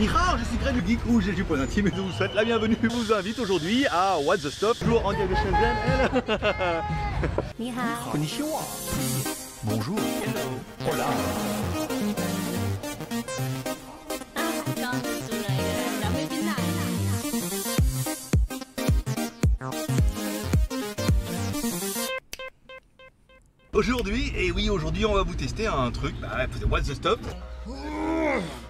Nihao, je suis Greg le geek rouge et du point intime et je vous souhaite la bienvenue. Je vous invite aujourd'hui à What the Stop. toujours en direct de Shenzhen. Nihao. Konnichiwa. Bonjour. Hello. Hola. Aujourd'hui, et oui aujourd'hui on va vous tester un truc, bah, What the Stop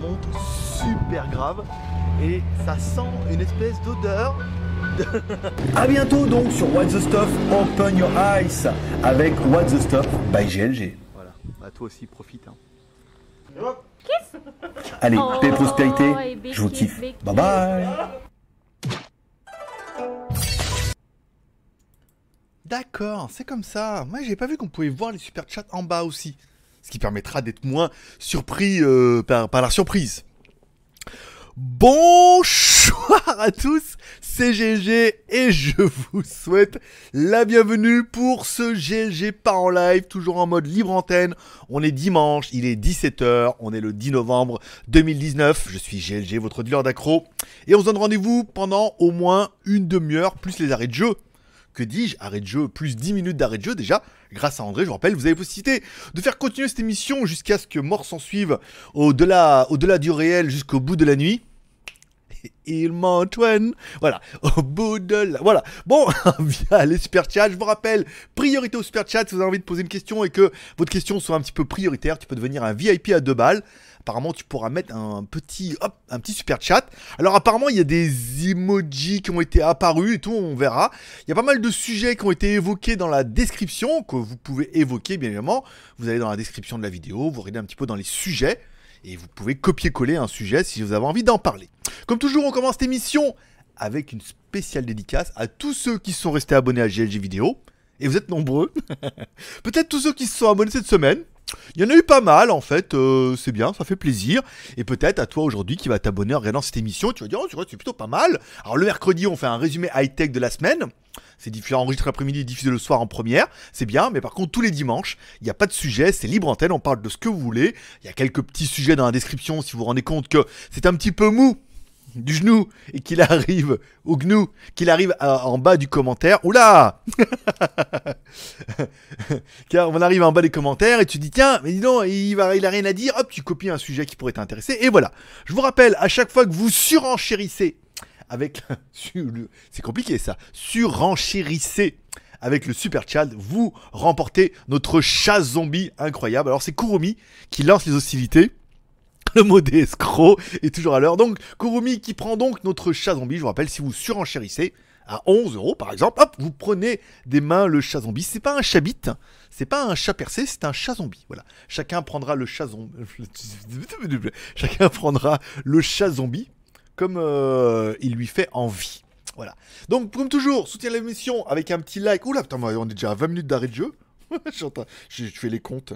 Monte super grave et ça sent une espèce d'odeur. A bientôt donc sur What the Stuff Open Your Eyes avec What the Stuff by GLG. Voilà, bah toi aussi profite. Hein. Allez, Oh, paix et prospérité, big je vous kiffe. big Bye bye D'accord, c'est comme ça. Moi, j'ai pas vu qu'on pouvait voir les super chats en bas aussi. Ce qui permettra d'être moins surpris euh, par, la surprise. Bonsoir à tous, c'est GLG et je vous souhaite la bienvenue pour ce GLG pas en live, toujours en mode libre antenne. On est dimanche, il est 17h, on est le 10 novembre 2019. Je suis GLG, votre dealer d'accro. Et on se donne rendez-vous pendant au moins une demi-heure, plus les arrêts de jeu que dis-je, arrêt de jeu, plus 10 minutes d'arrêt de jeu déjà, grâce à André, je vous rappelle, vous avez possibilité de faire continuer cette émission jusqu'à ce que mort s'en suive au-delà au-delà du réel jusqu'au bout de la nuit. Il m'Antoine, voilà, au bout de la... Voilà, bon, via les super chats, je vous rappelle, priorité au super chat, si vous avez envie de poser une question et que votre question soit un petit peu prioritaire, tu peux devenir un VIP à deux balles. Apparemment, tu pourras mettre un petit, super chat. Alors apparemment, il y a des emojis qui ont été apparus et tout, on verra. Il y a pas mal de sujets qui ont été évoqués dans la description, que vous pouvez évoquer bien évidemment. Vous allez dans la description de la vidéo, vous regardez un petit peu dans les sujets, et vous pouvez copier-coller un sujet si vous avez envie d'en parler. Comme toujours, on commence cette émission avec une spéciale dédicace à tous ceux qui sont restés abonnés à GLG Vidéo. Et vous êtes nombreux. Peut-être tous ceux qui se sont abonnés cette semaine. Il y en a eu pas mal en fait, euh, c'est bien, ça fait plaisir. Et peut-être à toi aujourd'hui qui va t'abonner en regardant cette émission, tu vas dire, oh, c'est plutôt pas mal. Alors le mercredi, on fait un résumé high-tech de la semaine. C'est diffusé enregistré l'après-midi, diffusé le soir en première. C'est bien, mais par contre, tous les dimanches, il n'y a pas de sujet, c'est libre antenne, on parle de ce que vous voulez. Il y a quelques petits sujets dans la description si vous vous rendez compte que c'est un petit peu mou du genou et qu'il arrive au gnou, qu'il arrive en bas du commentaire. Oula Car on arrive en bas des commentaires et tu dis tiens, mais dis donc, il, va, il a rien à dire, hop, tu copies un sujet qui pourrait t'intéresser. Et voilà. Je vous rappelle, à chaque fois que vous surenchérissez avec... C'est compliqué ça. Surenchérissez avec le super chat, vous remportez notre chat zombie incroyable. Alors c'est Kurumi qui lance les hostilités. Le mot des escrocs est toujours à l'heure. Donc, Kurumi qui prend donc notre chat zombie. Je vous rappelle, si vous surenchérissez à 11 euros par exemple, hop, vous prenez des mains le chat zombie. C'est pas un chabit, c'est pas un chat percé, c'est un chat zombie. Voilà. Chacun prendra le chat zombie. Chacun prendra le chat zombie comme euh, il lui fait envie. Voilà. Donc, comme toujours, soutien l'émission avec un petit like. Oula, putain, on est déjà à 20 minutes d'arrêt de jeu. je, fais les comptes.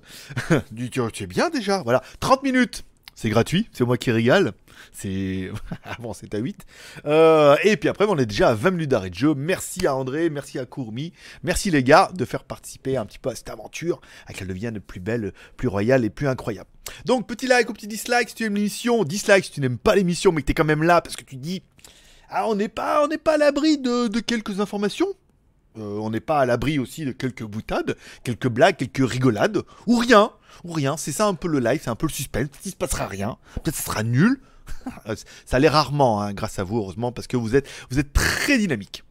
Tu es bien déjà. Voilà. 30 minutes. C'est gratuit, c'est moi qui régale. C'est avant c'est à 8. Euh, et puis après on est déjà à 20 minutes d'arrêt de jeu. Merci à André, merci à Courmi, merci les gars de faire participer un petit peu à cette aventure, à qu'elle devienne plus belle, plus royale et plus incroyable. Donc petit like ou petit dislike si tu aimes l'émission, dislike si tu n'aimes pas l'émission mais que tu es quand même là parce que tu dis ah on n'est pas on n'est pas à l'abri de quelques informations. Euh, on n'est pas à l'abri aussi de quelques boutades, quelques blagues, quelques rigolades, ou rien, ou rien. C'est ça un peu le live, c'est un peu le suspense. Peut-être qu'il se passera rien, peut-être ce sera nul, Ça l'est rarement, hein, grâce à vous, heureusement, parce que vous êtes, vous êtes très dynamique.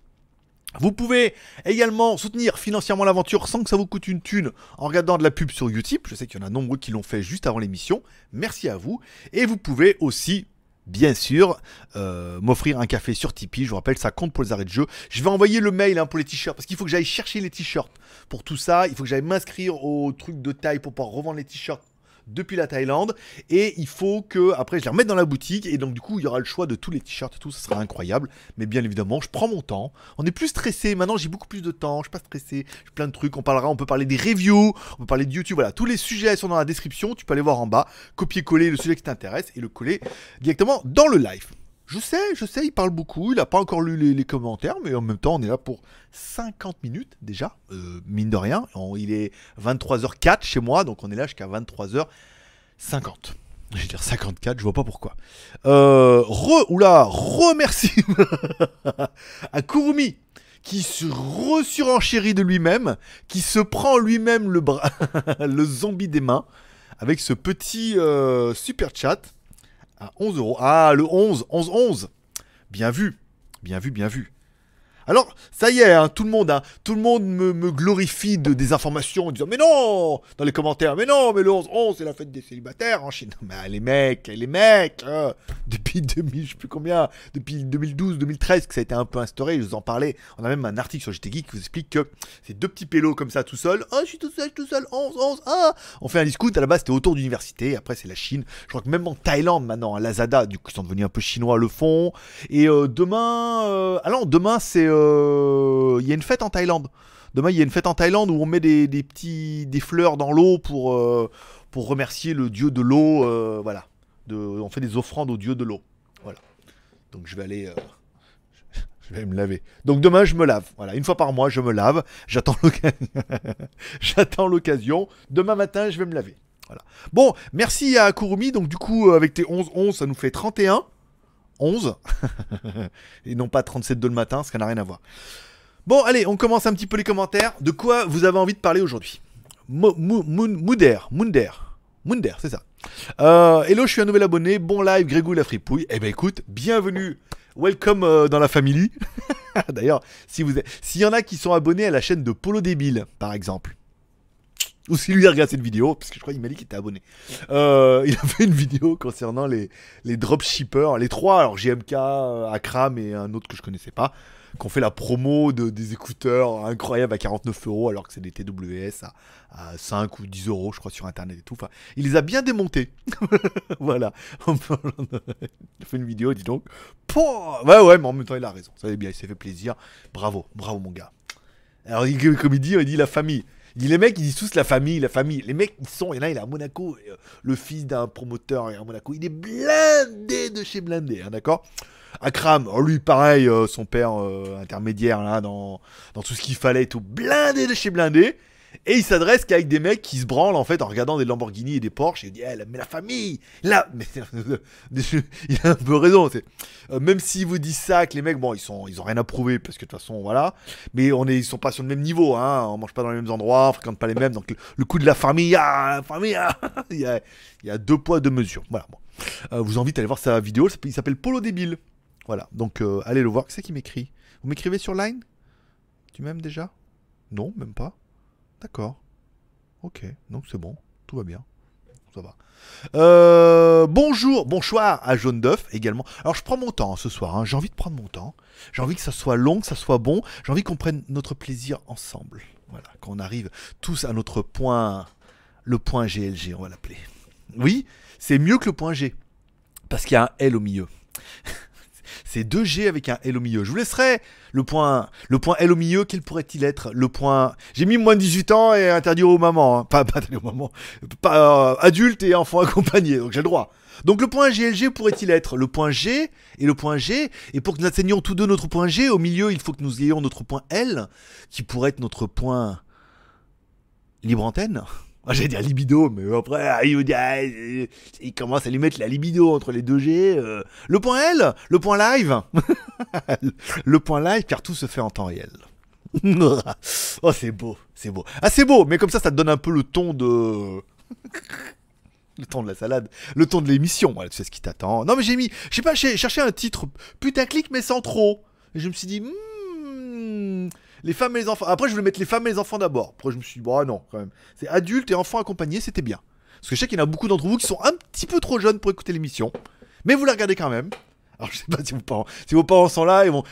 Vous pouvez également soutenir financièrement l'aventure sans que ça vous coûte une thune en regardant de la pub sur YouTube. Je sais qu'il y en a nombreux qui l'ont fait juste avant l'émission. Merci à vous. Et vous pouvez aussi, bien sûr, euh, m'offrir un café sur Tipeee. Je vous rappelle, ça compte pour les arrêts de jeu. Je vais envoyer le mail hein, pour les t-shirts parce qu'il faut que j'aille chercher les t-shirts pour tout ça. Il faut que j'aille m'inscrire au truc de taille pour pouvoir revendre les t-shirts depuis la Thaïlande. Et il faut que après je les remette dans la boutique. Et donc du coup il y aura le choix de tous les t-shirts et tout ça sera incroyable. Mais bien évidemment je prends mon temps. On est plus stressé. Maintenant j'ai beaucoup plus de temps. Je suis pas stressé. J'ai plein de trucs. On parlera on peut parler des reviews. On peut parler de YouTube. Voilà. Tous les sujets sont dans la description. Tu peux aller voir en bas. Copier-coller le sujet qui t'intéresse et le coller directement dans le live je sais, je sais, il parle beaucoup, il n'a pas encore lu les, commentaires, mais en même temps, on est là pour 50 minutes déjà, euh, mine de rien. Il est 23h04 chez moi, donc on est là jusqu'à 23h50. Je vais dire 54, je vois pas pourquoi. Euh, re, oula, remercie à Kurumi qui se resurenchérit de lui-même, qui se prend lui-même le bras, le zombie des mains, avec ce petit euh, super chat à 11 euros. Ah, le 11, 11, 11. Bien vu, bien vu, bien vu. Alors, ça y est, hein, tout le monde, hein, tout le monde me, glorifie de des informations en disant mais non dans les commentaires, mais non, mais le 11, 11 c'est la fête des célibataires en Chine. Mais ah, les mecs, les mecs, euh, depuis 2000, je sais plus combien, depuis 2012, 2013 que ça a été un peu instauré. Je vous en parlais. On a même un article sur JT qui vous explique que c'est deux petits pélos comme ça tout seul. Oh, je suis tout seul, tout seul, 11, 11, ah. On fait un discours. À la base, c'était autour d'université. Après, c'est la Chine. Je crois que même en Thaïlande maintenant, à Lazada, du coup, ils sont devenus un peu chinois, le font. Et euh, demain, euh, ah non, demain c'est, il y a une fête en Thaïlande. Demain, il y a une fête en Thaïlande où on met des, petits, des fleurs dans l'eau pour, euh, pour remercier le dieu de l'eau. euh, voilà, on fait des offrandes au dieu de l'eau. Voilà. Donc je vais aller. euh, je vais me laver. Donc demain, je me lave. Voilà, une fois par mois, je me lave. J'attends l'occasion. J'attends l'occasion. Demain matin, je vais me laver. Voilà. Bon, merci à Kurumi. Donc du coup, euh, avec tes 11, 11, ça nous fait 31. 11. Et non pas 37 de le matin, ce qui n'a rien à voir. Bon, allez, on commence un petit peu les commentaires. De quoi vous avez envie de parler aujourd'hui? Mo- Mou- Moon- Mouder, Mounder, Mounder, c'est ça. Euh, hello, je suis un nouvel abonné. Bon live, Grégou la fripouille. Eh ben écoute, bienvenue. Welcome euh, dans la famille. D'ailleurs, s'il y en a qui sont abonnés à la chaîne de Polo Débile, par exemple, ou si lui regarde cette vidéo, parce que je crois qu'il m'a dit qu'il était abonné. Euh, il a fait une vidéo concernant les, les dropshippers, les trois, alors GMK, euh, Akram et un autre que je connaissais pas, qui ont fait la promo de, des écouteurs incroyables à 49 euros alors que c'est des TWS à, à 5 ou 10 euros, je crois, sur internet et tout. Enfin, il les a bien démontés. voilà. il a fait une vidéo, dis donc. Ouais, ouais, mais en même temps, il a raison. Ça va bien, il s'est fait plaisir. Bravo, bravo, mon gars. Alors, comme il dit, il dit la famille. Dit les mecs, ils disent tous la famille, la famille. Les mecs, ils sont, en a, il est à Monaco, et, euh, le fils d'un promoteur est à Monaco. Il est blindé de chez blindé, hein, d'accord? Akram, oh, lui, pareil, euh, son père euh, intermédiaire, là, dans, dans tout ce qu'il fallait et tout, blindé de chez blindé. Et il s'adresse qu'avec des mecs qui se branlent en fait en regardant des Lamborghini et des Porsche. Et il dit, Eh, mais la famille, là, mais il a un peu raison. euh, même s'il vous dit ça, que les mecs, bon, ils sont, ils ont rien à prouver parce que de toute façon, voilà. Mais on est, ils sont pas sur le même niveau, hein. On mange pas dans les mêmes endroits, on fréquente pas les mêmes. Donc le, coup de la famille, ah, la famille, ah, il y a, deux poids deux mesures. Voilà. Bon. Euh, vous invite à aller voir sa vidéo. Il s'appelle- Polo débile. Voilà. Donc euh, allez le voir. C'est qui m'écrit? Vous m'écrivez sur Line? Tu m'aimes déjà? Non, même pas. D'accord. Ok. Donc c'est bon. Tout va bien. Ça va. Euh, bonjour, bonsoir à Jaune d'œuf également. Alors je prends mon temps hein, ce soir, hein. j'ai envie de prendre mon temps. J'ai envie que ça soit long, que ça soit bon. J'ai envie qu'on prenne notre plaisir ensemble. Voilà, qu'on arrive tous à notre point, le point GLG, on va l'appeler. Oui, c'est mieux que le point G. Parce qu'il y a un L au milieu. C'est 2 G avec un L au milieu. Je vous laisserai le point, le point L au milieu. Quel pourrait-il être Le point? J'ai mis moins de 18 ans et interdit aux mamans. hein. Pas, pas interdit aux mamans. Pas euh, adulte et enfant accompagné. Donc j'ai le droit. Donc le point GLG pourrait-il être le point G et le point G? Et pour que nous atteignions tous deux notre point G, au milieu, il faut que nous ayons notre point L, qui pourrait être notre point libre antenne. Ah, J'allais dire libido, mais après, ah, ah, il commence à lui mettre la libido entre les deux G. euh. Le point L, le point live. le point live, car tout se fait en temps réel. oh, c'est beau, c'est beau. Ah, c'est beau, mais comme ça, ça te donne un peu le ton de. Le ton de la salade, le ton de l'émission, tu sais ce qui t'attend. Non mais j'ai mis, je sais pas, j'ai cherché un titre putaclic mais sans trop. Et je me suis dit, hmm, les femmes et les enfants. Après je voulais mettre les femmes et les enfants d'abord. Après je me suis dit, bon ah non quand même. C'est adultes et enfants accompagnés, c'était bien. Parce que je sais qu'il y en a beaucoup d'entre vous qui sont un petit peu trop jeunes pour écouter l'émission. Mais vous la regardez quand même. Alors je sais pas si vos parents, si vos parents sont là, ils vont,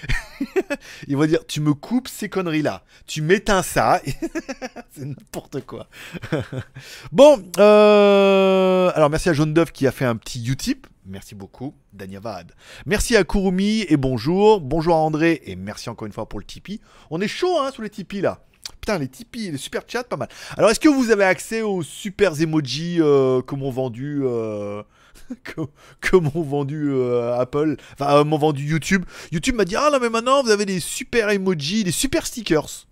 ils vont dire tu me coupes ces conneries là, tu m'éteins ça, c'est n'importe quoi. bon, euh, alors merci à Jaune d'œuf qui a fait un petit Utip, merci beaucoup, Danyavad. Merci à Kurumi et bonjour, bonjour à André et merci encore une fois pour le Tipeee. On est chaud hein sur les Tipeee là. Putain, les Tipeee, les super chats, pas mal. Alors, est-ce que vous avez accès aux super emojis euh, que m'ont vendu euh, que, m'ont vendu euh, Apple, enfin euh, m'ont vendu YouTube? YouTube m'a dit ah non mais maintenant vous avez des super emojis, des super stickers.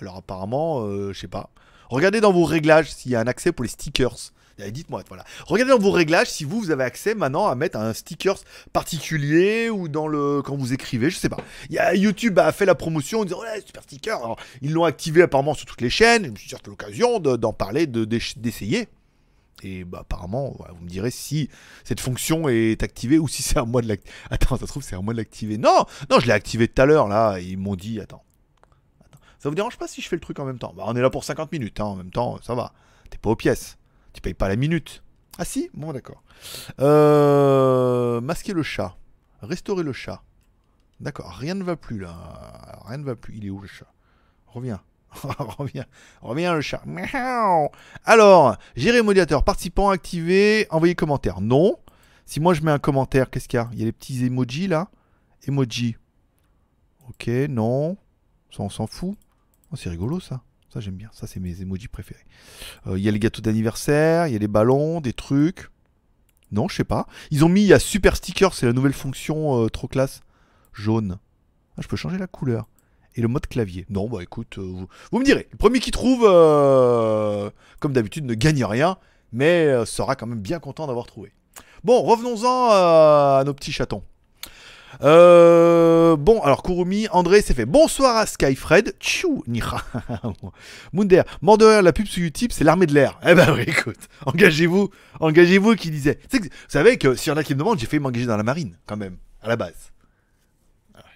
Alors apparemment, euh, je sais pas. Regardez dans vos réglages s'il y a un accès pour les stickers. Dites-moi, voilà. Regardez dans vos réglages si vous, vous avez accès maintenant à mettre un stickers particulier ou dans le quand vous écrivez, je sais pas. Y a YouTube a fait la promotion en disant ouais super sticker. Alors, ils l'ont activé apparemment sur toutes les chaînes. Je me suis dit l'occasion de- d'en parler, de- d'ess- d'essayer. Et bah apparemment, vous me direz si cette fonction est activée ou si c'est à moi de l'activer. Attends, ça se trouve c'est à moi de l'activer. Non, non, je l'ai activé tout à l'heure là. Ils m'ont dit attends. Attends. Ça vous dérange pas si je fais le truc en même temps? Bah on est là pour 50 minutes, hein, en même temps, ça va. T'es pas aux pièces. Tu payes pas la minute. Ah si Bon d'accord. Euh... Masquer le chat. Restaurer le chat. D'accord, rien ne va plus là. Rien ne va plus. Il est où le chat? Reviens. reviens. Reviens le chat. Alors, gérer modérateur. Participant activé. Envoyer commentaire. Non. Si moi je mets un commentaire, qu'est-ce qu'il y a? Il y a les petits emojis là. Emoji. Ok, non. Ça on s'en fout. Oh, c'est rigolo ça. Ça j'aime bien. Ça c'est mes emojis préférés. Euh, Il y a les gâteaux d'anniversaire, il y a les ballons, des trucs. Non, je sais pas. Ils ont mis, il y a Super Sticker, c'est la nouvelle fonction euh, trop classe. Jaune. Ah, je peux changer la couleur. Et le mode clavier. Non, bah écoute, euh, vous, me direz. Le premier qui trouve, comme d'habitude, ne gagne rien, mais sera quand même bien content d'avoir trouvé. Bon, revenons-en à nos petits chatons. Euh, bon, alors Kurumi, André s'est fait bonsoir à Skyfred. Tchou, Nira. Munder, mort la pub sur YouTube, c'est l'armée de l'air. Eh ben oui, écoute, engagez-vous, engagez-vous qui disait. Vous savez que s'il y en a qui me demandent, j'ai fait m'engager dans la marine, quand même, à la base.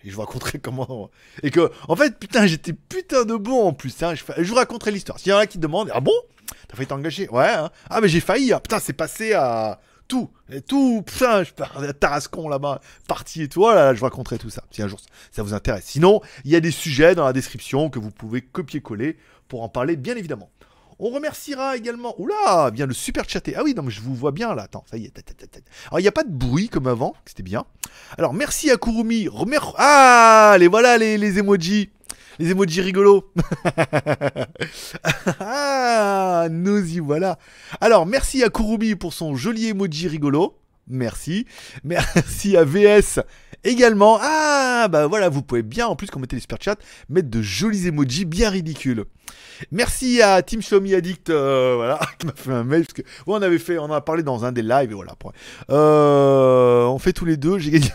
Et je vous raconterai comment. Et que, en fait, putain, j'étais putain de bon en plus. Hein. Je, je vous raconterai l'histoire. S'il y en a qui demandent, ah bon? T'as failli t'engager Ouais. hein. Ah, mais j'ai failli. hein. Putain, c'est passé à tout. Tout. Putain, je pars à Tarascon là-bas, parti et tout. Voilà, je vous raconterai tout ça. Si un jour ça vous intéresse. Sinon, il y a des sujets dans la description que vous pouvez copier-coller pour en parler, bien évidemment. On remerciera également. Oula, bien le super chaté. Ah oui, non, je vous vois bien là. Attends, ça y est. Alors, il n'y a pas de bruit comme avant, c'était bien. Alors, merci à Kurumi. Ah, les voilà les, les emojis. Les emojis rigolos. ah, nous voilà. Alors, merci à Kurumi pour son joli emoji rigolo. Merci. Merci à VS également. Ah, bah voilà, vous pouvez bien, en plus, quand vous mettez les super chats, mettre de jolis emojis bien ridicules. Merci à Team Xiaomi Addict, euh, voilà, qui m'a fait un mail parce que ouais, on avait fait, on en a parlé dans un des lives et voilà. Euh, on fait tous les deux. J'ai gagné.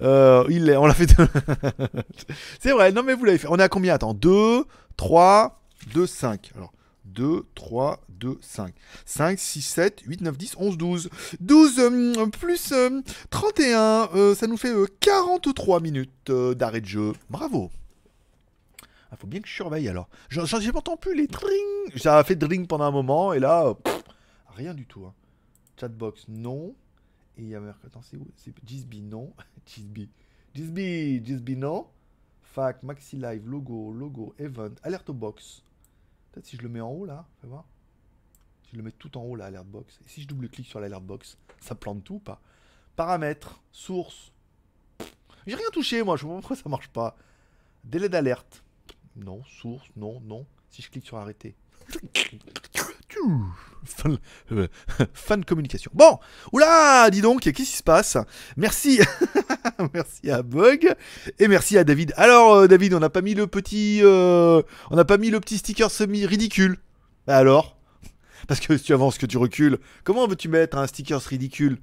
Euh, il on l'a fait. C'est vrai. Non mais vous l'avez fait. On est à combien? Attends, 2, 3, 2, 5. Alors 2, 3, 2, 5. 5, 6, 7, 8, 9, 10, 11, 12. 12 euh, plus euh, 31, euh, ça nous fait euh, 43 minutes euh, d'arrêt de jeu. Bravo. Il faut bien que je surveille alors. J'en pas entendu plus les dring. Ça fait dring pendant un moment et là, euh, rien du tout. hein. Chatbox, non. Et il y a attends, c'est où? Gisby, non. Gisby, Gisby, non. Fac, Maxi Live, logo, logo, event, alerte box. Peut-être si je le mets en haut là, fais voir. Si je le mets tout en haut là, alerte box. Et si je double-clique sur l'alerte box, ça plante tout ou pas? Paramètres, source. J'ai rien touché moi, je vois pourquoi ça marche pas. Délai d'alerte. Non, source, non, non. Si je clique sur arrêter. Fan, euh, fan communication. Bon, oula, dis donc, qu'est-ce qui se passe? Merci, merci à Bug et merci à David. Alors, euh, David, on n'a pas mis le petit, euh, on n'a pas mis le petit sticker semi ridicule. Bah alors? Parce que si tu avances, que tu recules, comment veux-tu mettre un sticker ridicule?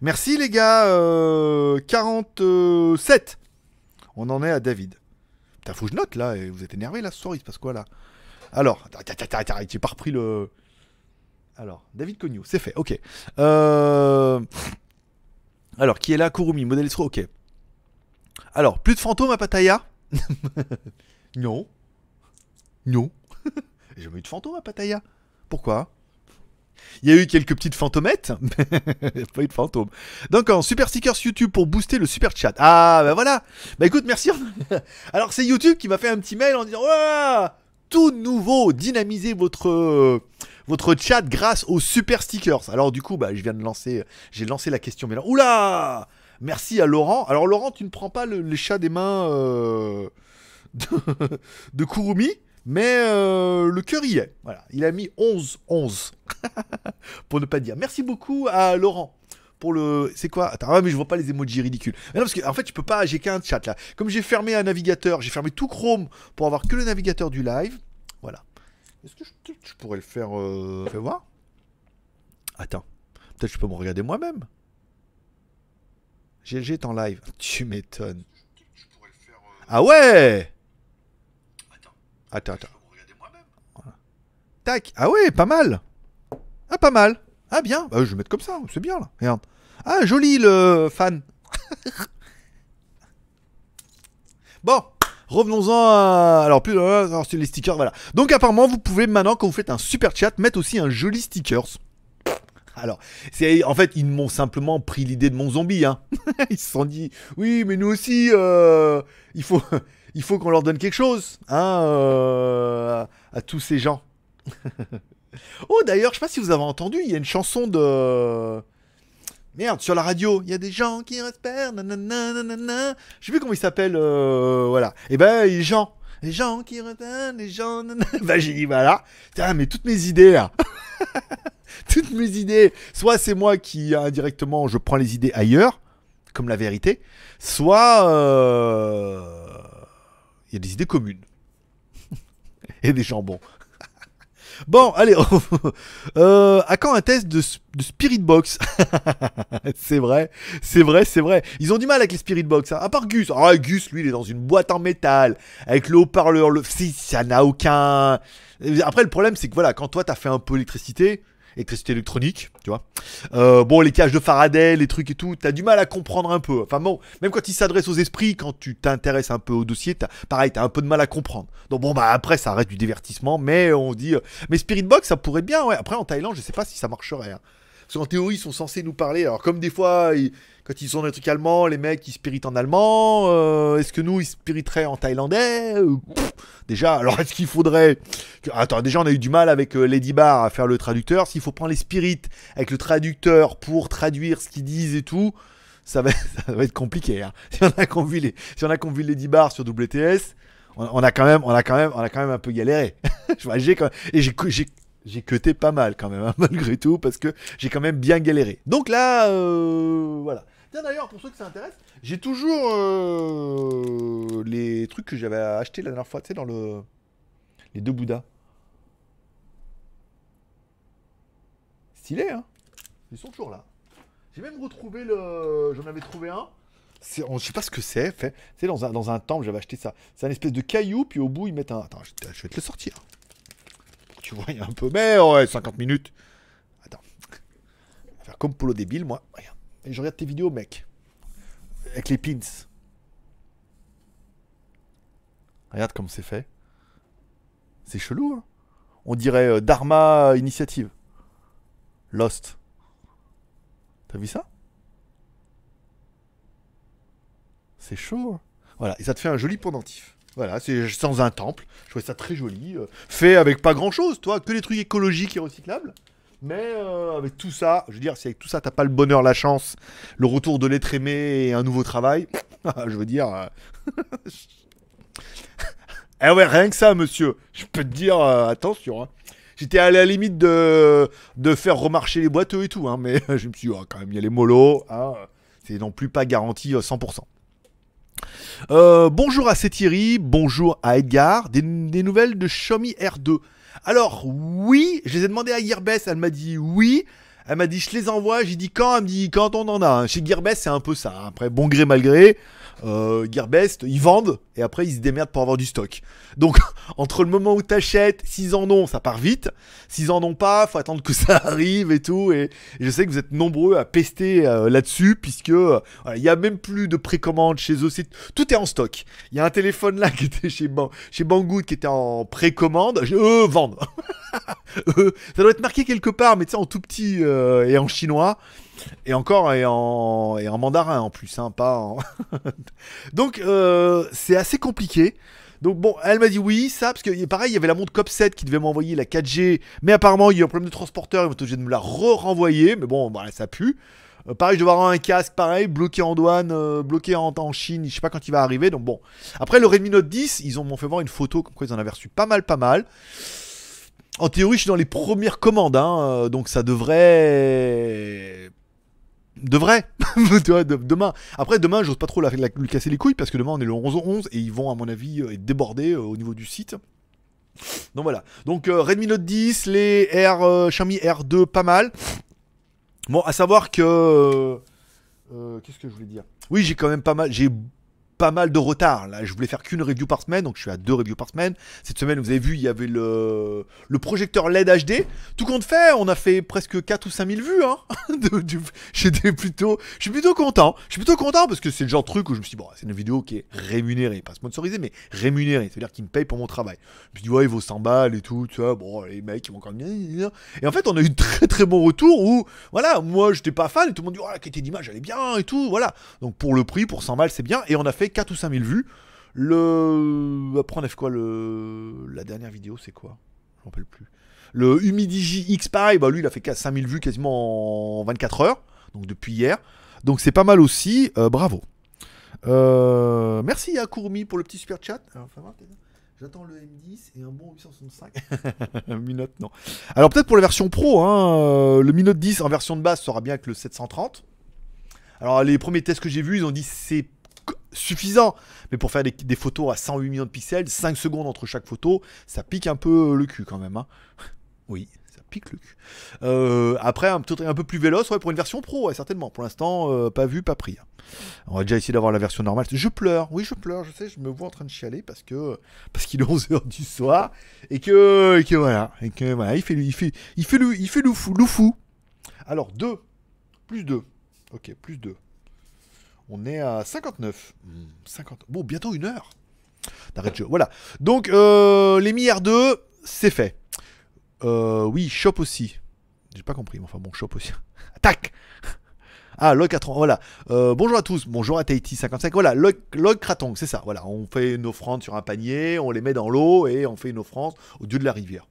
Merci les gars, euh, 47. On en est à David. Putain, faut que je note là, vous êtes énervé là ce il se passe quoi là? Alors, j'ai pas repris le. Alors, David Cognou, c'est fait, ok. Euh, Alors, qui est là? Kurumi, modèle Estro, ok. Alors, plus de fantômes à Pattaya? Non. Non. J'ai jamais eu de fantômes à Pattaya. Pourquoi? Il y a eu quelques petites fantomettes, mais pas eu de fantômes. Donc, en super stickers YouTube pour booster le super chat. Ah, bah voilà. Bah écoute, merci. Alors, c'est YouTube qui m'a fait un petit mail en disant tout nouveau, dynamisez votre. Euh, votre chat grâce aux super stickers. Alors du coup, bah, je viens de lancer, j'ai lancé la question. Mais là, oula Merci à Laurent. Alors Laurent, tu ne prends pas le, les chats des mains euh, de, Kurumi, mais euh, le cœur y est. Voilà, il a mis 11, 11 pour ne pas dire. Merci beaucoup à Laurent. Pour le. C'est quoi? Attends, ah, mais je vois pas les emojis ridicules. Mais non, parce que en fait, je peux pas. J'ai qu'un chat là. Comme j'ai fermé un navigateur, j'ai fermé tout Chrome pour avoir que le navigateur du live. Voilà. Est-ce que je, je pourrais le faire euh... Fais voir. Attends. Peut-être que je peux me regarder moi-même. GLG est en live. Tu m'étonnes. Ah ouais Attends, attends. Voilà. Tac. Ah ouais, pas mal. Ah, pas mal. Ah, bien. Bah, je vais mettre comme ça. C'est bien, là. Regarde. Ah, joli, le fan. bon. Revenons-en à... Alors, plus... Alors, c'est les stickers, voilà. Donc, apparemment, vous pouvez maintenant, quand vous faites un super chat, mettre aussi un joli stickers. Alors, c'est en fait, ils m'ont simplement pris l'idée de mon zombie. Hein. ils se sont dit, oui, mais nous aussi, euh, il faut, qu'on leur donne quelque chose, hein, euh, à, tous ces gens. oh, d'ailleurs, je sais pas si vous avez entendu, il y a une chanson de merde sur la radio. Il y a des gens qui respirent, nanana, nanana. Je sais plus comment il s'appelle, euh, voilà. Et ben, les gens. Les gens qui respirent, les gens. nanana. Bah, j'ai dit, voilà. Putain, mais toutes mes idées, là. toutes mes idées. Soit c'est moi qui indirectement je prends les idées ailleurs, comme la vérité, soit euh, il y a des idées communes et des jambons. Bon, allez, euh, à quand un test de, de Spirit Box? C'est vrai, c'est vrai, c'est vrai. Ils ont du mal avec les Spirit Box, hein. à part Gus. Ah, Gus, lui, il est dans une boîte en métal, avec le haut-parleur, le... Si, ça n'a aucun... Après, le problème, c'est que voilà, quand toi, t'as fait un peu électricité, électricité électronique, tu vois. Euh, bon, les cages de Faraday, les trucs et tout, t'as du mal à comprendre un peu. Enfin bon, même quand il s'adresse aux esprits, quand tu t'intéresses un peu au dossier, t'as, pareil, t'as un peu de mal à comprendre. Donc bon, bah après, ça reste du divertissement, mais on dit... euh, Mais Spirit Box, ça pourrait bien, ouais. Après, en Thaïlande, je sais pas si ça marcherait. hein. Parce qu'en théorie, ils sont censés nous parler. Alors comme des fois, ils- quand ils sont dans des trucs allemands, les mecs, ils spiritent en allemand. euh, est-ce que nous, ils spiriteraient en thaïlandais Euh, Déjà, alors est-ce qu'il faudrait... Attends, déjà, on a eu du mal avec euh, Lady Bar à faire le traducteur. S'il faut prendre les spirites avec le traducteur pour traduire ce qu'ils disent et tout, ça va, être compliqué. hein. Si on a qu'on vu les, si Lady Bar sur WTS, on, a quand même, on a quand même, on a quand même un peu galéré. J'ai et j'ai, j'ai, j'ai cuté pas mal quand même, hein, malgré tout, parce que j'ai quand même bien galéré. Donc là, voilà. Tiens d'ailleurs, pour ceux que ça intéresse, j'ai toujours euh, les trucs que j'avais achetés la dernière fois, tu sais, dans le... Les deux Bouddhas. Stylé, hein Ils sont toujours là. J'ai même retrouvé le... J'en avais trouvé un. Je sais pas ce que c'est, fait. C'est dans un, dans un temple, j'avais acheté ça. C'est un espèce de caillou, puis au bout, ils mettent un... Attends, je, vais te le sortir. Tu vois un peu... Mais ouais, 50 minutes. Attends. Je vais faire comme Polo débile, moi. Regarde. Et je regarde tes vidéos, mec. Avec les pins. Regarde comme c'est fait. C'est chelou, hein On dirait euh, Dharma Initiative. Lost. T'as vu ça? C'est chaud. hein voilà, et ça te fait un joli pendentif. Voilà, c'est sans un temple. Je trouvais ça très joli. euh, fait avec pas grand chose, toi, que des trucs écologiques et recyclables. Mais euh, avec tout ça, je veux dire, si avec tout ça, t'as pas le bonheur, la chance, le retour de l'être aimé et un nouveau travail, je veux dire. euh, eh ouais, rien que ça, monsieur. Je peux te dire, euh, attention. hein. J'étais à la limite de, de faire remarcher les boiteux et tout, hein, mais je me suis dit, oh, quand même, il y a les mollos. hein, c'est non plus pas garanti euh, 100%. Euh, bonjour à Thierry, bonjour à Edgar. Des, des nouvelles de Xiaomi R2. Alors, oui, je les ai demandé à Yearbest, elle m'a dit oui. Elle m'a dit je les envoie, j'ai dit quand? Elle me dit quand on en a. Chez Gearbest c'est un peu ça. Après bon gré mal gré, euh, Gearbest ils vendent et après ils se démerdent pour avoir du stock. Donc entre le moment où t'achètes, s'ils en ont ça part vite. S'ils en ont pas, faut attendre que ça arrive et tout. Et, je sais que vous êtes nombreux à pester euh, là-dessus puisque euh, il y a même plus de précommande chez eux. Tout est en stock. Il y a un téléphone là qui était chez, Ban- chez Banggood qui était en précommande. Eux vendent. Ça doit être marqué quelque part, mais tu sais, en tout petit et en chinois. Et encore, et en, mandarin en plus, hein, pas en... Donc, euh, c'est assez compliqué. Donc bon, elle m'a dit oui, ça, parce que pareil, il y avait la montre COP7 qui devait m'envoyer la 4G, mais apparemment, il y a eu un problème de transporteur, ils vont être obligés de me la re-renvoyer, mais bon, bah, ça pue. Euh, pareil, je dois avoir un casque, pareil, bloqué en douane, euh, bloqué en, Chine, je sais pas quand il va arriver, donc bon. Après, le Redmi Note 10, ils ont- m'ont fait voir une photo, comme quoi ils en avaient reçu pas mal, pas mal. En théorie, je suis dans les premières commandes, hein, donc ça devrait. De- Demain. Après, demain, j'ose pas trop lui casser les couilles parce que demain, on est le 11 au 11 et ils vont, à mon avis, euh, être débordés euh, au niveau du site. Donc voilà. Donc euh, Redmi Note 10, les R, euh, Xiaomi R2, pas mal. Bon, à savoir que. Qu'est-ce que je voulais dire? Oui, j'ai quand même pas mal. J'ai pas mal de retard. Là, je voulais faire qu'une review par semaine, donc je suis à deux reviews par semaine. Cette semaine, vous avez vu, il y avait le, le projecteur LED HD. Tout compte fait, on a fait presque 4 ou 5 000 vues. Hein J'étais plutôt, je suis plutôt content. Je suis plutôt content parce que c'est le genre de truc où je me suis dit, bon, c'est une vidéo qui est rémunérée, pas sponsorisée, mais rémunérée. C'est-à-dire qu'ils me payent pour mon travail. Je me suis dit, ouais, il vaut 100 balles et tout, tu vois. Bon, les mecs, ils vont encore. Et en fait, on a eu de très très bons retours où, voilà, moi, j'étais pas fan et tout le monde dit, oh, la qualité d'image, elle est bien et tout, voilà. Donc pour le prix, pour 100 balles, c'est bien. Et on a fait 4 ou 5 000 vues. Le. Après, on a fait quoi le... La dernière vidéo, c'est quoi? Je m'en rappelle plus. Le Humidigi X, pareil, bah lui, il a fait 5 000 vues quasiment en 24 heures. Donc depuis hier. Donc c'est pas mal aussi. euh, bravo. Euh, merci à Courmi pour le petit super chat. J'attends le M10 et un bon 865. Mi Note, non. Alors peut-être pour la version pro, hein, euh, le Mi Note 10 en version de base sera bien avec le 730. Alors les premiers tests que j'ai vus, ils ont dit c'est suffisant, mais pour faire des, photos à 108 millions de pixels, 5 secondes entre chaque photo, ça pique un peu le cul quand même. hein. Oui, ça pique le cul. Euh, après, un, peu plus véloce, ouais, pour une version pro, certainement. Pour l'instant, euh, pas vu, pas pris. hein. On va déjà essayer d'avoir la version normale. Je pleure, oui, je pleure, je sais, je me vois en train de chialer parce que parce qu'il est 11h du soir et que, et que voilà, et que voilà, il fait il fait il fait il fait le fou, le fou. Alors 2 plus 2. OK, plus 2. On est à 59. Hmm, 50. Bon, bientôt une heure. D'arrêt de. Voilà. Donc euh, les Mi R2, c'est fait. Euh, oui, shop aussi. J'ai pas compris, mais enfin bon, shop aussi. Attaque Ah, Log 80, voilà. Euh, bonjour à tous, bonjour à Tahiti55. Voilà, Log, Log c'est ça. Voilà, on fait une offrande sur un panier, on les met dans l'eau et on fait une offrande au dieu de la rivière.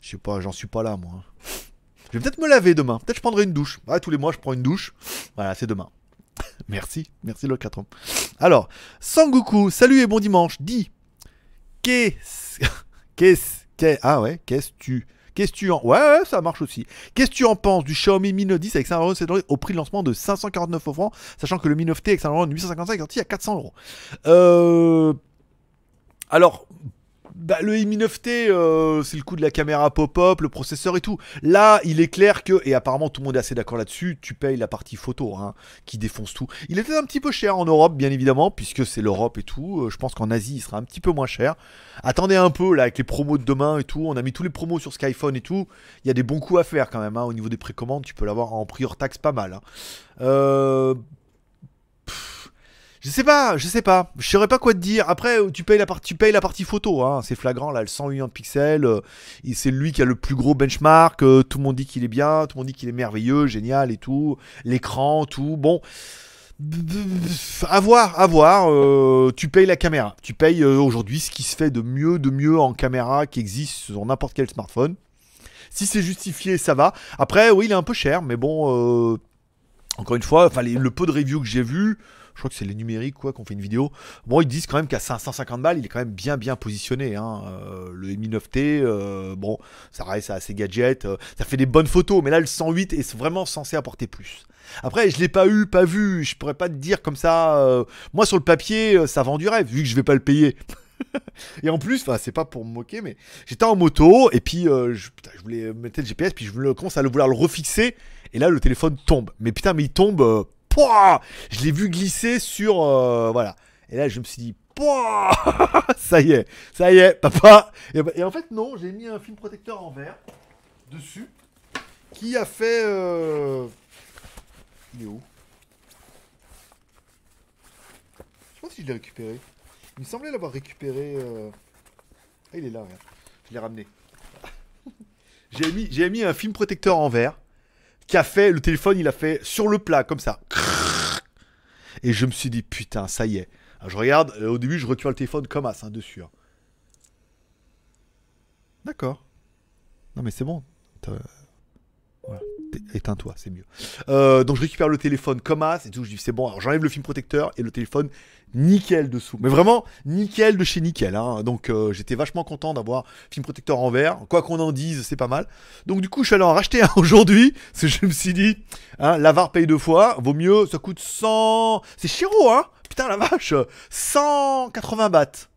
Je sais pas, j'en suis pas là, moi. Je vais peut-être me laver demain. Peut-être je prendrai une douche. Ouais, tous les mois, je prends une douche. Voilà, c'est demain. merci, merci Log Kratong. Alors, Sangoku, salut et bon dimanche. Dis, qu'est-ce. Qu'est-ce. qu'est- Ah ouais, qu'est-ce tu. Qu'est-ce tu en. Ouais, ouais, ça marche aussi. Qu'est-ce que tu en penses du Xiaomi Mi Note 10 avec 5 euros au prix de lancement de 549 euros francs, sachant que le Mi 9T avec 5 euros de 855 est sorti à 400 euros. Euh. Alors. Bah, le Mi 9T, euh, c'est le coup de la caméra pop-up, le processeur et tout. Là, il est clair que, et apparemment tout le monde est assez d'accord là-dessus, tu payes la partie photo, hein, qui défonce tout. Il était un petit peu cher en Europe, bien évidemment, puisque c'est l'Europe et tout. Euh, Je pense qu'en Asie, il sera un petit peu moins cher. Attendez un peu, là, avec les promos de demain et tout. On a mis tous les promos sur Skyphone et tout. Il y a des bons coups à faire quand même, hein, au niveau des précommandes. Tu peux l'avoir en prix hors taxe pas mal. hein. Euh... Je sais pas, je sais pas. Je saurais pas quoi te dire. Après, euh, tu payes la partie, photo. Hein. C'est flagrant là, le 108 millions de pixels. euh, c'est lui qui a le plus gros benchmark. euh, tout le monde dit qu'il est bien. Tout le monde dit qu'il est merveilleux, génial et tout. L'écran, tout. Bon. À voir, à voir. tu payes la caméra. Tu payes aujourd'hui ce qui se fait de mieux, de mieux en caméra qui existe sur n'importe quel smartphone. Si c'est justifié, ça va. Après, oui, il est un peu cher, mais bon. encore une fois, le peu de reviews que j'ai vu, je crois que c'est les numériques quoi qu'on fait une vidéo. Bon, ils disent quand même qu'à 550 balles, il est quand même bien bien positionné. hein. Euh, le Mi 9T, euh, bon, ça reste assez gadget, euh, ça fait des bonnes photos, mais là le 108 est vraiment censé apporter plus. Après, je l'ai pas eu, pas vu, je pourrais pas te dire comme ça. moi sur le papier, ça vend du rêve, vu que je vais pas le payer. et en plus, c'est pas pour me moquer, mais j'étais en moto et puis je, voulais mettre le GPS, puis je commence à le vouloir le refixer et là le téléphone tombe. Mais putain, mais il tombe, je l'ai vu glisser sur, euh, voilà. Et là, je me suis dit, ça y est, ça y est, papa. Et, bah- et en fait, non, j'ai mis un film protecteur en verre dessus qui a fait. euh, Il est où? Je sais pas si je l'ai récupéré. Il me semblait l'avoir récupéré. euh, Ah, il est là, regarde. Je l'ai ramené. j'ai mis, j'ai mis un film protecteur en verre qui a fait. Le téléphone, il a fait sur le plat, comme ça. Et je me suis dit, putain, ça y est. Alors, je regarde, euh, au début, je récupère le téléphone comme as, hein, dessus. hein. D'accord. Non, mais c'est bon. Voilà. Éteins-toi, c'est mieux. Euh, donc je récupère le téléphone comme as et tout. Je dis c'est bon. Alors j'enlève le film protecteur et le téléphone nickel dessous. Mais vraiment nickel de chez nickel. hein. Donc euh, j'étais vachement content d'avoir film protecteur en verre. Quoi qu'on en dise, c'est pas mal. Donc du coup je suis allé en racheter un aujourd'hui. Que je me suis dit, hein, l'avare paye deux fois. Vaut mieux, ça coûte 100. C'est chéro, hein Putain la vache 180 bahts.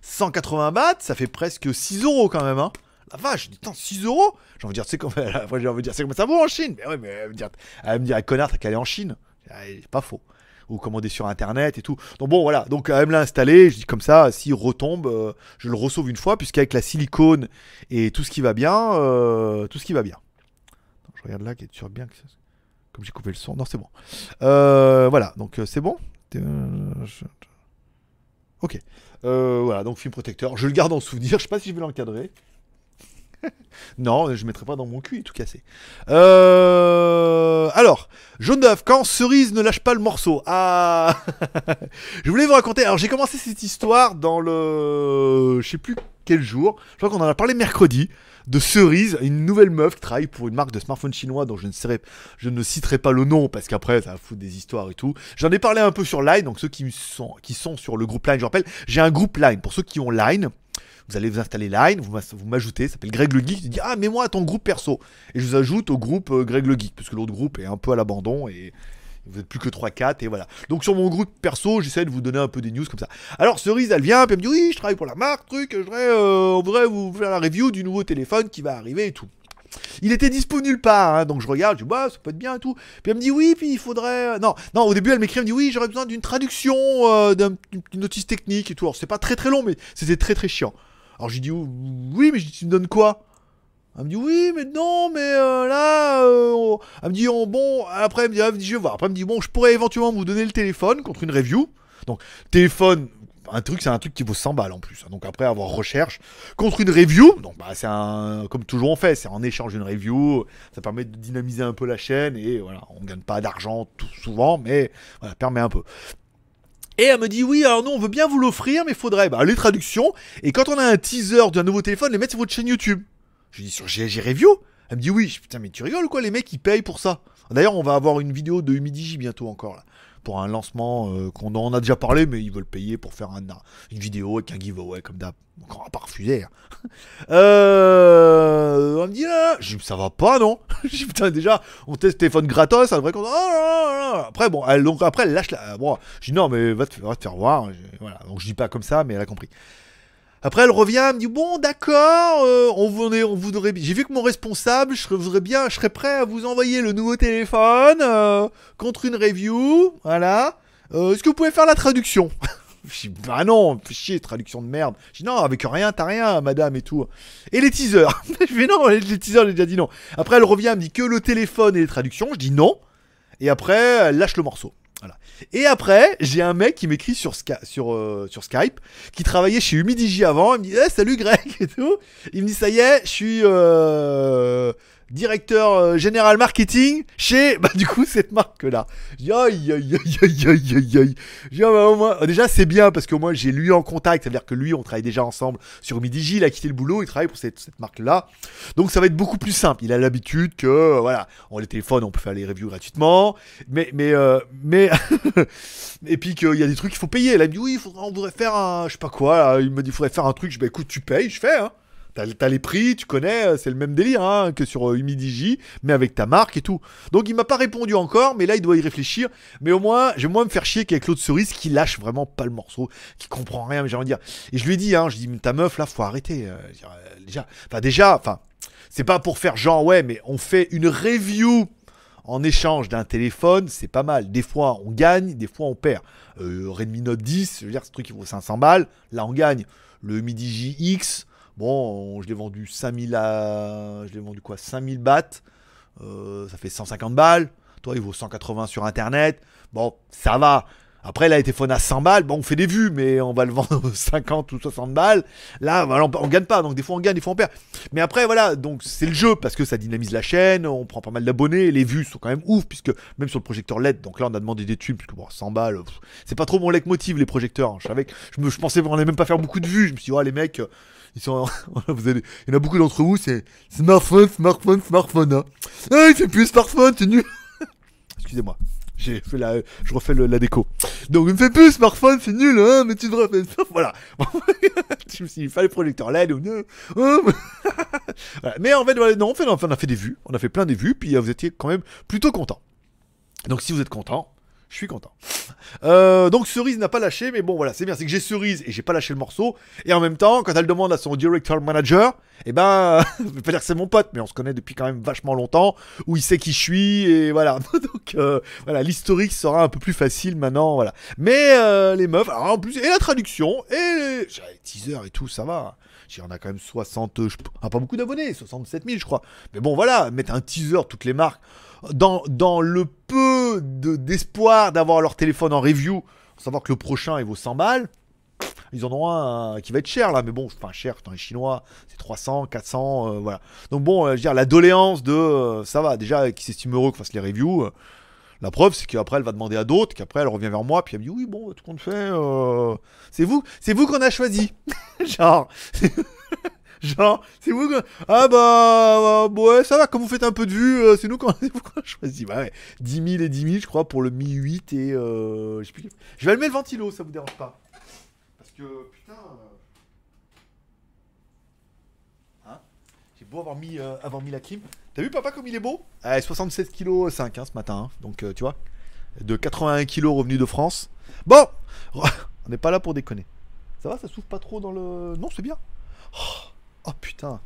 180 bahts, ça fait presque 6 euros quand même, hein la vache, attends, 6 euros J'ai envie de dire, c'est comme, après, j'ai envie de dire, c'est comme ça vaut en Chine. Mais ouais, mais elle me dire, elle me connard, t'as qu'à aller en Chine. Ah, C'est pas faux. Ou commander sur internet et tout. Donc bon, voilà. Donc elle me l'a installé. Je dis comme ça, s'il retombe, euh, je le ressauve une fois, puisqu'avec la silicone et tout ce qui va bien, euh, tout ce qui va bien. Je regarde là, qu'il tu bien Comme j'ai coupé le son. Non, c'est bon. Euh, voilà, donc c'est bon. Ok. Voilà, donc film protecteur. Je le garde en souvenir. Je sais pas si je vais l'encadrer. non, je ne mettrai pas dans mon cul, tout cassé. Euh, alors, jaune d'œuf, quand Cerise ne lâche pas le morceau. Ah Je voulais vous raconter. Alors, j'ai commencé cette histoire dans le. Je sais plus quel jour. Je crois qu'on en a parlé mercredi. De Cerise, une nouvelle meuf qui travaille pour une marque de smartphone chinois dont je ne, serai, je ne citerai pas le nom parce qu'après ça va foutre des histoires et tout. J'en ai parlé un peu sur Line, donc ceux qui sont, qui sont sur le groupe Line, je rappelle, j'ai un groupe Line. Pour ceux qui ont Line, vous allez vous installer Line, vous m'ajoutez, ça s'appelle Greg le Geek, tu dis ah mets-moi à ton groupe perso. Et je vous ajoute au groupe euh, Greg le Geek, parce que l'autre groupe est un peu à l'abandon et vous êtes plus que 3-4 et voilà. Donc sur mon groupe perso, j'essaie de vous donner un peu des news comme ça. Alors Cerise, elle vient, puis elle me dit oui, je travaille pour la marque, truc, je voudrais, euh, on voudrait vous faire la review du nouveau téléphone qui va arriver et tout. Il était dispo nulle part, hein, donc je regarde, je dis bah ça peut être bien et tout. Puis elle me dit oui, puis il faudrait. euh, Non, non, au début elle m'écrit, elle me dit oui, j'aurais besoin d'une traduction, d'un- d'une notice technique et tout. Alors c'est pas très très long, mais c'était très très chiant. Alors j'ai dit oui, mais tu me donnes quoi? Elle me dit oui, mais non, mais euh, là, euh, elle me dit oh, bon. Après elle me dit, dit, je vais voir. Après elle me dit bon, je pourrais éventuellement vous donner le téléphone contre une review. Donc téléphone. Un truc, c'est un truc qui vaut 100 balles en plus. hein. Donc après avoir recherche contre une review, donc bah c'est un comme toujours on fait, c'est en échange d'une review, ça permet de dynamiser un peu la chaîne et voilà, on gagne pas d'argent tout souvent, mais voilà, permet un peu. Et elle me dit oui, alors nous on veut bien vous l'offrir, mais faudrait bah, les traductions et quand on a un teaser d'un nouveau téléphone, les mettre sur votre chaîne YouTube. Je dis sur GG Review. Elle me dit oui, putain mais tu rigoles quoi, les mecs ils payent pour ça. D'ailleurs on va avoir une vidéo de Humidigi bientôt encore là pour un lancement euh, qu'on en a déjà parlé, mais ils veulent payer pour faire un, une vidéo avec un giveaway comme d'hab. Donc on va pas refuser. hein. Euh, on me dit là, dis, ça va pas non? Putain déjà on teste téléphone gratos, vrai compte. Oh là là. Après bon, elle, donc après elle lâche la. Bon, je dis non mais va te, te faire voir. Voilà, donc je dis pas comme ça, mais elle a compris. Après, elle revient, elle me dit bon, d'accord, euh, on voudrait, on voudrait, j'ai vu que mon responsable, je voudrais bien, je serais prêt à vous envoyer le nouveau téléphone euh, contre une review, voilà. Euh, Est-ce que vous pouvez faire la traduction? Je dis bah non, chier, traduction de merde. Je dis non, avec rien, t'as rien, madame et tout. Et les teasers Je fais non, les teasers, j'ai déjà dit non. Après, elle revient, elle me dit que le téléphone et les traductions. Je dis non. Et après, elle lâche le morceau. Et après, j'ai un mec qui m'écrit euh, sur Skype, qui travaillait chez Humidigi avant. Il me dit Eh, Salut Greg et tout. Il me dit Ça y est, je suis euh, directeur euh, général marketing chez bah, du coup cette marque-là. Aïe, aïe, aïe, aïe, déjà, c'est bien parce qu'au moins j'ai lui en contact. Ça veut dire que lui, on travaille déjà ensemble sur Humidigi. Il a quitté le boulot, il travaille pour cette, cette marque-là. Donc ça va être beaucoup plus simple. Il a l'habitude que, euh, voilà, on les téléphones, on peut faire les reviews gratuitement. Mais, mais, euh, mais, et puis qu'il y a des trucs qu'il faut payer. Là, il me dit, oui, faudrait, on voudrait faire un, je sais pas quoi. là. Il me dit, il faudrait faire un truc. Je dis, bah écoute, tu payes, je fais, hein. T'as les prix, tu connais, euh, c'est le même délire hein, que sur euh, mais avec ta marque et tout. Donc il m'a pas répondu encore, mais là il doit y réfléchir. Mais au moins, je vais moins me faire chier qu'avec l'autre cerise qui lâche vraiment pas le morceau, qui comprend rien, mais j'ai envie de dire. Et je lui ai dit, hein, je dit, ta meuf là, faut arrêter. euh, euh, déjà, enfin déjà, enfin, c'est pas pour faire genre, ouais, mais on fait une review en échange d'un téléphone, c'est pas mal. Des fois, on gagne, des fois, on perd. Redmi Note 10, je veux dire, ce truc qui vaut 500 balles, là, on gagne. Le Midi JX, bon, je l'ai vendu 5000 à... Je l'ai vendu quoi 5000 bahts, euh, ça fait 150 balles. Toi, il vaut 180 sur Internet. Bon, ça va. Après, là, les téléphones à 100 balles, bon, on fait des vues, mais on va le vendre 50 ou 60 balles. Là, on, on gagne pas, donc des fois on gagne, des fois on perd. Mais après, voilà, donc c'est le jeu parce que ça dynamise la chaîne, on prend pas mal d'abonnés, les vues sont quand même ouf, puisque même sur le projecteur LED, donc là on a demandé des tubes, puisque bon, 100 balles, c'est pas trop mon leitmotiv les projecteurs. hein. Je savais que je, me, je pensais qu'on allait même pas faire beaucoup de vues. Je me suis dit, oh, les mecs, euh, il y en a beaucoup d'entre vous, c'est smartphone, smartphone, smartphone. Hein. Ah, il fait plus smartphone, c'est nul. Excusez-moi. J'ai fait la, je refais le- la déco. Donc, il me fait plus smartphone, c'est nul, hein, mais tu devrais faire. Voilà. je me suis dit, il fallait projecteur LED ou non. Mais- en fait, on, fait, a fait des vues. On a fait plein des vues, puis euh, vous étiez quand même plutôt content. Donc, si vous êtes content, je suis content. Euh, donc Cerise n'a pas lâché, mais bon voilà, c'est bien, c'est que j'ai Cerise et j'ai pas lâché le morceau. Et en même temps, quand elle demande à son director manager, eh ben, je vais pas dire que c'est mon pote, mais on se connaît depuis quand même vachement longtemps, où il sait qui je suis et voilà. donc euh, voilà, l'historique sera un peu plus facile maintenant, voilà. Mais euh, les meufs, alors en plus et la traduction et les, teasers et tout, ça va. J'y en a quand même 60, je- ah, pas beaucoup d'abonnés, 67 000 je crois. Mais bon voilà, mettre un teaser toutes les marques dans le peu de- d'espoir d'avoir leur téléphone en review, savoir que le prochain il vaut 100 balles. Ils en ont un euh, qui va être cher là, mais bon, enfin cher, dans les chinois, c'est 300, 400, euh, voilà. Donc bon, euh, je veux dire, la doléance de ça va, déjà, qui s'estime heureux que fasse les reviews. la preuve, c'est qu'après, elle va demander à d'autres, qu'après, elle revient vers moi, puis elle me dit Oui, bon, tout compte fait, c'est vous, c'est vous qu'on a choisi. Genre, genre, c'est vous. Ah bah, ouais, ça va, comme vous faites un peu de vue, euh, c'est nous c'est vous qu'on a choisi. Bah ouais, 10 000 et 10 000, je crois, pour le Mi 8 et. Euh, je plus. Je vais allumer le ventilo, ça vous dérange pas Parce que, putain. euh, Hein J'ai beau avoir mis, euh, avoir mis la clim. T'as vu, papa, comme il est beau? Ah, 76 kg 5 hein, ce matin, hein. donc tu vois. De 81 kg revenu de France. Bon, on n'est pas là pour déconner. Ça va, ça souffle pas trop dans le. Non, c'est bien. Oh, oh, putain.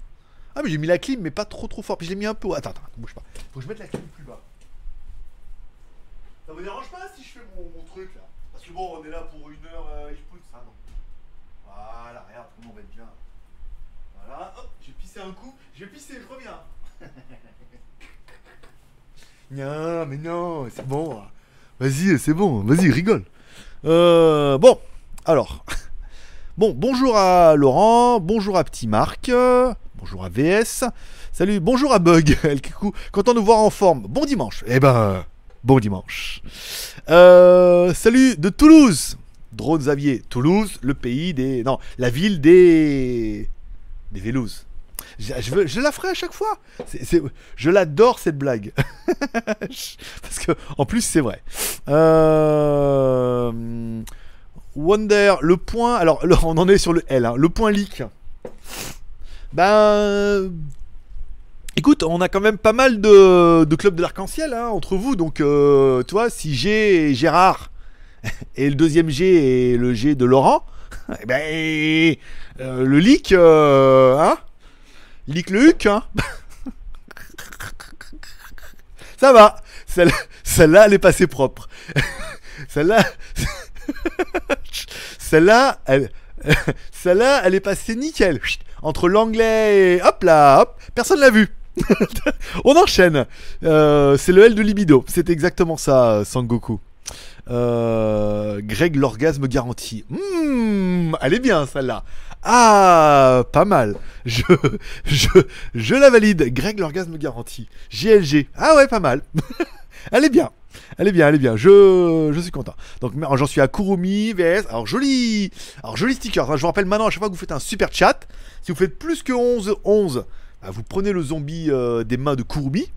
Ah, mais j'ai mis la clim, mais pas trop trop fort. Puis je l'ai mis un peu. Attends, attends, bouge pas. Faut que je mette la clim plus bas. Ça vous dérange pas si je fais mon, truc là Parce que bon, on est là pour une heure, euh, je pousse, ça non. Voilà, regarde comment on va être bien. Voilà, hop, j'ai pissé un coup. Je vais pisser, je reviens. non, mais non, c'est bon. Vas-y, c'est bon, vas-y, rigole. Euh, bon, alors. Bon, bonjour à Laurent, bonjour à Petit Marc, euh, bonjour à VS, salut, bonjour à Bug, content de vous voir en forme. Bon dimanche. Eh ben, bon dimanche. Euh, salut de Toulouse, Drone Xavier, Toulouse, le pays des. Non, la ville des. des Vélouses. Je, la ferai à chaque fois. Je l'adore cette blague. Parce que, en plus, c'est vrai. Euh, Wonder, le point. Alors, on en est sur le L. hein, le point leak. Ben. Écoute, on a quand même pas mal de, de clubs de l'arc-en-ciel hein, entre vous. Donc, euh, tu vois, si G et Gérard et le deuxième G et le G de Laurent, eh ben, euh, le leak, euh, hein Leak le huc, hein Ça va. Celle- Celle-là, elle est passée propre. Celle-là. Celle-là, elle. Est passée nickel. Entre l'anglais et. Hop là, hop. Personne l'a vu. On enchaîne. Euh, c'est le L de libido. C'est exactement ça, Sangoku. Euh, Greg, l'orgasme garanti. Hmm, elle est bien celle-là. Ah, pas mal. Je, je, je la valide. Greg, l'orgasme garanti. GLG. Ah ouais, pas mal. elle est bien. Elle est bien, elle est bien. Je, je suis content. Donc j'en suis à Kurumi VS. Alors joli, alors joli sticker. hein. Je vous rappelle maintenant à chaque fois que vous faites un super chat, si vous faites plus que 11 11, bah, vous prenez le zombie euh, des mains de Kurumi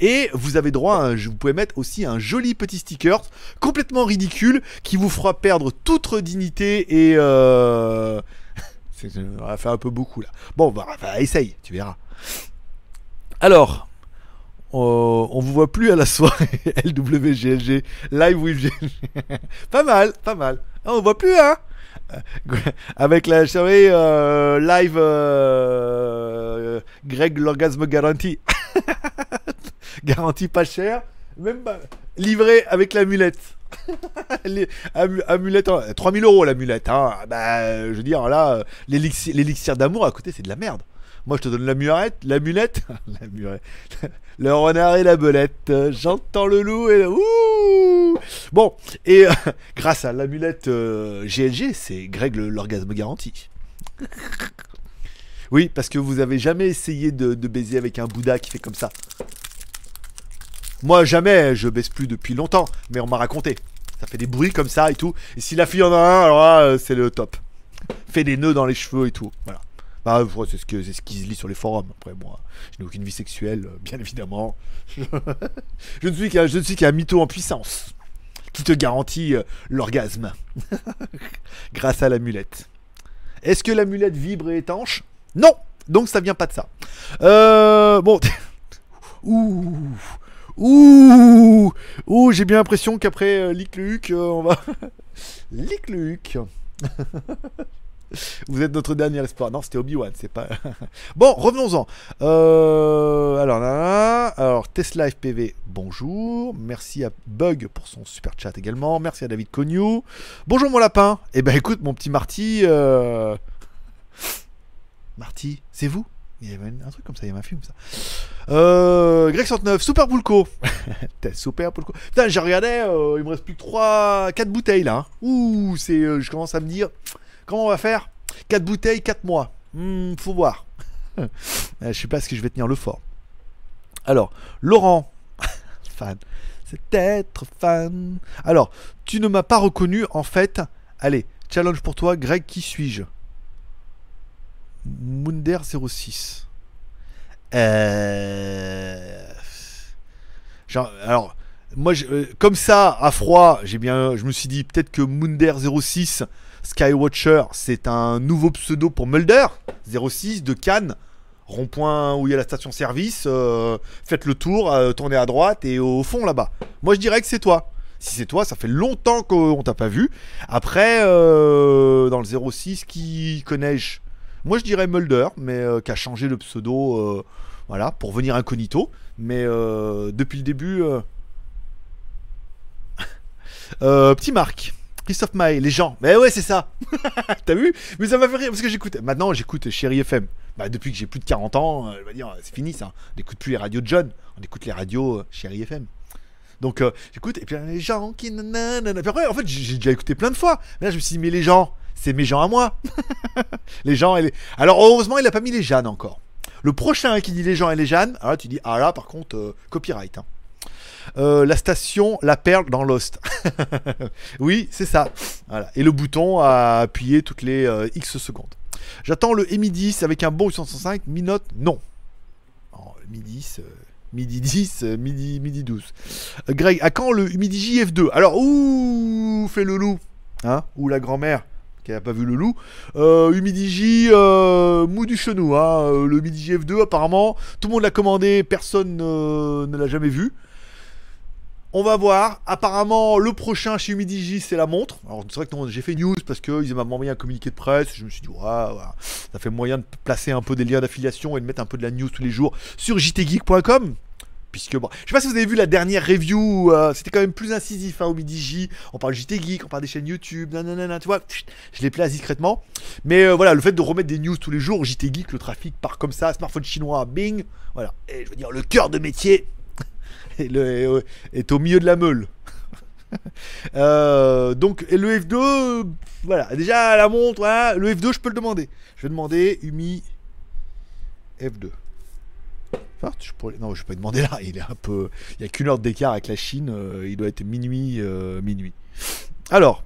et vous avez droit vous pouvez mettre aussi un joli petit sticker complètement ridicule qui vous fera perdre toute dignité et euh, C'est- On a fait un peu beaucoup là. Bon, bah, bah, essaye, tu verras. Alors, euh, on vous voit plus à la soirée LWGLG Live with GLG. pas mal, pas mal. Ah, on voit plus, hein? Euh, Avec la soirée euh, live euh, Greg l'orgasme garanti. garantie pas cher, même pas livré avec l'amulette. Amulette, en- 3000 euros l'amulette. Hein. Bah, je veux dire, là, l'élixir d'amour à côté, c'est de la merde. Moi, je te donne l'amulette, l'amulette, l'amulette, le renard et la belette. euh, J'entends le loup et le ouh. Bon, et euh, grâce à l'amulette euh, GLG, c'est Greg l'orgasme garanti. Oui, parce que vous avez jamais essayé de, baiser avec un Bouddha qui fait comme ça. Moi, jamais, je baisse plus depuis longtemps, mais on m'a raconté. Ça fait des bruits comme ça et tout. Et si la fille en a un, alors euh, c'est le top. Fait des nœuds dans les cheveux et tout. Voilà. Bah, c'est ce que c'est ce qui se lit sur les forums. Après, moi, je n'ai aucune vie sexuelle, euh, bien évidemment. je ne suis qu'un, je ne suis mytho en puissance qui te garantit euh, l'orgasme grâce à l'amulette. Est-ce que l'amulette vibre et étanche? Non. Donc ça vient pas de ça. Euh, bon. Ouh. Ouh. Ouh, j'ai bien l'impression qu'après euh, Lick euh, on va. Lick le. Vous êtes notre dernier espoir. Non, c'était Obi-Wan, c'est pas. bon, revenons-en. Euh, alors, nanana. alors, Tesla FPV, bonjour. Merci à Bug pour son super chat également. Merci à David Cognou. Bonjour mon lapin. Eh ben écoute, mon petit Marty. euh, Marty, c'est vous? Il y avait un truc comme ça, il y avait un film ça. Euh, Greg 69, Super Poulco. T'es Super Poulco. Putain, j'ai regardé, euh, il me reste plus que 3, 4 bouteilles là. Ouh, c'est, je commence à me dire, comment on va faire? 4 bouteilles, 4 mois. Hmm, faut voir. Euh, je sais pas que je vais tenir le fort. Alors, Laurent, fan. C'est être fan. Alors, tu ne m'as pas reconnu en fait. Allez, challenge pour toi, Greg, qui suis-je? Munder 06. Euh... Genre, alors, moi, je- euh, comme ça, à froid, j'ai bien, je me suis dit peut-être que Munder 06 Skywatcher, c'est un nouveau pseudo pour Mulder 06 de Cannes, rond-point où il y a la station-service. euh, faites le tour, euh, tournez à droite et au fond là-bas. Moi, je dirais que c'est toi. Si c'est toi, ça fait longtemps qu'on t'a pas vu. Après, euh, dans le 06, qui connais-je? Moi, je dirais Mulder, mais qui a changé le pseudo, voilà, pour venir incognito. Mais depuis le début, petit Marc. Christophe Maé, les gens. Mais ouais, c'est ça. T'as vu? Mais ça m'a fait rire parce que j'écoute. Maintenant, j'écoute Chéri FM. Bah, depuis que j'ai plus de 40 ans, euh, je dire, c'est fini ça. On n'écoute plus les radios de John. On écoute les radios euh, Chéri FM. Donc, euh, j'écoute. Et puis, les gens qui. nanana. En fait, j'ai déjà écouté plein de fois. Mais là, je me suis dit, mais les gens, c'est mes gens à moi. les gens et les. Alors, heureusement, il a pas mis les Jeannes encore. Le prochain qui dit les gens et les Jeannes, alors là, tu dis, ah là, par contre, copyright. hein. Euh, la station La Perle dans Lost. oui, c'est ça. Et le bouton à appuyer toutes les euh, X secondes. J'attends le Mi 10 avec un bon 865. Mi note, non. Le Mi 10, euh, midi 10, euh, midi, midi 12. Euh, Greg, à quand le midi JF2 Alors, ouh, fait le loup. Hein? Ou la grand-mère qui n'a pas vu le loup. Euh, Humidigi, euh, mou du chenou. Hein. Euh, Le Midi GF2, apparemment, tout le monde l'a commandé, personne ne l'a jamais vu. On va voir. Apparemment, le prochain chez Humidigi, c'est la montre. Alors, c'est vrai que j'ai fait news parce qu'ils m'ont envoyé un communiqué de presse. Je me suis dit, ouais, ça fait moyen de placer un peu des liens d'affiliation et de mettre un peu de la news tous les jours sur jtgeek.com. Puisque, bon, je sais pas si vous avez vu la dernière review, euh, c'était quand même plus incisif hein, au. On parle JT Geek, on parle des chaînes YouTube, nanana, tu vois, je les place discrètement. Mais euh, voilà, le fait de remettre des news tous les jours, JT Geek, le trafic part comme ça, smartphone chinois, bing, voilà. Et je veux dire, le cœur de métier le- est- au milieu de la meule. Euh, donc, le F2, euh, voilà, déjà la montre, voilà, le F2, je peux le demander. Je vais demander Umi F2. Enfin, je pourrais- Non, je vais pas demander là. Il est un peu. Il y a qu'une heure d'écart avec la Chine. euh, il doit être minuit, euh, minuit. Alors,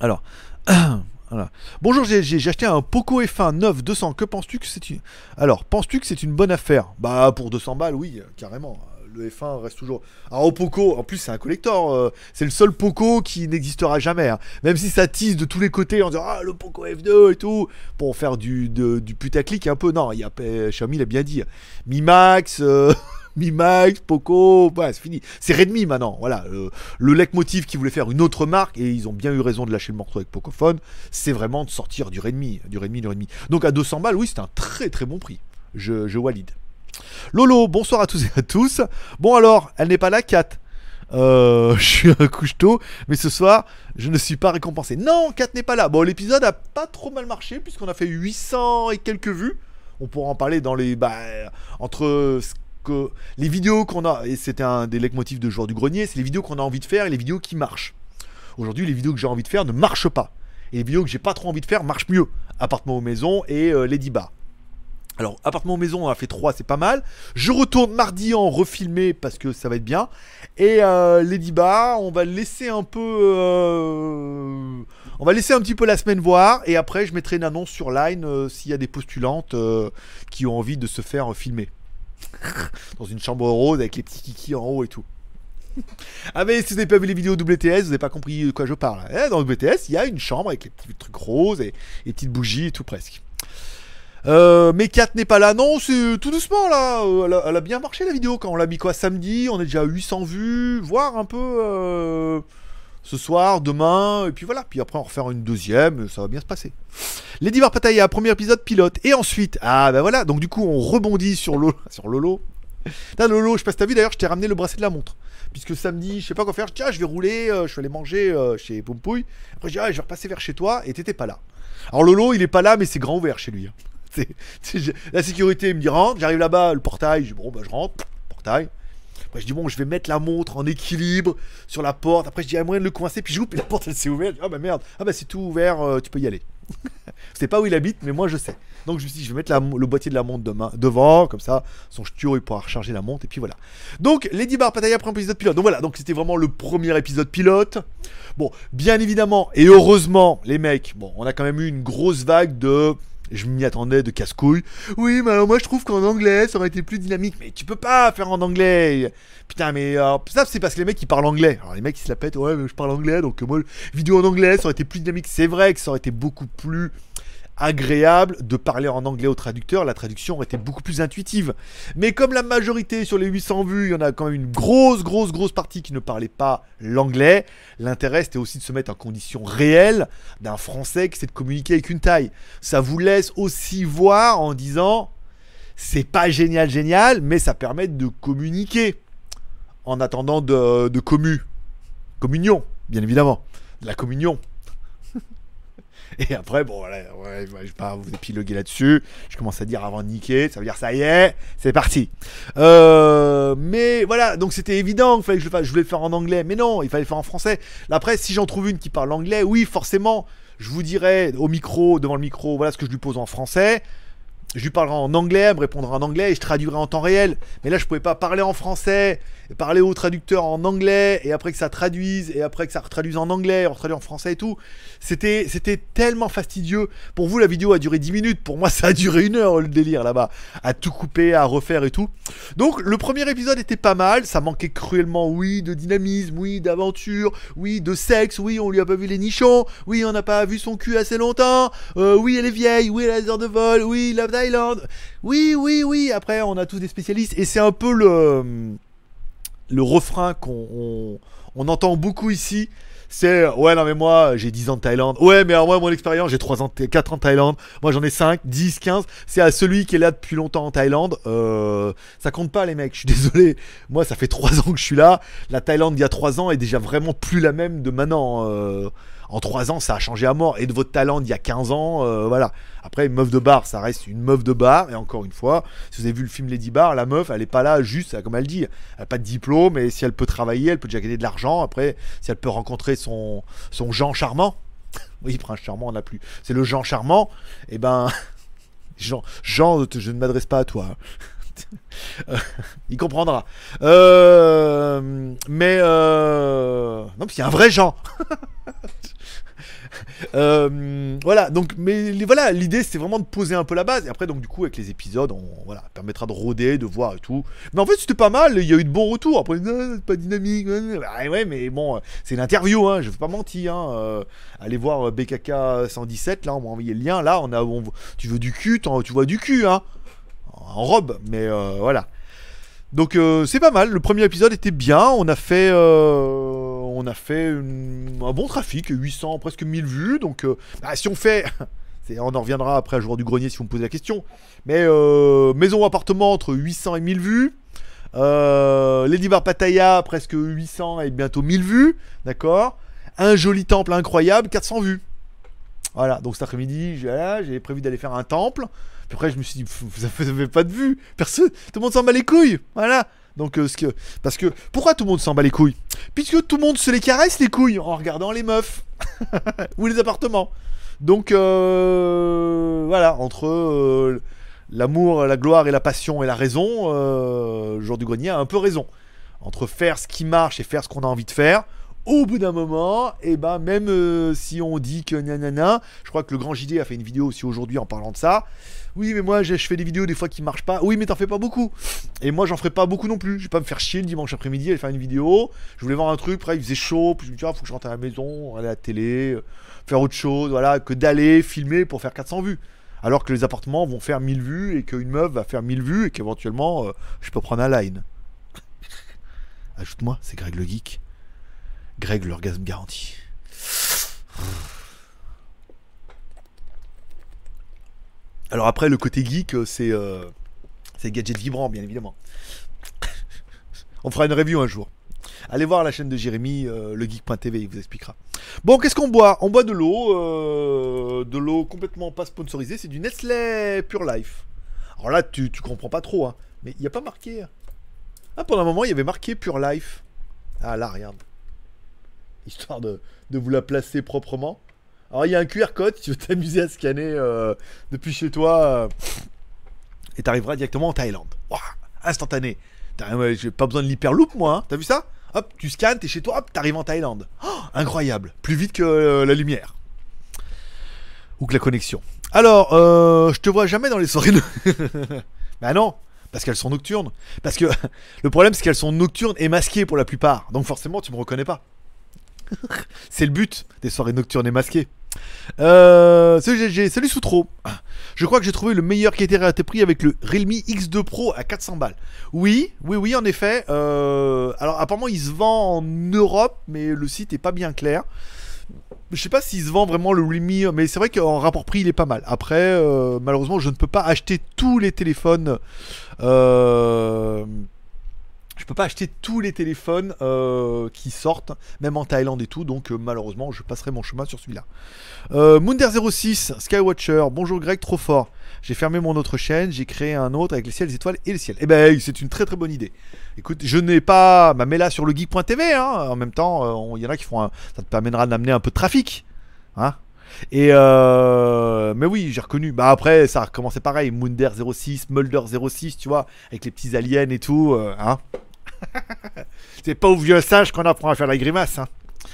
alors, voilà. Bonjour, j'ai acheté un Poco F1 9 200. Que penses-tu que c'est une Alors, penses-tu que c'est une bonne affaire? Bah, pour 200 balles, oui, euh, carrément. Le F1 reste toujours. Alors au Poco, en plus c'est un collector, euh, c'est le seul Poco qui n'existera jamais. hein. Même si ça tease de tous les côtés en disant ah le Poco F2 et tout pour faire du de- du putaclic un peu. Non, il y a Xiaomi l'a bien dit. Mi Max. euh, Mi Max, Poco, ouais, c'est fini. C'est Redmi maintenant, voilà. euh, le leitmotiv qui voulait faire une autre marque, et ils ont bien eu raison de lâcher le morceau avec Pocophone, c'est vraiment de sortir du Redmi, du Redmi, du Redmi. Donc à 200 balles, oui, c'est un très très bon prix. Je, je valide. Lolo, bonsoir à tous et à tous. Bon alors, elle n'est pas là, Kat. Euh, je suis un couche-tôt, mais ce soir, je ne suis pas récompensé. Non, Kat n'est pas là. Bon, l'épisode a pas trop mal marché, puisqu'on a fait 800 et quelques vues. On pourra en parler dans les... Bah, entre ce. Les vidéos qu'on a, et c'était un des leitmotifs de Joueur du Grenier, c'est les vidéos qu'on a envie de faire et les vidéos qui marchent. Aujourd'hui, les vidéos que j'ai envie de faire ne marchent pas. Et les vidéos que j'ai pas trop envie de faire marchent mieux. Appartement aux maisons et euh, Lady Bar. Alors, appartement maison, on a fait 3, c'est pas mal. Je retourne mardi en refilmé parce que ça va être bien. Et euh, Lady Bar, on va laisser un peu. euh, On va laisser un petit peu la semaine voir. Et après, je mettrai une annonce sur Line euh, s'il y a des postulantes euh, qui ont envie de se faire filmer. Dans une chambre rose avec les petits kikis en haut et tout. Ah mais si vous n'avez pas vu les vidéos WTS, vous n'avez pas compris de quoi je parle. Eh, dans WTS, il y a une chambre avec les petits trucs roses et les petites bougies et tout presque. Euh, mais Kat n'est pas là, non, c'est tout doucement là. Euh, Elle a, bien marché la vidéo quand on l'a mis quoi samedi, on est déjà à 800 vues, voire un peu euh, ce soir, demain, et puis voilà. Puis après on refait une deuxième, ça va bien se passer. Lady Bar Pataya, premier épisode pilote, et ensuite, ah ben voilà, donc du coup on rebondit sur Lolo. Sur Lolo. Putain, Lolo, je sais pas si t'as vu d'ailleurs, je t'ai ramené le bracelet de la montre. Puisque samedi, je sais pas quoi faire, je dis, ah, je vais rouler, euh, je vais aller manger euh, chez Pompouille. Après, je dis, ah, je vais repasser vers chez toi, et t'étais pas là. Alors, Lolo, il est pas là, mais c'est grand ouvert chez lui. hein. C'est- c'est- la sécurité me dit, rentre, j'arrive là-bas, le portail, je dis, bon, bah, je rentre, portail. Après, je dis, bon, je vais mettre la montre en équilibre sur la porte. Après, je dis, il y a moyen de le coincer, puis je puis la porte, elle s'est ouverte. Ah, bah merde, ah, bah, c'est tout ouvert, euh, tu peux y aller. sais pas où il habite, mais moi, je sais. Donc, je me suis dit, je vais mettre le boîtier de la montre devant, comme ça, son studio, il pourra recharger la montre, et puis voilà. Donc, Lady Bar Pataya premier épisode pilote. Donc voilà, donc c'était vraiment le premier épisode pilote. Bon, bien évidemment, et heureusement, les mecs, bon, on a quand même eu une grosse vague de. Je m'y attendais de casse-couilles. Oui, mais alors moi je trouve qu'en anglais ça aurait été plus dynamique. Mais tu peux pas faire en anglais. Putain, mais euh, ça c'est parce que les mecs ils parlent anglais. Alors les mecs ils se la pètent. Ouais, mais je parle anglais donc euh, moi, vidéo en anglais ça aurait été plus dynamique. C'est vrai que ça aurait été beaucoup plus agréable de parler en anglais au traducteur, la traduction été beaucoup plus intuitive. Mais comme la majorité sur les 800 vues, il y en a quand même une grosse, grosse, grosse partie qui ne parlait pas l'anglais, l'intérêt c'était aussi de se mettre en condition réelle d'un français qui sait de communiquer avec une taille. Ça vous laisse aussi voir en disant c'est pas génial, génial, mais ça permet de communiquer en attendant de, de commu. Communion, bien évidemment. De la communion. Et après, bon, voilà, ouais, je vais pas vous épiloguer là-dessus. Je commence à dire avant de niquer, ça veut dire ça y est, c'est parti. Euh, mais voilà, donc c'était évident qu'il fallait que je le fasse. Je voulais le faire en anglais, mais non, il fallait le faire en français. Là, Après, si j'en trouve une qui parle anglais, oui, forcément, je vous dirai au micro, devant le micro, voilà ce que je lui pose en français. Je lui parlerai en anglais, elle me répondra en anglais et je traduirai en temps réel. Mais là, je pouvais pas parler en français, parler au traducteur en anglais, et après que ça traduise, et après que ça retraduise en anglais, retraduise en français et tout. C'était, tellement fastidieux. Pour vous, la vidéo a duré 10 minutes. Pour moi, ça a duré une heure le délire là-bas. À tout couper, à refaire et tout. Donc, le premier épisode était pas mal. Ça manquait cruellement, oui, de dynamisme, oui, d'aventure, oui, de sexe, oui, on lui a pas vu les nichons, oui, on n'a pas vu son cul assez longtemps, euh, oui, elle est vieille, oui, elle a des heures de vol, oui, la Thaïlande. Oui, oui, oui. Après, on a tous des spécialistes. Et c'est un peu le, le refrain qu'on on, on entend beaucoup ici. C'est ouais non mais moi j'ai 10 ans de Thaïlande. Ouais mais alors moi mon expérience j'ai 3 ans de- 4 ans de Thaïlande. Moi j'en ai 5, 10, 15. C'est à celui qui est là depuis longtemps en Thaïlande. Euh, ça compte pas les mecs, je suis désolé. Moi ça fait 3 ans que je suis là. La Thaïlande il y a 3 ans est déjà vraiment plus la même de maintenant. Euh, en 3 ans ça a changé à mort. Et de votre Thaïlande il y a 15 ans, euh, voilà. Après meuf de bar ça reste une meuf de bar. Et encore une fois, si vous avez vu le film Lady Bar, la meuf elle est pas là juste comme elle dit. Elle a pas de diplôme et si elle peut travailler, elle peut déjà gagner de l'argent. Après, si elle peut rencontrer son, Jean charmant, oui, prince charmant, on n'a plus. C'est le Jean charmant, et ben, Jean, Jean, je ne m'adresse pas à toi. Euh, Il comprendra. Euh, mais non, parce y a un vrai Jean. Euh, voilà, donc, mais voilà, l'idée c'était vraiment de poser un peu la base. Et après, donc, du coup, avec les épisodes, on voilà, permettra de rôder, de voir et tout. Mais en fait, c'était pas mal. Il y a eu de bons retours. Après, non, pas dynamique. Ouais, mais bon, euh, c'est une interview, hein, je vais pas mentir. Hein. Euh, allez voir BKK 117, là, on m'a envoyé le lien. Là, on a, tu veux du cul, tu vois du cul, hein, en robe, mais voilà. Donc c'est pas mal. Le premier épisode était bien. On a fait, on a fait un bon trafic, 800, presque 1000 vues. Donc euh, bah, si on fait, on en reviendra après à joueur du grenier si vous me posez la question. Mais euh, maison ou appartement entre 800 et 1000 vues. Euh, Lady Bar Pattaya presque 800 et bientôt 1000 vues, d'accord. Un joli temple incroyable, 400 vues. Voilà, donc cet après-midi, voilà, j'ai prévu d'aller faire un temple. Puis après, je me suis dit, vous avez- vous avez pas de vues, personne, tout le monde s'en bat les couilles, voilà. Donc, euh, parce que, pourquoi tout le monde s'en bat les couilles? Puisque tout le monde se les caresse les couilles en regardant les meufs ou les appartements. Donc, euh, voilà, entre euh, l'amour, la gloire et la passion et la raison, euh, du grenier a un peu raison. Entre faire ce qui marche et faire ce qu'on a envie de faire, au bout d'un moment, et ben même euh, si on dit que nanana, je crois que le grand JD a fait une vidéo aussi aujourd'hui en parlant de ça. Oui, mais moi je fais des vidéos des fois qui marchent pas. Oui, mais t'en fais pas beaucoup. Et moi j'en ferai pas beaucoup non plus. Je vais pas me faire chier le dimanche après-midi aller faire une vidéo. Je voulais voir un truc, après il faisait chaud, puis je me dis ah, faut que je rentre à la maison, aller à la télé, euh, faire autre chose, voilà, que d'aller filmer pour faire 400 vues. Alors que les appartements vont faire 1000 vues et qu'une meuf va faire 1000 vues et qu'éventuellement euh, je peux prendre un line. Ajoute-moi, c'est Greg le Geek. Greg l'orgasme garanti. Alors après le côté geek euh, c'est euh, gadget vibrant bien évidemment. On fera une review un jour. Allez voir la chaîne de Jérémy, euh, legeek.tv, il vous expliquera. Bon, qu'est-ce qu'on boit? On boit de l'eau, euh, de l'eau complètement pas sponsorisée, c'est du Nestlé Pure Life. Alors là, tu, tu comprends pas trop, hein, mais il n'y a pas marqué. Ah, pendant un moment, il y avait marqué Pure Life. Ah là, regarde. Histoire de vous la placer proprement. Alors, il y a un QR code, tu veux t'amuser à scanner euh, depuis chez toi, euh, et t'arriveras directement en Thaïlande. Instantané. J'ai pas besoin de l'hyperloop, moi. hein. T'as vu ça? Hop, tu scannes, t'es chez toi, hop, t'arrives en Thaïlande. Oh, incroyable. Plus vite que euh, la lumière. Ou que la connexion. Alors, je te vois jamais dans les soirées. bah non, parce qu'elles sont nocturnes. Parce que le problème, c'est qu'elles sont nocturnes et masquées pour la plupart. Donc forcément, tu me reconnais pas. c'est le but des soirées nocturnes et masquées. Euh, salut GG, salut Soutro. Je crois que j'ai trouvé le meilleur qui était à tes prix avec le Realme X2 Pro à 400 balles. Oui, oui, oui, en effet. Euh, alors apparemment, il se vend en Europe, mais le site est pas bien clair. Je sais pas s'il se vend vraiment le Realme, mais c'est vrai qu'en rapport prix, il est pas mal. Après, euh, malheureusement, je ne peux pas acheter tous les téléphones. euh, je peux pas acheter tous les téléphones euh, qui sortent, même en Thaïlande et tout, donc euh, malheureusement je passerai mon chemin sur celui-là. Euh, Munder06, Skywatcher, bonjour Greg, trop fort. J'ai fermé mon autre chaîne, j'ai créé un autre avec les ciels, les étoiles et le ciel. Eh ben c'est une très très bonne idée. Écoute, je n'ai pas. Bah, mets-la sur le geek.tv, hein. en même temps, euh, il y en a qui font un- Ça te permettra d'amener un peu de trafic. Hein et euh, mais oui, j'ai reconnu. Bah après, ça a recommencé pareil. Munder 06, Mulder 06, tu vois, avec les petits aliens et tout. euh, hein c'est pas au vieux singe qu'on apprend à faire la grimace. Hein.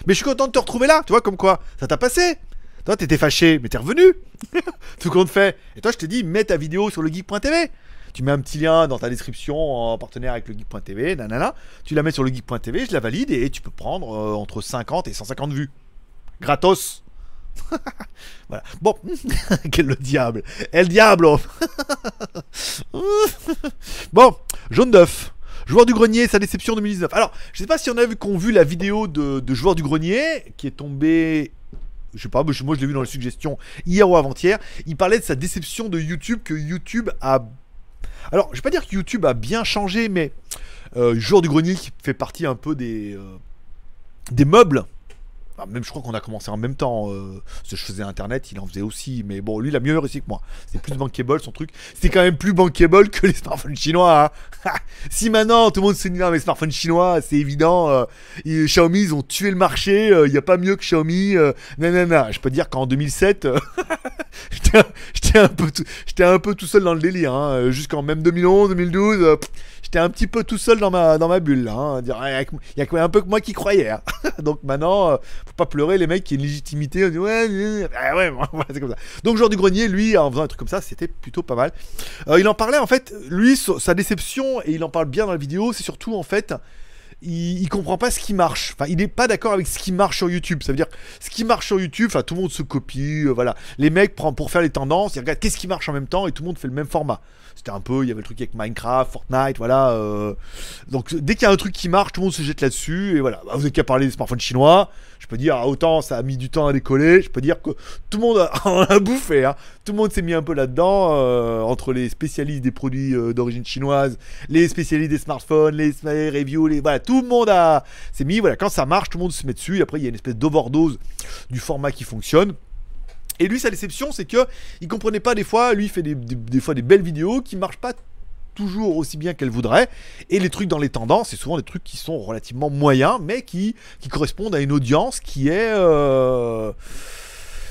Mais je suis content de te retrouver là, tu vois, comme quoi. Ça t'a passé. Toi, t'étais fâché, mais t'es revenu. Tout compte fait. Et toi, je t'ai dit, mets ta vidéo sur le geek.tv. Tu mets un petit lien dans ta description en partenaire avec le geek.tv, nanana. Tu la mets sur le geek.tv, je la valide et tu peux prendre euh, entre 50 et 150 vues. Gratos. voilà. Bon, quel le diable. El diablo. bon, jaune d'œuf. Joueur du grenier, sa déception 2019. Alors, je sais pas si on a vu qu'on vu la vidéo de, joueur du grenier qui est tombée. Je sais pas, moi je l'ai vu dans les suggestions hier ou avant-hier. Il parlait de sa déception de YouTube, que YouTube a. Alors, je vais pas dire que YouTube a bien changé, mais euh, joueur du grenier qui fait partie un peu des euh, des meubles. Ah, même je crois qu'on a commencé en même temps. Euh, je faisais internet, il en faisait aussi. Mais bon, lui, il a mieux réussi que moi. C'est plus bankable son truc. C'est quand même plus bankable que les smartphones chinois. hein. si maintenant tout le monde se dit avec les smartphones chinois, c'est évident. euh, Xiaomi, ils ont tué le marché. Il n'y a pas mieux que Xiaomi. Euh, nanana. Je peux dire qu'en 2007, euh, j'étais un- peu tout- un peu tout seul dans le délire. hein. Jusqu'en même 2011, 2012. euh, pff, J'étais un petit peu tout seul dans ma, bulle. hein. Il y a que- un peu que moi qui croyais. Donc maintenant, euh, faut pas pleurer les mecs qui ont une légitimité. Ouais, ouais, ah ouais, c'est comme ça. Donc genre du grenier, lui, en faisant un truc comme ça, c'était plutôt pas mal. Euh, il en parlait en fait, lui, sa déception, et il en parle bien dans la vidéo, c'est surtout en fait, il, comprend pas ce qui marche. Enfin, il n'est pas d'accord avec ce qui marche sur YouTube. Ça veut dire, ce qui marche sur YouTube, enfin, tout le monde se copie, euh, voilà. Les mecs, prennent pour faire les tendances, ils regardent qu'est-ce qui marche en même temps, et tout le monde fait le même format. C'était un peu, il y avait le truc avec Minecraft, Fortnite, voilà. euh. Donc, dès qu'il y a un truc qui marche, tout le monde se jette là-dessus, et voilà. Bah, vous avez qu'à parler des smartphones chinois. Je peux dire, ah, autant ça a mis du temps à décoller, je peux dire que tout le monde a- bouffé, hein. Tout le monde s'est mis un peu là-dedans, euh, entre les spécialistes des produits euh, d'origine chinoise, les spécialistes des smartphones, les reviews, les voilà, tout le monde a s'est mis. Voilà, quand ça marche, tout le monde se met dessus. Et après, il y a une espèce d'overdose du format qui fonctionne. Et lui, sa déception, c'est que il comprenait pas des fois. Lui, fait des, des- des fois des belles vidéos qui marchent pas toujours aussi bien qu'elle voudrait. Et les trucs dans les tendances, c'est souvent des trucs qui sont relativement moyens, mais qui, qui correspondent à une audience qui est. euh,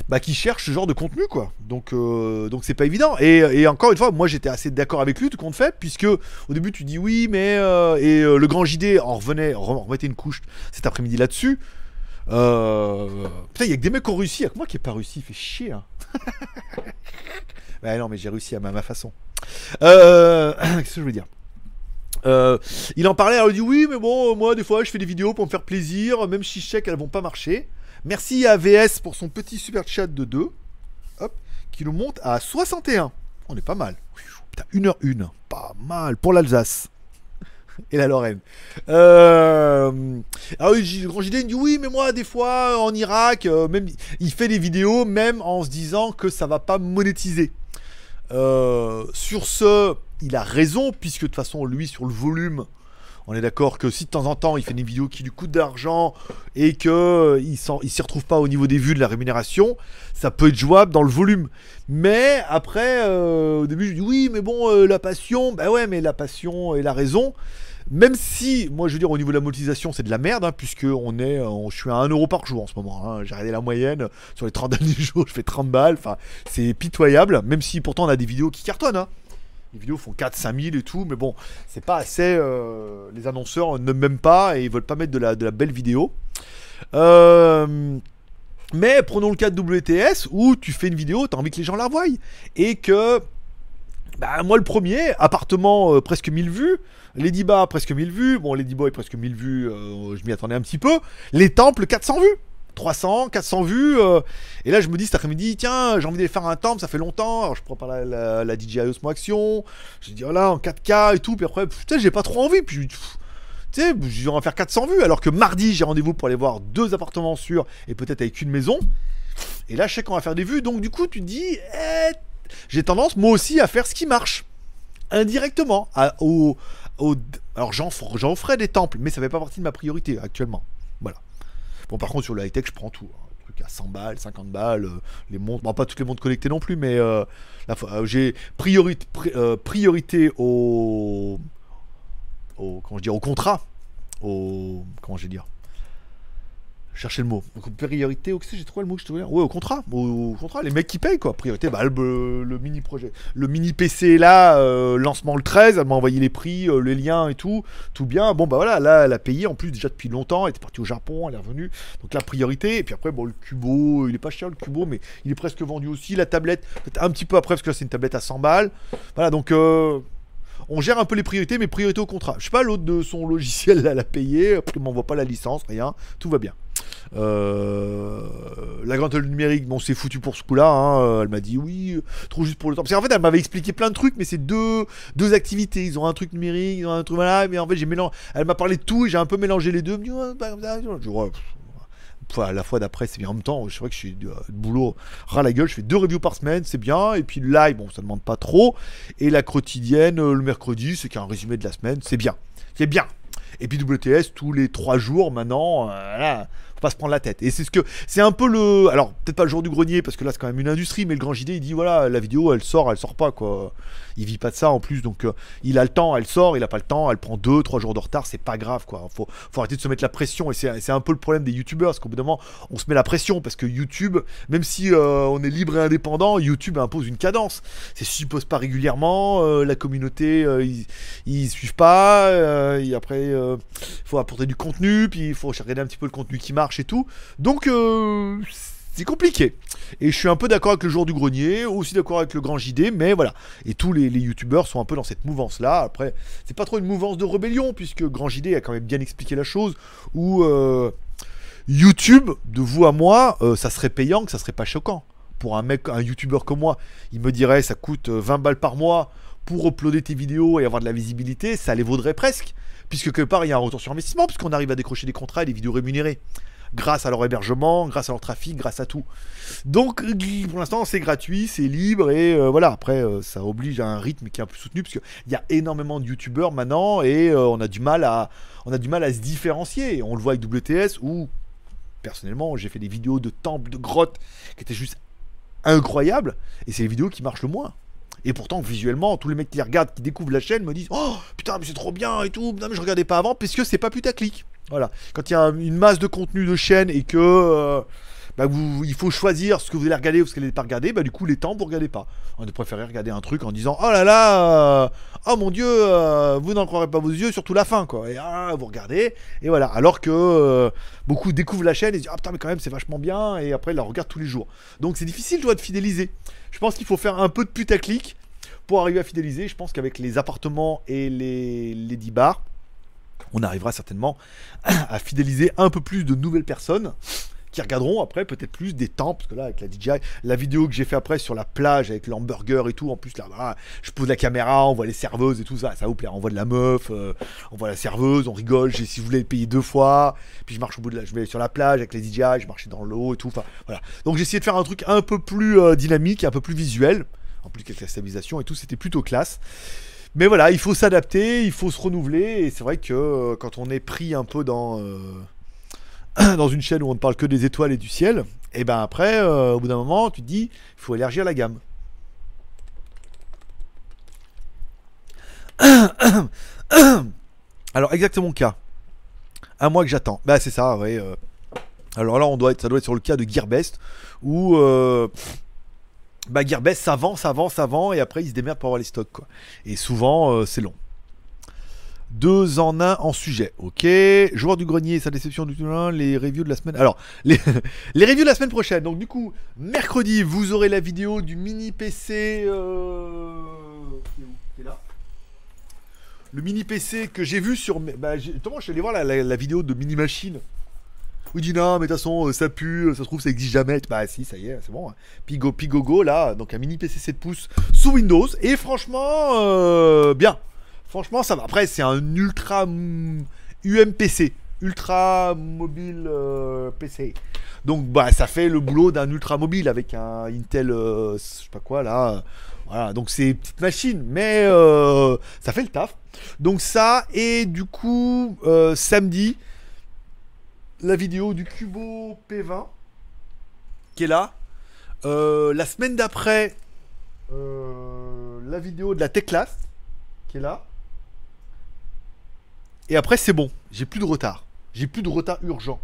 bah, qui cherche ce genre de contenu quoi. Donc euh, donc c'est pas évident. Et, encore une fois, moi j'étais assez d'accord avec lui tout compte fait, puisque au début tu dis oui, mais euh, et le grand JD en revenait, rem- remettait une couche cet après-midi là-dessus. Putain, il y a que des mecs qui ont réussi, il y a que moi qui ai pas réussi, il fait chier. Hein. ouais, non, mais j'ai réussi à ma façon. Euh, Qu'est-ce que je veux dire? Euh, il en parlait, il dit oui, mais bon, moi des fois je fais des vidéos pour me faire plaisir, même si je sais qu'elles vont pas marcher. Merci à VS pour son petit super chat de 2, hop, qui nous monte à 61. On est pas mal. Putain, 1h1, pas mal pour l'Alsace. Et la Lorraine. Alors, J- Grand JD dit oui, mais moi, des fois, en Irak, euh, même, il fait des vidéos, même en se disant que ça va pas monétiser. Euh, sur ce, il a raison, puisque de toute façon, lui, sur le volume, on est d'accord que si de temps en temps il fait des vidéos qui lui coûtent de l'argent et que euh, il s'y retrouve pas au niveau des vues de la rémunération, ça peut être jouable dans le volume. Mais après, euh, au début, je dis oui, mais bon, euh, la passion, bah ouais, mais la passion et la raison. Même si, moi je veux dire, au niveau de la monétisation, c'est de la merde, hein, puisque on est, euh, je suis à 1 euro par jour en ce moment. hein. J'ai regardé la moyenne, sur les 30 derniers jours, je fais 30 balles. Enfin, c'est pitoyable, même si pourtant on a des vidéos qui cartonnent. hein. Les vidéos font 4-5 000 et tout, mais bon, c'est pas assez. euh, les annonceurs ne m'aiment pas et ils veulent pas mettre de la, belle vidéo. Euh, mais prenons le cas de WTS où tu fais une vidéo, t'as envie que les gens la voient. Et que. Bah, moi, le premier, appartement euh, presque 1000 vues. Ladyba presque 1000 vues. Bon, Ladyboy presque 1000 vues, euh, je m'y attendais un petit peu. Les temples 400 vues. 300, 400 vues. euh, et là, je me dis cet après-midi, tiens, j'ai envie d'aller faire un temple, ça fait longtemps. Alors, je prépare la, la, la DJI Osmo Action. Je dis, voilà, en 4K et tout. Puis après, putain, j'ai pas trop envie. Puis tu sais, je vais en faire 400 vues. Alors que mardi, j'ai rendez-vous pour aller voir deux appartements sûrs et peut-être avec une maison. Et là, je sais qu'on va faire des vues. Donc, du coup, tu te dis, eh, j'ai tendance, moi aussi, à faire ce qui marche. Indirectement. Alors, j'en j'en ferai des temples, mais ça fait pas partie de ma priorité actuellement. Voilà. Bon, par contre, sur le high-tech, je prends tout. hein. Truc à 100 balles, 50 balles, euh, les montres, bon, pas toutes les montres connectées non plus, mais euh, euh, j'ai euh, priorité au, comment je dis, au contrat, au, comment je vais chercher le mot, priorité, que j'ai trouvé le mot que je dire Ouais, au contrat, au, contrat, les mecs qui payent quoi, priorité, bah, le, mini projet, le mini PC là, euh, lancement le 13, elle m'a envoyé les prix, euh, les liens et tout, tout bien, bon bah voilà, là elle a payé en plus déjà depuis longtemps, elle était partie au Japon, elle est revenue, donc la priorité, et puis après bon le Cubo, il est pas cher le Cubo, mais il est presque vendu aussi, la tablette, peut-être un petit peu après parce que là c'est une tablette à 100 balles, voilà donc euh, on gère un peu les priorités, mais priorité au contrat. Je sais pas, l'autre de son logiciel, là, l'a payé, il m'envoie pas la licence, rien, tout va bien. Euh, la grande numérique, bon, c'est foutu pour ce coup-là. hein, euh, Elle m'a dit oui, euh, trop juste pour le temps. Parce qu'en fait, elle m'avait expliqué plein de trucs, mais c'est deux, activités. Ils ont un truc numérique, ils ont un truc voilà, mais en fait, j'ai mélangé. Elle m'a parlé de tout et j'ai un peu mélangé les deux. Je Enfin, la fois d'après, c'est bien en même temps. C'est vrai que je suis de, boulot ras la gueule. Je fais deux reviews par semaine, c'est bien. Et puis le live, bon, ça demande pas trop. Et la quotidienne, le mercredi, c'est qu'un résumé de la semaine, c'est bien. C'est bien. Et puis WTS tous les trois jours maintenant, pas se prendre la tête. Et c'est ce que c'est un peu le, alors peut-être pas le jour du grenier parce que là c'est quand même une industrie, mais le grand JD il dit voilà la vidéo elle sort, elle sort pas quoi. Il vit pas de ça en plus, donc euh, il a le temps, elle sort, il a pas le temps, elle prend deux, trois jours de retard, c'est pas grave quoi. Faut, faut arrêter de se mettre la pression et c'est un peu le problème des youtubeurs parce qu'au bout d'un moment on se met la pression parce que YouTube, même si euh, on est libre et indépendant, YouTube impose une cadence. C'est si tu pas régulièrement, euh, la communauté ils, ils suivent pas, et après euh, faut apporter du contenu, puis il faut regarder un petit peu le contenu qui marche et tout. Donc euh, c'est compliqué. Et je suis un peu d'accord avec le jour du grenier, aussi d'accord avec le grand JD, mais voilà. Et tous les, youtubeurs sont un peu dans cette mouvance-là. Après, c'est pas trop une mouvance de rébellion, puisque grand JD a quand même bien expliqué la chose, où euh, YouTube, de vous à moi, euh, ça serait payant, que ça serait pas choquant. Pour un mec, un youtubeur comme moi, il me dirait ça coûte euh, 20 balles par mois pour uploader tes vidéos et avoir de la visibilité, ça les vaudrait presque. Puisque quelque part, il y a un retour sur investissement, puisqu'on arrive à décrocher des contrats et des vidéos rémunérées. Grâce à leur hébergement, grâce à leur trafic, grâce à tout. Donc, pour l'instant, c'est gratuit, c'est libre, et euh, voilà. Après, euh, ça oblige à un rythme qui est un peu soutenu, parce qu'il y a énormément de youtubeurs maintenant, et euh, on, a du mal à, on a du mal à se différencier. On le voit avec WTS, où, personnellement, j'ai fait des vidéos de temples, de grottes, qui étaient juste incroyables, et c'est les vidéos qui marchent le moins. Et pourtant, visuellement, tous les mecs qui regardent, qui découvrent la chaîne, me disent Oh putain, mais c'est trop bien et tout. Non, mais je regardais pas avant, parce que c'est pas putaclic. Voilà. Quand il y a un- une masse de contenu de chaîne et que euh, bah, il faut choisir ce que vous allez regarder ou ce que vous n'allez pas regarder, bah, du coup, les temps, vous regardez pas. On a préféré regarder un truc en disant Oh là là, euh, oh mon dieu, euh, vous n'en croirez pas vos yeux, surtout la fin, quoi. Et ah, vous regardez, et voilà. Alors que beaucoup découvrent la chaîne et se disent Ah putain, mais quand même, c'est vachement bien, et après, ils la regardent tous les jours. Donc, c'est difficile, je de fidéliser. Je pense qu'il faut faire un peu de putaclic pour arriver à fidéliser. Je pense qu'avec les appartements et les, les 10 bars, on arrivera certainement à fidéliser un peu plus de nouvelles personnes qui regarderont après peut-être plus des temps parce que là avec la DJI la vidéo que j'ai fait après sur la plage avec l'hamburger et tout en plus là voilà, je pose la caméra on voit les serveuses et tout ça ça vous plaît on voit de la meuf euh, on voit la serveuse on rigole si vous voulez le payer deux fois puis je marche au bout de la je vais sur la plage avec les DJI je marchais dans l'eau et tout enfin voilà. Donc j'ai essayé de faire un truc un peu plus euh, dynamique un peu plus visuel en plus avec la stabilisation et tout c'était plutôt classe mais voilà, il faut s'adapter, il faut se renouveler, et c'est vrai que euh, quand on est pris un peu dans, euh, dans une chaîne où on ne parle que des étoiles et du ciel, et ben après, euh, au bout d'un moment, tu te dis, il faut élargir la gamme. Alors, exactement mon cas. Un mois que j'attends. Bah, c'est ça, ouais. Alors là, on doit être, ça doit être sur le cas de Gearbest, où bah, Gearbest, vend, ça vend, et après, ils se démerdent pour avoir les stocks, quoi. Et souvent, euh, c'est long. Deux en un en sujet, ok. Joueur du grenier, sa déception du tout, les reviews de la semaine. Alors, les, reviews de la semaine prochaine. Donc, du coup, mercredi, vous aurez la vidéo du mini PC. Euh... Le mini PC que j'ai vu sur. Bah, justement, je suis allé voir la vidéo de Mini Machine. Il dit non, mais de toute façon, euh, ça pue, ça se trouve, ça existe jamais. Bah, si, ça y est, c'est bon. hein. Pigo, Pigogo, là, donc un mini PC 7 pouces sous Windows. Et franchement, euh, bien. Franchement, ça va. Après, c'est un ultra mm, UMPC. Ultra mobile euh, PC. Donc, bah, ça fait le boulot d'un ultra mobile avec un Intel, euh, je sais pas quoi, là. Voilà, donc c'est une petite machine, mais euh, ça fait le taf. Donc ça, et du coup, euh, samedi, la vidéo du Cubo P20 qui est là. Euh, la semaine d'après, euh, la vidéo de la Teclas qui est là. Et après, c'est bon. J'ai plus de retard. J'ai plus de retard urgent.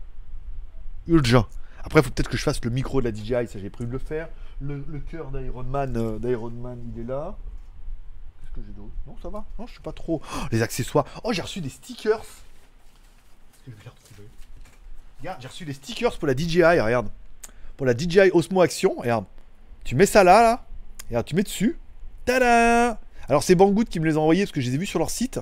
Urgent. Après, faut peut-être que je fasse le micro de la DJI. Ça, j'ai prévu de le faire. Le, cœur d'Iron Man, euh, Man, il est là. Qu'est-ce que j'ai d'autre? Non, ça va. Non, je sais pas trop. Oh, les accessoires. Oh, j'ai reçu des stickers. Est-ce que je vais les retrouver? Regarde, j'ai reçu des stickers pour la DJI. Regarde. Pour la DJI Osmo Action. Regarde. Tu mets ça là, là. Regarde, tu mets dessus. Tada Alors, c'est Banggood qui me les a envoyés parce que je les ai vus sur leur site.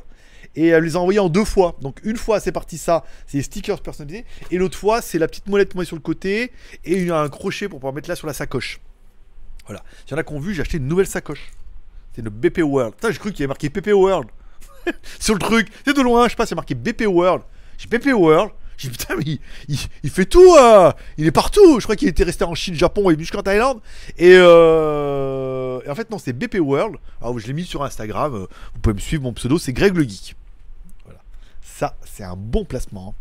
Et elle les a envoyés en deux fois. Donc, une fois, c'est parti ça. C'est des stickers personnalisés. Et l'autre fois, c'est la petite molette met sur le côté. Et il y a un crochet pour pouvoir mettre là sur la sacoche. Voilà. S'il y en a qui ont vu, j'ai acheté une nouvelle sacoche. C'est une BP World. Putain, j'ai cru qu'il y avait marqué PP World. sur le truc. C'est de loin, je sais pas, c'est marqué BP World. J'ai BP World. J'ai dit putain, mais il, fait tout. euh, il est partout. Je crois qu'il était resté en Chine, Japon et jusqu'en Thaïlande. Et, euh, en fait, non, c'est BP World. Alors, je l'ai mis sur Instagram. euh, Vous pouvez me suivre. Mon pseudo, c'est Greg le Geek. Voilà. Ça, c'est un bon placement.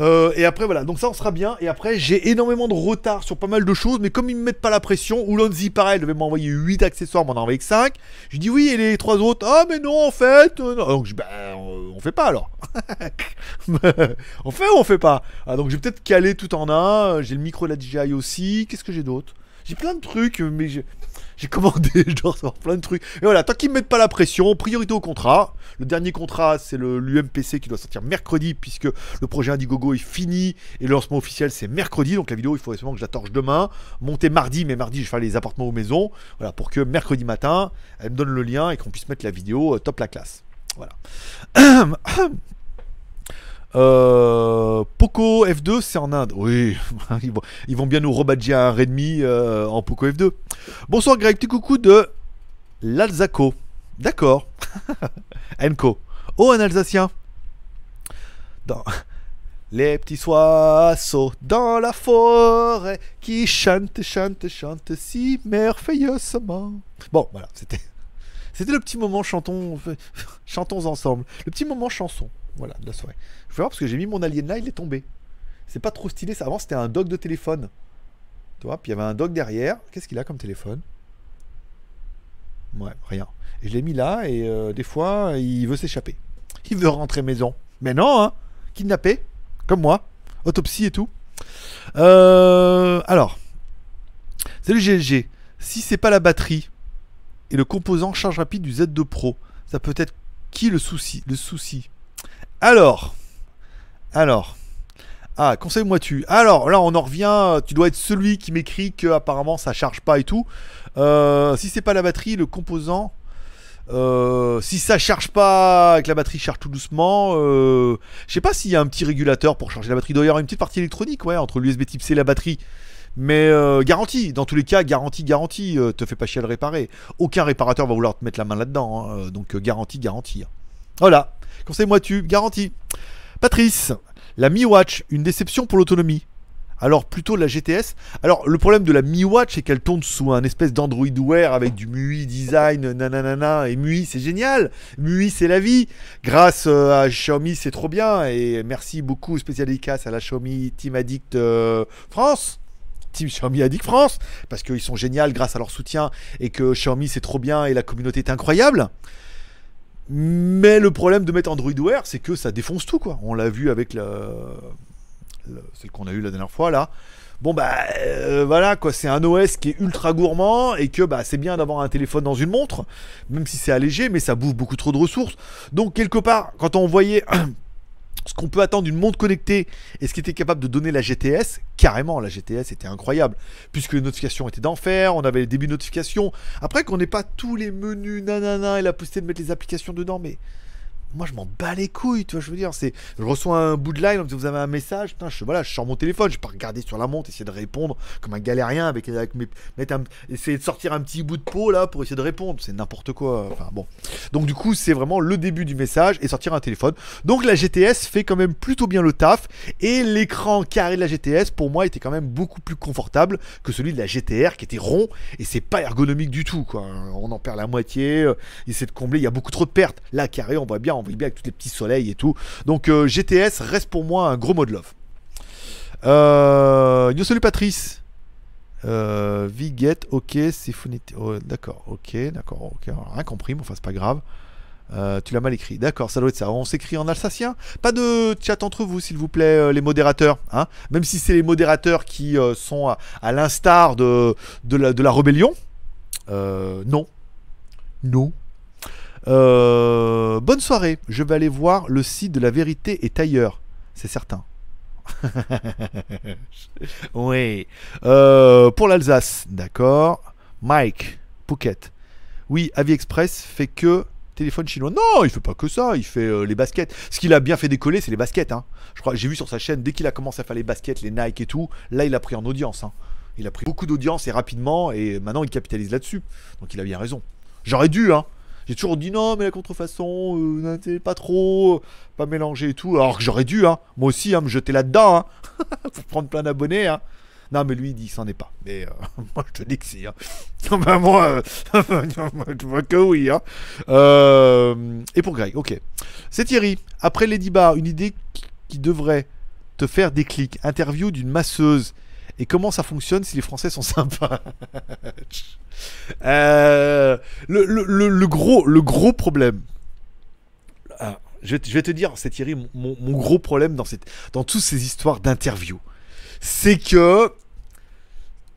Euh, et après, voilà. Donc, ça, on sera bien. Et après, j'ai énormément de retard sur pas mal de choses. Mais comme ils me mettent pas la pression, Oulonzi, pareil, devait m'envoyer 8 accessoires, m'en a envoyé que 5. Je dis oui, et les trois autres Ah, mais non, en fait. euh. Donc, je bah, on, fait pas alors. on fait ou on fait pas? Ah, Donc, j'ai peut-être calé tout en un. J'ai le micro de la DJI aussi. Qu'est-ce que j'ai d'autre? J'ai plein de trucs, mais j'ai- J'ai commandé, je dois recevoir plein de trucs. Et voilà, tant qu'ils me mettent pas la pression, priorité au contrat. Le dernier contrat, c'est l'UMPC qui doit sortir mercredi, puisque le projet Indiegogo est fini et le lancement officiel c'est mercredi. Donc la vidéo, il faut vraiment que je la torche demain. Monter mardi, mais mardi, je vais faire les appartements aux maisons. Voilà, pour que mercredi matin, elle me donne le lien et qu'on puisse mettre la vidéo euh, top la classe. Voilà. Euh, Poco F2, c'est en Inde. Oui, ils vont, bien nous rebadger un Redmi euh, en Poco F2. Bonsoir Greg, petit coucou de l'Alzaco. D'accord. Enco. Oh, un Alsacien. Dans les petits oiseaux dans la forêt qui chantent, chantent, chantent si merveilleusement. Bon, voilà, c'était. C'était le petit moment chantons, chantons ensemble. Le petit moment chanson, voilà, de la soirée. Je vais voir parce que j'ai mis mon alien là, il est tombé. C'est pas trop stylé, ça. Avant c'était un dock de téléphone. Tu vois, puis il y avait un dock derrière. Qu'est-ce qu'il a comme téléphone? Ouais, rien. Et je l'ai mis là et euh, des fois il veut s'échapper. Il veut rentrer maison. Mais non, hein Kidnappé, comme moi. Autopsie et tout. Euh, alors. Salut GLG. Si c'est pas la batterie et le composant charge rapide du Z2 Pro, ça peut être qui le souci Le souci? Alors. Alors. Ah, conseille-moi tu. Alors là, on en revient. Tu dois être celui qui m'écrit que apparemment ça charge pas et tout. Euh, si c'est pas la batterie, le composant. euh, si ça charge pas, que la batterie charge tout doucement, euh, je sais pas s'il y a un petit régulateur pour charger la batterie. Il doit y avoir une petite partie électronique, ouais, entre l'USB Type C et la batterie. Mais garantie, dans tous les cas, garantie, garantie, te fais pas chier à le réparer. Aucun réparateur va vouloir te mettre la main là-dedans, hein, donc garantie, garantie. Voilà, conseille-moi tu, garantie. Patrice, la Mi Watch, une déception pour l'autonomie. Alors plutôt la GTS. Alors le problème de la Mi Watch c'est qu'elle tourne sous un espèce d'Android Wear avec du MUI design, nanana, et MUI c'est génial. MUI c'est la vie. Grâce euh, à Xiaomi c'est trop bien et merci beaucoup spécial dédicace à la Xiaomi Team Addict euh, France. Team Xiaomi Addict France parce qu'ils sont géniaux grâce à leur soutien et que Xiaomi c'est trop bien et la communauté est incroyable. Mais le problème de mettre Android Wear, c'est que ça défonce tout, quoi. On l'a vu avec le, le- celle qu'on a eu la dernière fois, là. Bon, bah, euh, voilà, quoi. C'est un OS qui est ultra gourmand et que, bah, c'est bien d'avoir un téléphone dans une montre, même si c'est allégé, mais ça bouffe beaucoup trop de ressources. Donc, quelque part, quand on voyait ce qu'on peut attendre d'une montre connectée et ce qui était capable de donner la GTS, carrément, la GTS était incroyable, puisque les notifications étaient d'enfer, on avait les débuts de notifications. Après, qu'on n'ait pas tous les menus, nanana, et la possibilité de mettre les applications dedans, mais moi je m'en bats les couilles, tu vois, je veux dire, c'est, je reçois un bout de dit, vous avez un message, putain, je, voilà, je sors mon téléphone, je peux regarder sur la montre, essayer de répondre comme un galérien avec, avec mes, mettre essayer de sortir un petit bout de peau là pour essayer de répondre, c'est n'importe quoi, enfin bon. Donc du coup, c'est vraiment le début du message et sortir un téléphone. Donc la GTS fait quand même plutôt bien le taf et l'écran carré de la GTS pour moi était quand même beaucoup plus confortable que celui de la GTR qui était rond et c'est pas ergonomique du tout quoi. On en perd la moitié, euh, il essaie de combler, il y a beaucoup trop de pertes. Là carré, on voit bien, on voit bien avec tous les petits soleils et tout. Donc euh, GTS reste pour moi un gros mode love. Euh, yo salut Patrice. Euh, ok, c'est. Oh, d'accord, ok, d'accord, ok, rien compris, mais enfin c'est pas grave. Euh, tu l'as mal écrit, d'accord, ça doit être ça. On s'écrit en alsacien. Pas de chat entre vous, s'il vous plaît, euh, les modérateurs. Hein Même si c'est les modérateurs qui sont à, l'instar de, de, la, de la rébellion. Non. Non. Euh, bonne soirée. Je vais aller voir le site de la vérité est ailleurs. C'est certain. oui. Euh, pour l'Alsace, d'accord. Mike, Phuket. Oui, Avi Express fait que téléphone chinois. Non, il fait pas que ça. Il fait euh, les baskets. Ce qu'il a bien fait décoller, c'est les baskets. Hein. Je crois, j'ai vu sur sa chaîne dès qu'il a commencé à faire les baskets, les Nike et tout. Là, il a pris en audience. hein. Il a pris beaucoup d'audience et rapidement, et maintenant il capitalise là-dessus. Donc il a bien raison. J'aurais dû, hein. J'ai toujours dit non, mais la contrefaçon, euh, pas trop, euh, pas mélanger et tout. Alors que j'aurais dû, hein. Moi aussi, hein, me jeter là-dedans, hein. pour prendre plein d'abonnés, hein. Non, mais lui, il dit s'en est pas. Mais euh, moi, je te dis que si. Hein. Ben, moi, je vois que oui. Hein. Et pour Greg, ok. C'est Thierry. Après Lady Bar, une idée qui devrait te faire des clics. Interview d'une masseuse. Et comment ça fonctionne si les Français sont sympas Euh, le, gros, le gros problème. Ah, je, vais te- dire, c'est Thierry, mon, gros problème dans, dans toutes ces histoires d'interview. C'est que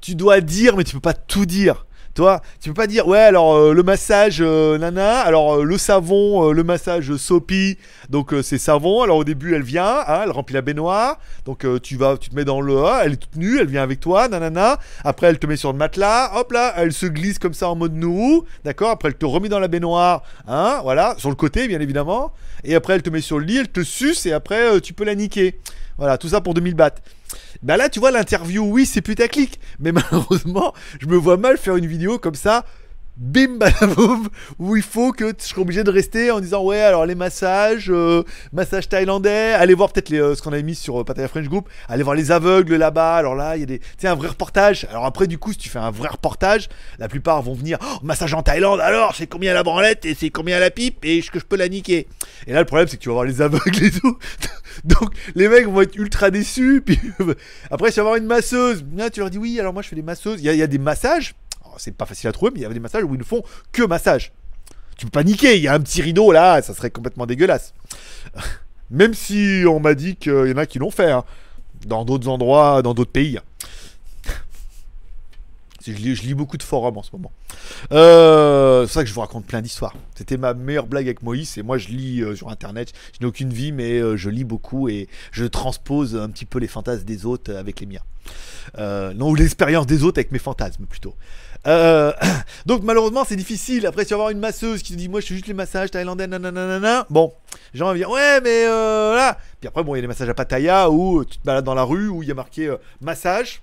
tu dois dire, mais tu peux pas tout dire. Toi, tu peux pas dire ouais alors euh, le massage euh, nana, alors euh, le savon, le massage soapy, donc c'est savon. Alors au début elle vient, hein, elle remplit la baignoire, donc tu vas, tu te mets dans le, ah, elle est toute nue, elle vient avec toi, nanana. Après elle te met sur le matelas, hop là, elle se glisse comme ça en mode nourou, d'accord. Après elle te remet dans la baignoire, hein, voilà, sur le côté bien évidemment. Et après elle te met sur le lit, elle te suce et après tu peux la niquer. Voilà, tout ça pour 2000 bahts. Bah là, tu vois, l'interview, oui, c'est putaclic. Mais malheureusement, je me vois mal faire une vidéo comme ça. Bim badaboum où il faut que je serai obligé de rester en disant ouais alors les massages euh, massages thaïlandais allez voir peut-être euh, ce qu'on avait mis sur euh, Pattaya French Group allez voir les aveugles là-bas alors là il y a des tu un vrai reportage. Alors après du coup si tu fais un vrai reportage la plupart vont venir Oh, massage en Thaïlande alors c'est combien la branlette et c'est combien la pipe et est-ce que je peux la niquer? Et là le problème c'est que tu vas voir les aveugles et tout. Donc les mecs vont être ultra déçus puis après tu vas voir une masseuse Là, tu leur dis oui alors moi je fais des masseuses. Il y a- des massages c'est pas facile à trouver, mais il y avait des massages où ils ne font que massage. Tu peux pas niquer, il y a un petit rideau là, ça serait complètement dégueulasse. Même si on m'a dit qu'il y en a qui l'ont fait, hein, dans d'autres endroits, dans d'autres pays. Je lis, beaucoup de forums en ce moment. Euh, c'est ça que je vous raconte plein d'histoires. C'était ma meilleure blague avec Moïse. Et moi, je lis euh, sur Internet. Je n'ai aucune vie, mais euh, je lis beaucoup et je transpose un petit peu les fantasmes des autres avec les miens. Non, ou l'expérience des autres avec mes fantasmes plutôt. Euh, donc malheureusement c'est difficile. Après vas avoir une masseuse qui te dit moi je fais juste les massages thaïlandais nanana. Bon, gens vont dire ouais mais euh, là. Puis après bon il y a les massages à Pattaya où tu te balades dans la rue où il y a marqué euh, massage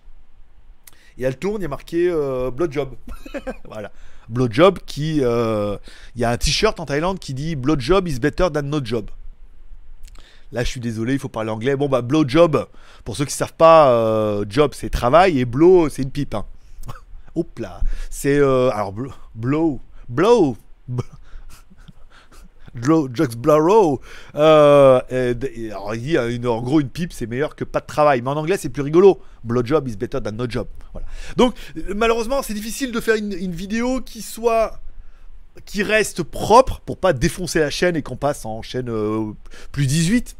et elle tourne il y a marqué euh, blowjob. voilà. Blowjob qui euh, il y a un t-shirt en Thaïlande qui dit blowjob is better than no job. Là, je suis désolé, il faut parler anglais. Bon, bah, blowjob, pour ceux qui savent pas, euh, job, c'est travail, et blow, c'est une pipe. Hein. Hop là. C'est. euh, alors, bl- blow. Blow. Blow, Jux Blurrow. Euh, alors, il dit, euh, en gros, une pipe, c'est meilleur que pas de travail. Mais en anglais, c'est plus rigolo. Blowjob is better than no job. Voilà. Donc, euh, malheureusement, c'est difficile de faire une, une vidéo qui soit qui reste propre pour pas défoncer la chaîne et qu'on passe en chaîne plus 18.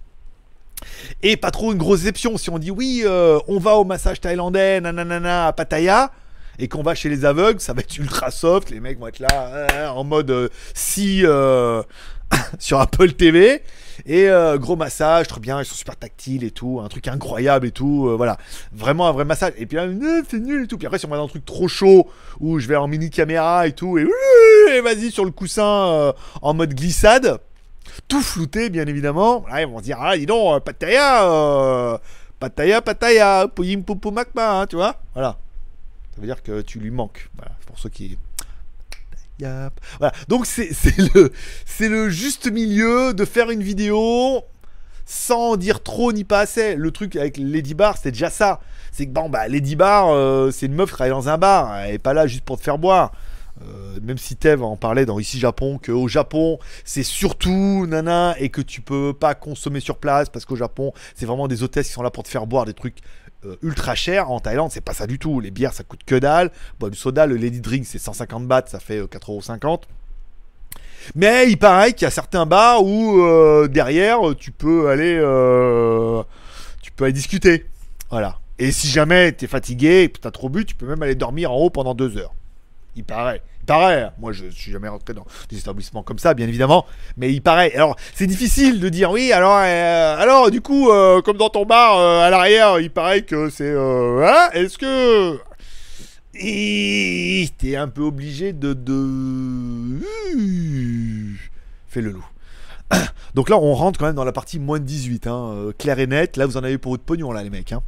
Et pas trop une grosse exception. Si on dit oui, on va au massage thaïlandais, nanana, à Pattaya, et qu'on va chez les aveugles, ça va être ultra soft. Les mecs vont être là euh, en mode euh, si euh, sur Apple TV. Et euh, gros massage, très bien, ils sont super tactiles et tout, un truc incroyable et tout, voilà. Vraiment un vrai massage. Et puis là, c'est nul et tout. Puis après, si on va dans un truc trop chaud, où je vais en mini caméra et tout, et, et vas-y sur le coussin en mode glissade, tout flouté, bien évidemment. Là, ils vont se dire, ah, dis donc, Pattaya, Pattaya, Pattaya, Pouyim Poupou Makma, hein, tu vois Voilà. Ça veut dire que tu lui manques. Voilà, pour ceux qui. Voilà. Donc, c'est le, le juste milieu de faire une vidéo sans dire trop ni pas assez. Le truc avec Lady Bar, c'est déjà ça. C'est que bon, bah, Lady Bar, euh, c'est une meuf qui travaille dans un bar. Elle est pas là juste pour te faire boire. Euh, même si Tev en parlait dans Ici Japon, qu'au Japon, c'est surtout nana et que tu peux pas consommer sur place parce qu'au Japon, c'est vraiment des hôtesses qui sont là pour te faire boire des trucs euh, ultra chers. En Thaïlande, c'est pas ça du tout. Les bières, ça coûte que dalle. Bon, soda, le Lady Drink, c'est 150 bahts, ça fait euh, 4,50€. Mais il paraît qu'il y a certains bars où euh, derrière, tu peux aller, euh, tu peux aller discuter. Voilà. Et si jamais t'es fatigué et que t'as trop bu, tu peux même aller dormir en haut pendant deux heures. Il paraît. Paraît. Moi, je, suis jamais rentré dans des établissements comme ça, bien évidemment. Mais il paraît. Alors, c'est difficile de dire oui. Alors, euh, alors, du coup, euh, comme dans ton bar euh, à l'arrière, il paraît que c'est. Hein, Est-ce que t'es un peu obligé de. Fais le loup. Donc là, on rentre quand même dans la partie moins de 18, hein, clair et net. Là, vous en avez pour votre pognon, là, les mecs. hein.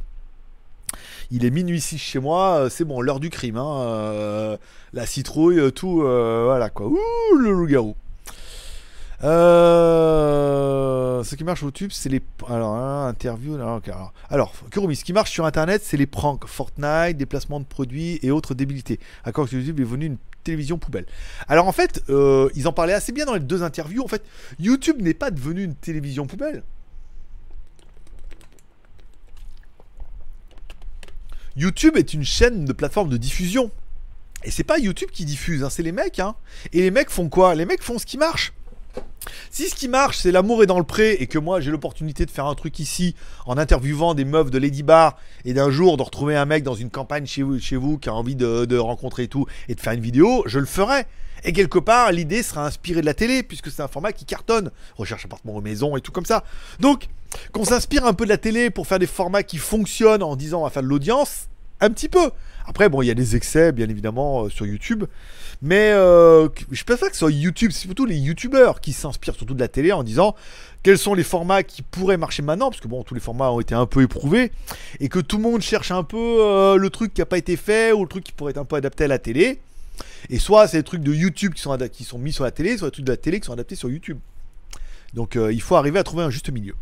Il est minuit 6 chez moi, euh, c'est bon, l'heure du crime. hein, euh, la citrouille, euh, tout, voilà quoi. Ouh, le loup-garou. Ce qui marche au tube, c'est les. Alors, hein, interview. Alors, alors, alors, Kurumi, ce qui marche sur internet, c'est les pranks, Fortnite, déplacement de produits et autres débilités. Accord que YouTube est devenu une télévision poubelle. Alors, en fait, ils en parlaient assez bien dans les deux interviews. En fait, YouTube n'est pas devenu une télévision poubelle. YouTube est une chaîne de plateforme de diffusion. Et c'est pas YouTube qui diffuse, hein, c'est les mecs. Hein. Et les mecs font quoi? Les mecs font ce qui marche. Si ce qui marche, c'est l'amour est dans le pré et que moi j'ai l'opportunité de faire un truc ici en interviewant des meufs de Lady Bar et d'un jour de retrouver un mec dans une campagne chez vous, chez vous qui a envie de, rencontrer et tout et de faire une vidéo, je le ferai. Et quelque part, l'idée sera inspirée de la télé, puisque c'est un format qui cartonne. Recherche appartement aux maisons et tout comme ça. Donc, qu'on s'inspire un peu de la télé pour faire des formats qui fonctionnent en disant on va faire de l'audience, un petit peu. Après, bon, il y a des excès, bien évidemment, euh, sur YouTube. Mais euh, je pense pas que soit YouTube, c'est plutôt les YouTubeurs qui s'inspirent surtout de la télé en disant quels sont les formats qui pourraient marcher maintenant, parce que bon, tous les formats ont été un peu éprouvés, et que tout le monde cherche un peu euh, le truc qui n'a pas été fait, ou le truc qui pourrait être un peu adapté à la télé. Et soit c'est des trucs de YouTube qui sont, mis sur la télé, soit des trucs de la télé qui sont adaptés sur YouTube. Donc euh, il faut arriver à trouver un juste milieu.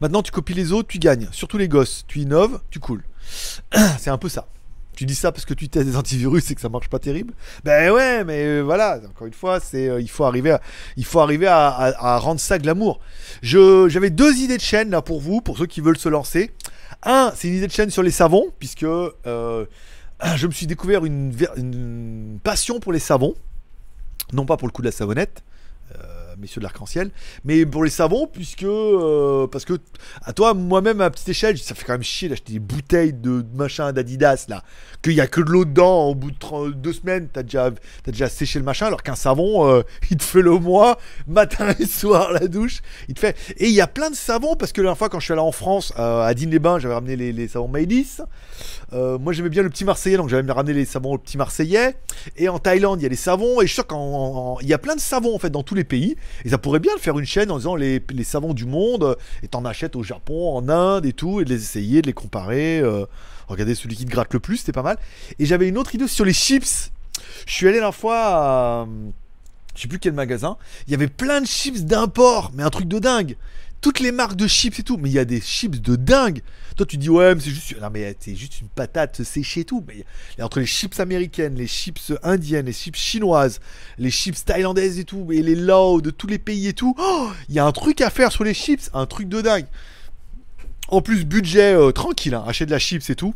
Maintenant, tu copies les autres, tu gagnes. Surtout les gosses. Tu innoves, tu coules. c'est un peu ça. Tu dis ça parce que tu testes des antivirus et que ça marche pas terrible. Ben ouais, mais euh, voilà. Encore une fois, euh, il faut arriver, à, il faut rendre ça glamour. Je j'avais deux idées de chaîne là pour vous, pour ceux qui veulent se lancer. Un, c'est une idée de chaîne sur les savons, puisque je me suis découvert une, passion pour les savons. Non pas pour le coup de la savonnette, messieurs de l'arc-en-ciel, mais pour les savons, puisque. euh, parce que, à toi, moi-même, à petite échelle, ça fait quand même chier d'acheter des bouteilles de machin d'Adidas, là, qu'il y a que de l'eau dedans, au bout de 30 deux semaines, t'as déjà, t'as déjà séché le machin, alors qu'un savon, euh, il te fait le mois, matin et soir, la douche, il te fait. Et il y a plein de savons, parce que la dernière fois, quand je suis allé en France, euh, à Digne-les-Bains, j'avais ramené les, les savons Maïlis. Euh, moi j'aimais bien le petit marseillais, donc j'avais ramené les savons au petit marseillais. Et en Thaïlande, il y a les savons. Et je suis sûr qu'il y a plein de savons en fait dans tous les pays. Et ça pourrait bien le faire une chaîne en disant les, les savons du monde. Et t'en achètes au Japon, en Inde et tout. Et de les essayer, de les comparer. euh, regardez celui qui te gratte le plus, c'était pas mal. Et j'avais une autre idée sur les chips. Je suis allé la fois à. Je sais plus quel magasin. Il y avait plein de chips d'import, mais un truc de dingue. Toutes les marques de chips et tout, mais il y a des chips de dingue. Toi, tu dis, ouais, mais c'est juste, une patate séchée et tout. Mais entre les chips américaines, les chips indiennes, les chips chinoises, les chips thaïlandaises et tout, et les lao de tous les pays et tout. Oh, Il y a un truc à faire sur les chips, un truc de dingue. En plus, budget euh, tranquille, hein, achète de la chips et tout.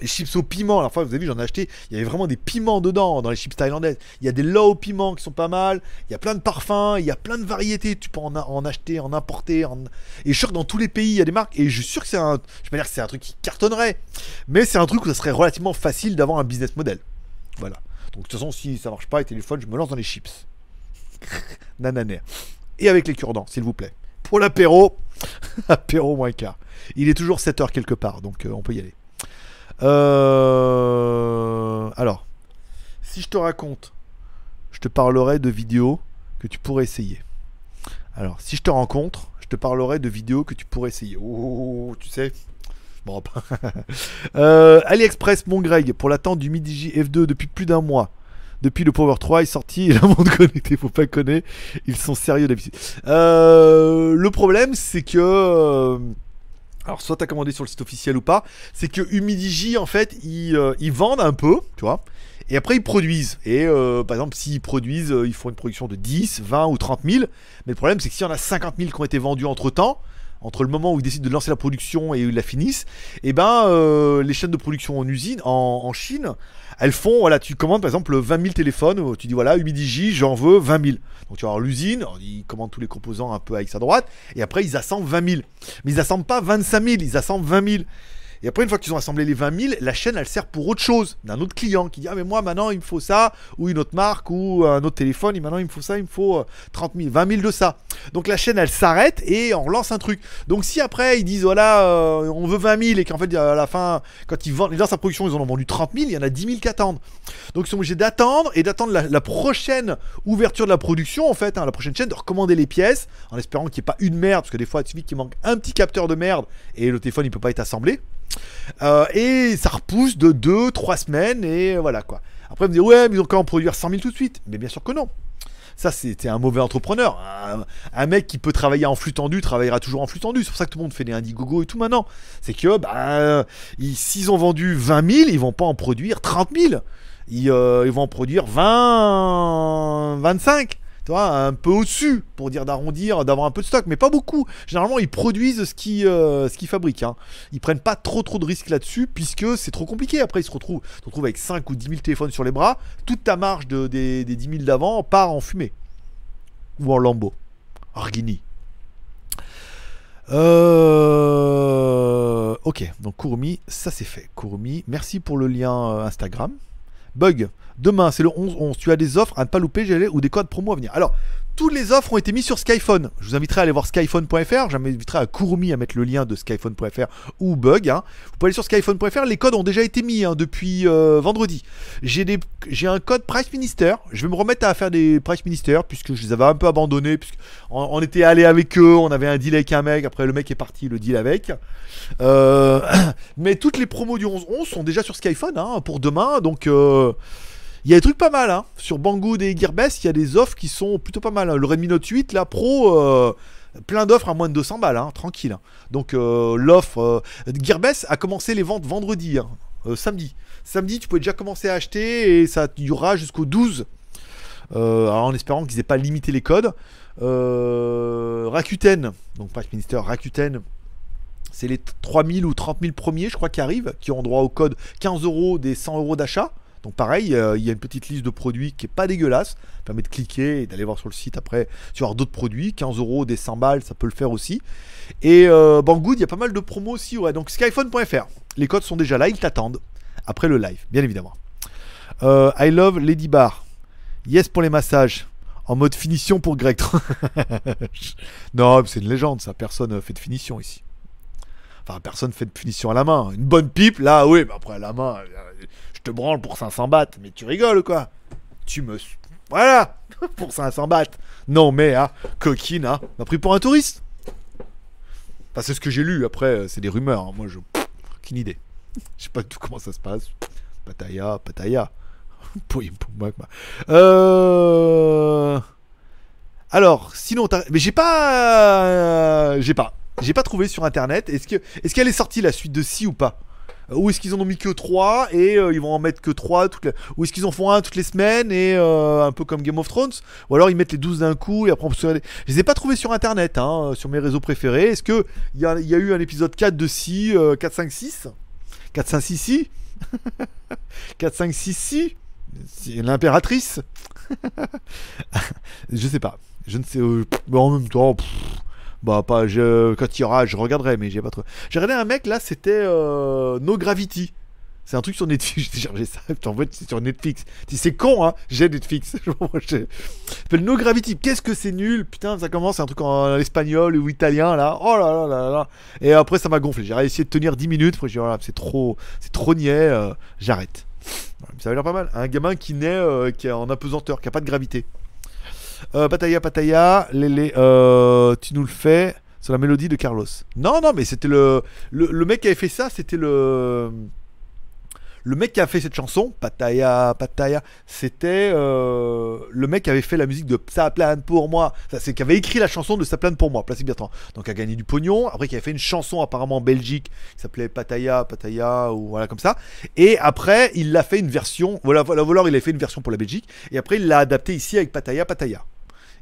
Les chips au piment, la fois vous avez vu, j'en ai acheté, il y avait vraiment des piments dedans dans les chips thaïlandaises. Il y a des lots au piment qui sont pas mal, il y a plein de parfums, il y a plein de variétés, tu peux en, acheter, en importer. en- Et je suis sûr que dans tous les pays, il y a des marques, et je suis sûr que c'est un. Je vais dire que c'est un truc qui cartonnerait, mais c'est un truc où ça serait relativement facile d'avoir un business model. Voilà. Donc de toute façon, si ça marche pas, les téléphones, je me lance dans les chips. Nananer. Et avec les cure-dents, s'il vous plaît. Pour l'apéro, apéro moins quart. Il est toujours 7h quelque part, donc euh, on peut y aller. Euh, Alors, si je te raconte, je te parlerai de vidéos que tu pourrais essayer. Alors, si je te rencontre, je te parlerai de vidéos que tu pourrais essayer. Oh, tu sais. Bon, euh, AliExpress, mon Greg, pour l'attente du Midi F2 depuis plus d'un mois. Depuis le Power 3 est sorti et la montre connectée, faut pas connaître. Ils sont sérieux d'habitude. Euh, le problème, c'est que. Alors, soit tu as commandé sur le site officiel ou pas, c'est que Humidigi, en fait, ils, euh, vendent un peu, tu vois, et après ils produisent. Et euh, par exemple, s'ils produisent, euh, ils font une production de 10, 20 ou 30 000. Mais le problème, c'est que s'il y en a 50 000 qui ont été vendus entre temps, entre le moment où ils décident de lancer la production et où ils la finissent, et ben euh, les chaînes de production en usine, en, Chine, elles font, voilà, tu commandes par exemple 20 000 téléphones, euh, tu dis voilà, Humidigi, j'en veux 20 000. Donc tu vas avoir l'usine, ils commandent tous les composants un peu avec sa droite, et après ils assemblent 20 000. Mais ils assemblent pas 25 000, ils assemblent 20 000. Et après, une fois qu'ils ont assemblé les 20 000, la chaîne, elle sert pour autre chose, d'un autre client qui dit Ah, mais moi, maintenant, il me faut ça, ou une autre marque, ou un autre téléphone, et maintenant, il me faut ça, il me faut euh, 30 000, 20 000 de ça. Donc la chaîne, elle s'arrête et on relance un truc. Donc si après, ils disent Voilà, euh, on veut 20 000, et qu'en fait, à la fin, quand ils, vendent, ils lancent la production, ils en ont vendu 30 000, il y en a 10 000 qui attendent. Donc ils sont obligés d'attendre et d'attendre la, la prochaine ouverture de la production, en fait, hein, la prochaine chaîne, de recommander les pièces, en espérant qu'il n'y ait pas une merde, parce que des fois, il suffit qu'il manque un petit capteur de merde et le téléphone, il peut pas être assemblé. Euh, et ça repousse de 2-3 semaines et voilà quoi. Après, vous me dites, ouais, mais ils ont quand même produire 100 000 tout de suite. Mais bien sûr que non. Ça, c'était un mauvais entrepreneur. Un, mec qui peut travailler en flux tendu travaillera toujours en flux tendu. C'est pour ça que tout le monde fait des Indiegogo et tout maintenant. C'est que, bah, ils- s'ils ont vendu 20 000, ils vont pas en produire 30 000. Ils, euh, ils vont en produire 20, 25 tu vois, un peu au-dessus, pour dire d'arrondir, d'avoir un peu de stock, mais pas beaucoup. Généralement, ils produisent ce qu'ils euh, qu'ils fabriquent. Hein. Ils prennent pas trop trop de risques là-dessus, puisque c'est trop compliqué. Après, ils se retrouvent, se retrouvent avec 5 ou 10 000 téléphones sur les bras, toute ta marge de, des, des 10 000 d'avant part en fumée. ou en lambeaux. Arguini. Euh... Ok, donc Kurumi, ça c'est fait. Kurumi, merci pour le lien euh, Instagram. Bug, demain c'est le 11-11. Tu as des offres à ne pas louper, GLA, ou des codes promo à venir. Alors, toutes les offres ont été mises sur Skyphone. Je vous inviterai à aller voir skyphone.fr. J'inviterai à Kurumi à mettre le lien de skyphone.fr ou Bug. hein. Vous pouvez aller sur skyphone.fr. Les codes ont déjà été mis hein, depuis euh, vendredi. J'ai un code Price Minister. Je vais me remettre à faire des Price Minister puisque je les avais un peu abandonnés. Puisque on, on était allé avec eux. On avait un deal avec un mec. Après, le mec est parti, le deal avec. Euh, mais toutes les promos du 11-11 sont déjà sur Skyphone hein, pour demain. Donc. euh, il y a des trucs pas mal, hein. Sur Banggood et Gearbest, il y a des offres qui sont plutôt pas mal. hein. Le Redmi Note 8, là, Pro, euh, plein d'offres à moins de 200 balles, hein, tranquille. hein. Donc, euh, l'offre. euh, Gearbest a commencé les ventes vendredi, hein, samedi. Samedi, tu pouvais déjà commencer à acheter et ça durera jusqu'au 12. Euh, alors, en espérant qu'ils aient pas limité les codes. Rakuten, donc Price Minister, Rakuten. C'est les 3000 ou 30 000 premiers, je crois, qui arrivent, qui ont droit au code 15 euros des 100 euros d'achat. Donc pareil, euh, il y a une petite liste de produits qui est pas dégueulasse. Ça permet de cliquer et d'aller voir sur le site après sur avoir d'autres produits. 15 euros, des 100 balles, ça peut le faire aussi. Et euh, Banggood, il y a pas mal de promos aussi. Ouais. Donc skyphone.fr. Les codes sont déjà là, ils t'attendent. Après le live, bien évidemment. Euh, I love Lady Bar. Yes pour les massages. En mode finition pour Greg. non, c'est une légende ça. Personne euh, fait de finition ici. Enfin, personne fait de finition à la main. Une bonne pipe, là, oui, mais après à la main, te branle pour 500 bahts. Mais tu rigoles quoi? Tu me. Voilà Pour 500 bahts. Non, mais, hein, coquine, hein, m'a pris pour un touriste. Enfin, c'est ce que j'ai lu. Après, euh, c'est des rumeurs. hein. Moi, je. Aucune idée. Je sais pas du tout comment ça se passe. Pataya, pataya. Euh. Alors, sinon, t'as- mais j'ai pas, euh, j'ai pas, j'ai pas trouvé sur internet. Est-ce que, est-ce qu'elle est sortie la suite de Si ou pas? Ou est-ce qu'ils en ont mis que 3 et euh, ils vont en mettre que 3 toutes les... Ou est-ce qu'ils en font un toutes les semaines et euh, un peu comme Game of Thrones Ou alors ils mettent les 12 d'un coup et après on peut se. Je les ai pas trouvés sur internet, hein, sur mes réseaux préférés. Est-ce que il y, a- y a eu un épisode 4 de Si, euh, 4, 5, 6 4, 5, 6, Si 4, 5, 6, Si C'est L'impératrice Je sais pas. Je ne sais. euh, mais en même temps. pff, bah, pas. Je, quand il y aura, je regarderai, mais j'ai pas trop. J'ai regardé un mec là, c'était euh, No Gravity. C'est un truc sur Netflix. J'ai chargé ça. En fait, c'est sur Netflix. C'est con, hein. J'ai Netflix. Ça s'appelle No Gravity. Qu'est-ce que c'est nul? Putain, ça commence. C'est un truc en espagnol ou italien là. Oh là là là là. Et après, ça m'a gonflé. J'ai essayé de tenir 10 minutes. Après, j'ai voilà, c'est trop, c'est trop niais. euh, J'arrête. Ça avait l'air pas mal. Un gamin qui naît, euh, qui est en apesanteur, qui a pas de gravité. Euh, Pataya, Pataya, Lélé, euh, tu nous le fais sur la mélodie de Carlos. Non, non, mais c'était le, le, mec qui avait fait ça, c'était le. Le mec qui a fait cette chanson, Pataya, Pataya, c'était euh, le mec qui avait fait la musique de Ça plane pour moi. C'est qui avait écrit la chanson de Ça plane pour moi, Plastic Bertrand. Donc, a gagné du pognon. Après, qui avait fait une chanson apparemment en Belgique qui s'appelait Pataya, Pataya, ou voilà comme ça. Et après, il l'a fait une version. Voilà, voilà, voilà, il a fait une version pour la Belgique. Et après, il l'a adapté ici avec Pataya, Pataya.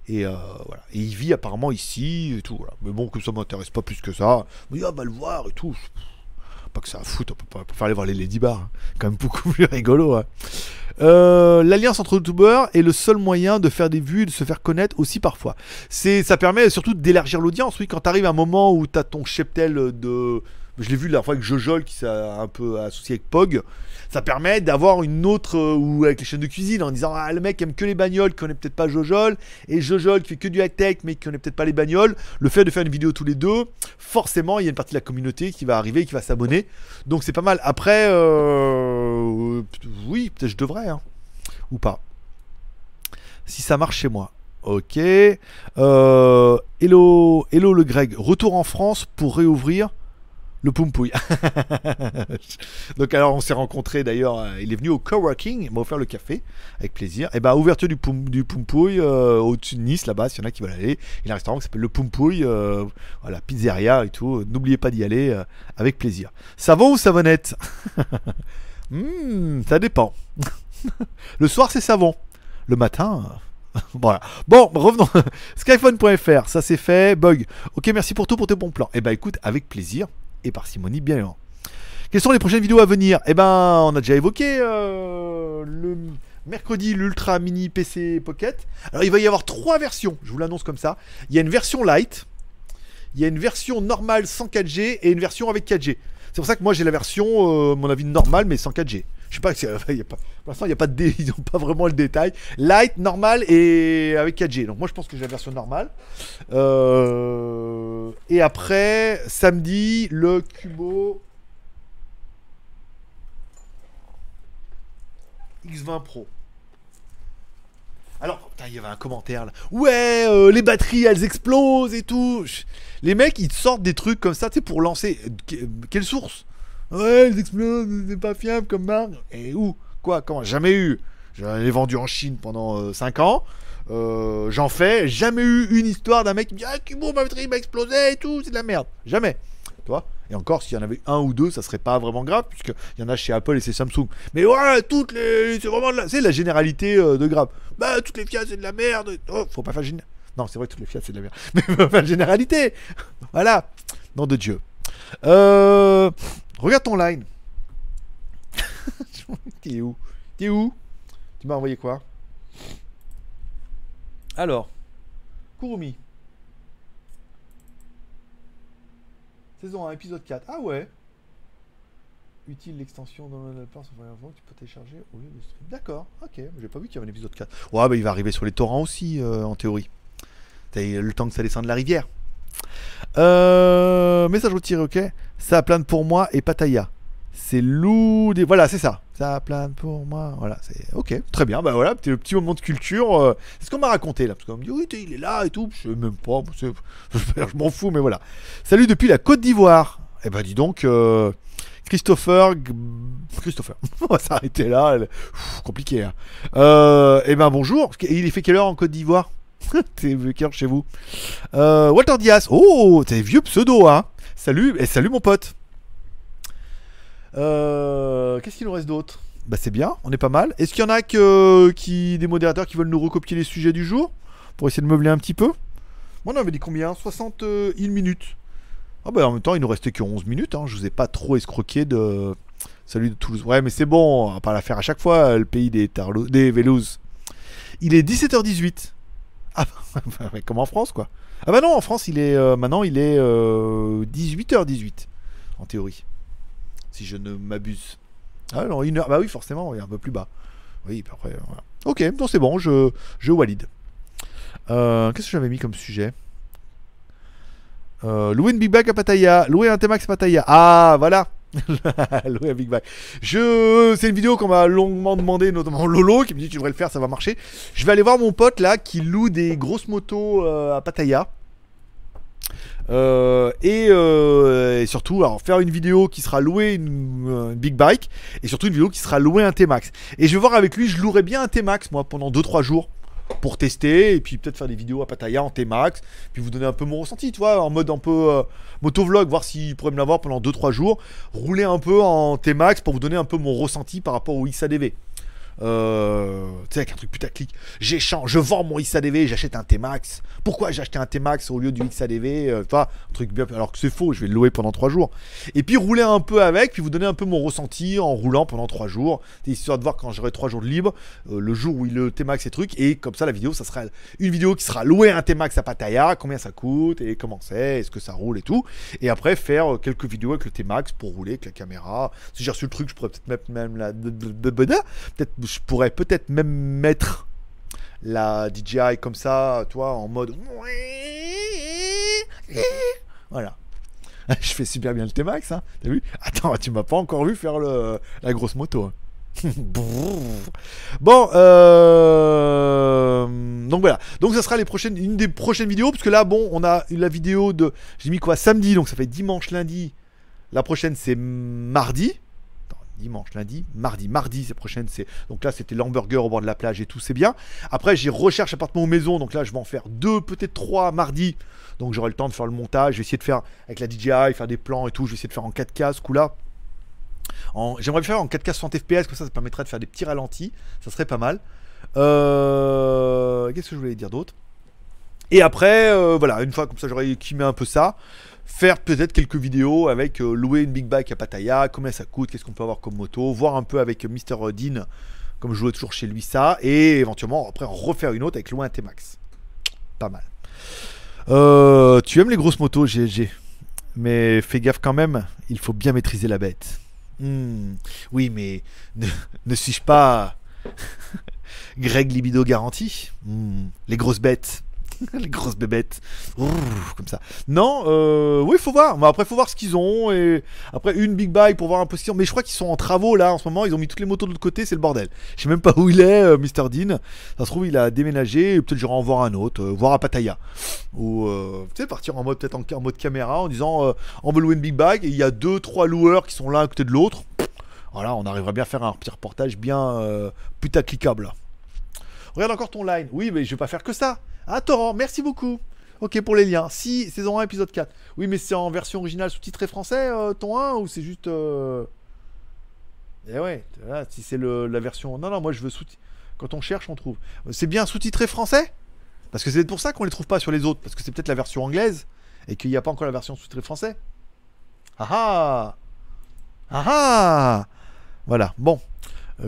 Et euh, voilà. Et il vit apparemment ici et tout. Mais bon, que ça m'intéresse pas plus que ça. Dit, ah, bah le voir et tout. Pas que ça foutre, on peut pas aller voir les Lady Bar. hein. Quand même beaucoup plus rigolo. hein. Euh, L'alliance entre youtubeurs est le seul moyen de faire des vues et de se faire connaître aussi parfois. Ça permet surtout d'élargir l'audience. Oui, quand t'arrives à un moment où t'as ton cheptel de. Je l'ai vu la fois avec Jojol qui s'est un peu associé avec Pog. Ça permet d'avoir une autre. euh, ou avec les chaînes de cuisine en disant Ah, le mec aime que les bagnoles, connaît peut-être pas Jojol. Et Jojol qui fait que du high-tech mais qui connaît peut-être pas les bagnoles. Le fait de faire une vidéo tous les deux, forcément, il y a une partie de la communauté qui va arriver qui va s'abonner. Donc c'est pas mal. Après, euh, oui, peut-être je devrais, hein. ou pas. Si ça marche chez moi. Ok. Euh, hello, hello le Greg. Retour en France pour réouvrir le Poumpouille. Donc alors on s'est rencontrés d'ailleurs. euh, Il est venu au coworking, il m'a offert le café avec plaisir. Et bah ouverture du, Poum, euh, au-dessus de Nice là-bas. S'il y en a qui veulent aller, il y a un restaurant qui s'appelle le Poumpouille. euh, voilà, pizzeria et tout. N'oubliez pas d'y aller euh, avec plaisir. Savon ou savonnette Hmm, Ça dépend. le soir c'est savon. Le matin. voilà. Bon, revenons. Skyphone.fr, ça c'est fait. Bug. Ok, merci pour tout pour tes bons plans. Eh ben écoute, avec plaisir et parcimonie, bien évidemment. Quelles sont les prochaines vidéos à venir? Eh ben, on a déjà évoqué euh, le mercredi l'Ultra Mini PC Pocket. Alors il va y avoir trois versions, je vous l'annonce comme ça. Il y a une version light, il y a une version normale sans 4G et une version avec 4G. C'est pour ça que moi j'ai la version, euh, mon avis, normale mais sans 4G. Je sais pas, pour l'instant il n'y a pas de ils n'ont pas vraiment le détail. Light, normal et avec 4G. Donc moi je pense que j'ai la version normale. Euh, et après, samedi, le Cubo X20 Pro. Alors, putain, il y avait un commentaire là. Ouais, euh, les batteries elles explosent et tout. Les mecs ils te sortent des trucs comme ça, tu sais, pour lancer. Euh, que- Quelle source? Ouais, elles explosent, c'est pas fiable comme marque. Et où? Quoi? Comment? Jamais eu. J'en ai vendu en Chine pendant 5 ans. Euh, J'en fais. Jamais eu une histoire d'un mec qui me dit Ah, Kubo, ma batterie m'a explosé et tout, c'est de la merde. Jamais. Tu vois? Et encore, s'il y en avait un ou deux, ça serait pas vraiment grave, puisqu'il y en a chez Apple et chez Samsung. Mais ouais, toutes les. C'est vraiment la. C'est la généralité euh, de grave. Bah, toutes les Fiat, c'est de la merde. Oh, faut pas faire géné- Non, c'est vrai, toutes les Fiat, c'est de la merde. Mais faut pas faire généralité. voilà. Nom de Dieu. Euh. Regarde ton line. T'es où? T'es où? Tu m'as envoyé quoi? Alors. Kurumi. Saison 1, épisode 4. Ah ouais. Utile l'extension dans le plan sur Firefox, tu peux télécharger au lieu de stream. D'accord, ok. J'ai pas vu qu'il y avait un épisode 4. Ouais, bah il va arriver sur les torrents aussi, euh, en théorie. T'as eu le temps que ça descende de la rivière. Euh, message retiré, ok. Ça plane pour moi et Pataya. C'est loup des. Voilà, c'est ça. Ça plane pour moi. Voilà, ok. Très bien. Bah voilà, petit- le petit moment de culture. euh, c'est ce qu'on m'a raconté là. Parce qu'on me dit, oui, il est là et tout. Je sais même pas. Je m'en fous, mais voilà. Salut depuis la Côte d'Ivoire. Eh ben dis donc, euh, Christopher. Christopher. On va s'arrêter là. compliqué. Hein. Eh ben bonjour. Il est fait quelle heure en Côte d'Ivoire? T'es heure chez vous euh, Walter Diaz. Oh, t'es vieux pseudo, hein Salut, et salut mon pote. Euh, Qu'est-ce qu'il nous reste d'autre? Bah c'est bien, on est pas mal. Est-ce qu'il y en a que, qui, des modérateurs qui veulent nous recopier les sujets du jour? Pour essayer de meubler un petit peu? Moi on avait dit combien? 61 minutes. Ah bah en même temps il nous restait que 11 minutes, hein. je vous ai pas trop escroqué de... Salut de Toulouse. Ouais mais c'est bon, on va pas la faire à chaque fois, le pays des, Tarlo... des. Il est 17h18. Ah bah, comme en France quoi. Ah bah non, en France il est... euh, maintenant il est euh, 18h18 en théorie si je ne m'abuse. Ah non, une heure. Bah oui, forcément, il est un peu plus bas. Oui, après. Ok, donc c'est bon, je, je valide. Euh, Qu'est-ce que j'avais mis comme sujet? Euh, Louer une Big Bag à Pattaya. Louer un T-Max Pattaya. Ah, voilà Un Big Bag. Je... C'est une vidéo qu'on m'a longuement demandé, notamment Lolo, qui me dit tu devrais le faire, ça va marcher. Je vais aller voir mon pote là qui loue des grosses motos euh, à Pattaya. Euh, et, euh, et surtout, faire une vidéo qui sera louer une, une big bike et surtout une vidéo qui sera louer un T-Max. Et je vais voir avec lui, je louerai bien un T-Max moi pendant 2-3 jours pour tester et puis peut-être faire des vidéos à Pattaya en T-Max, puis vous donner un peu mon ressenti, tu vois, en mode un peu euh, motovlog, voir s'il pourrait me l'avoir pendant 2-3 jours, rouler un peu en T-Max pour vous donner un peu mon ressenti par rapport au XADV. Euh, tu sais, avec un truc putaclic. J'échange, je vends mon XADV, j'achète un T-Max. Pourquoi j'ai acheté un T-Max au lieu du XADV euh, Enfin, un truc bien. Alors que c'est faux, je vais le louer pendant 3 jours. Et puis rouler un peu avec, puis vous donner un peu mon ressenti en roulant pendant 3 jours. Histoire de voir quand j'aurai 3 jours de libre, euh, le jour où il le T-Max et trucs. Et comme ça, la vidéo, ça sera une vidéo qui sera louer un T-Max à Pattaya, combien ça coûte et comment c'est, est-ce que ça roule et tout. Et après, faire euh, quelques vidéos avec le T-Max pour rouler avec la caméra. Si j'ai reçu le truc, je pourrais peut-être mettre même la. Peut-être, je pourrais peut-être même mettre la DJI comme ça, toi, en mode. Voilà. Je fais super bien le T-Max, hein. T'as vu? Attends, tu m'as pas encore vu faire la grosse moto. hein. bon, euh... donc voilà. Donc ça sera les prochaines, une des prochaines vidéos, parce que là, bon, on a la vidéo de, j'ai mis quoi, samedi, donc ça fait dimanche, lundi. La prochaine c'est mardi. Dimanche, lundi, mardi, mardi, c'est prochaine, c'est donc là c'était l'hamburger au bord de la plage et tout, c'est bien. Après j'ai recherche appartement ou maison, donc là je vais en faire deux, peut-être trois mardi. Donc j'aurai le temps de faire le montage. Je vais essayer de faire avec la DJI, faire des plans et tout. Je vais essayer de faire en 4K ce coup-là. En... J'aimerais faire en 4K 60 FPS, comme ça, ça permettrait de faire des petits ralentis. Ça serait pas mal. Euh... Qu'est-ce que je voulais dire d'autre? Et après, euh, voilà, une fois comme ça, j'aurais équimé un peu ça. Faire peut-être quelques vidéos avec euh, louer une big bike à Pattaya, combien ça coûte, qu'est-ce qu'on peut avoir comme moto, voir un peu avec Mr. Dean comme je jouais toujours chez lui ça, et éventuellement après refaire une autre avec loin T-Max. Pas mal. Euh, tu aimes les grosses motos, GLG mais fais gaffe quand même, il faut bien maîtriser la bête. Hmm, Oui, mais ne, ne suis-je pas Greg Libido garanti? Hmm, Les grosses bêtes. les grosses bébêtes. Comme ça. Non, euh, oui, faut voir. Mais après, faut voir ce qu'ils ont. Et après, une big buy pour voir un peu. Mais je crois qu'ils sont en travaux là en ce moment. Ils ont mis toutes les motos de l'autre côté. C'est le bordel. Je sais même pas où il est, euh, Mr. Dean. Ça se trouve, il a déménagé. Peut-être j'irai en voir un autre. euh, voir à Pattaya. Ou, euh, tu sais, partir en mode, peut-être en, en mode caméra en disant on veut louer une big bag. Et il y a deux, trois loueurs qui sont l'un à côté de l'autre. Voilà, on arriverait bien à faire un petit reportage bien putaclicable. Regarde encore ton line. Oui, mais je vais pas faire que ça. Ah, Torrent, merci beaucoup. Ok pour les liens. Si, saison 1, épisode 4. Oui, mais c'est en version originale sous-titré français, euh, ton 1, ou c'est juste. euh, Eh ouais, là, si c'est la version. Non, non, moi je veux sous Quand on cherche, on trouve. Euh, C'est bien sous-titré français? Parce que c'est pour ça qu'on les trouve pas sur les autres. Parce que c'est peut-être la version anglaise et qu'il n'y a pas encore la version sous-titré français. Ah ah Ah ah Voilà, bon.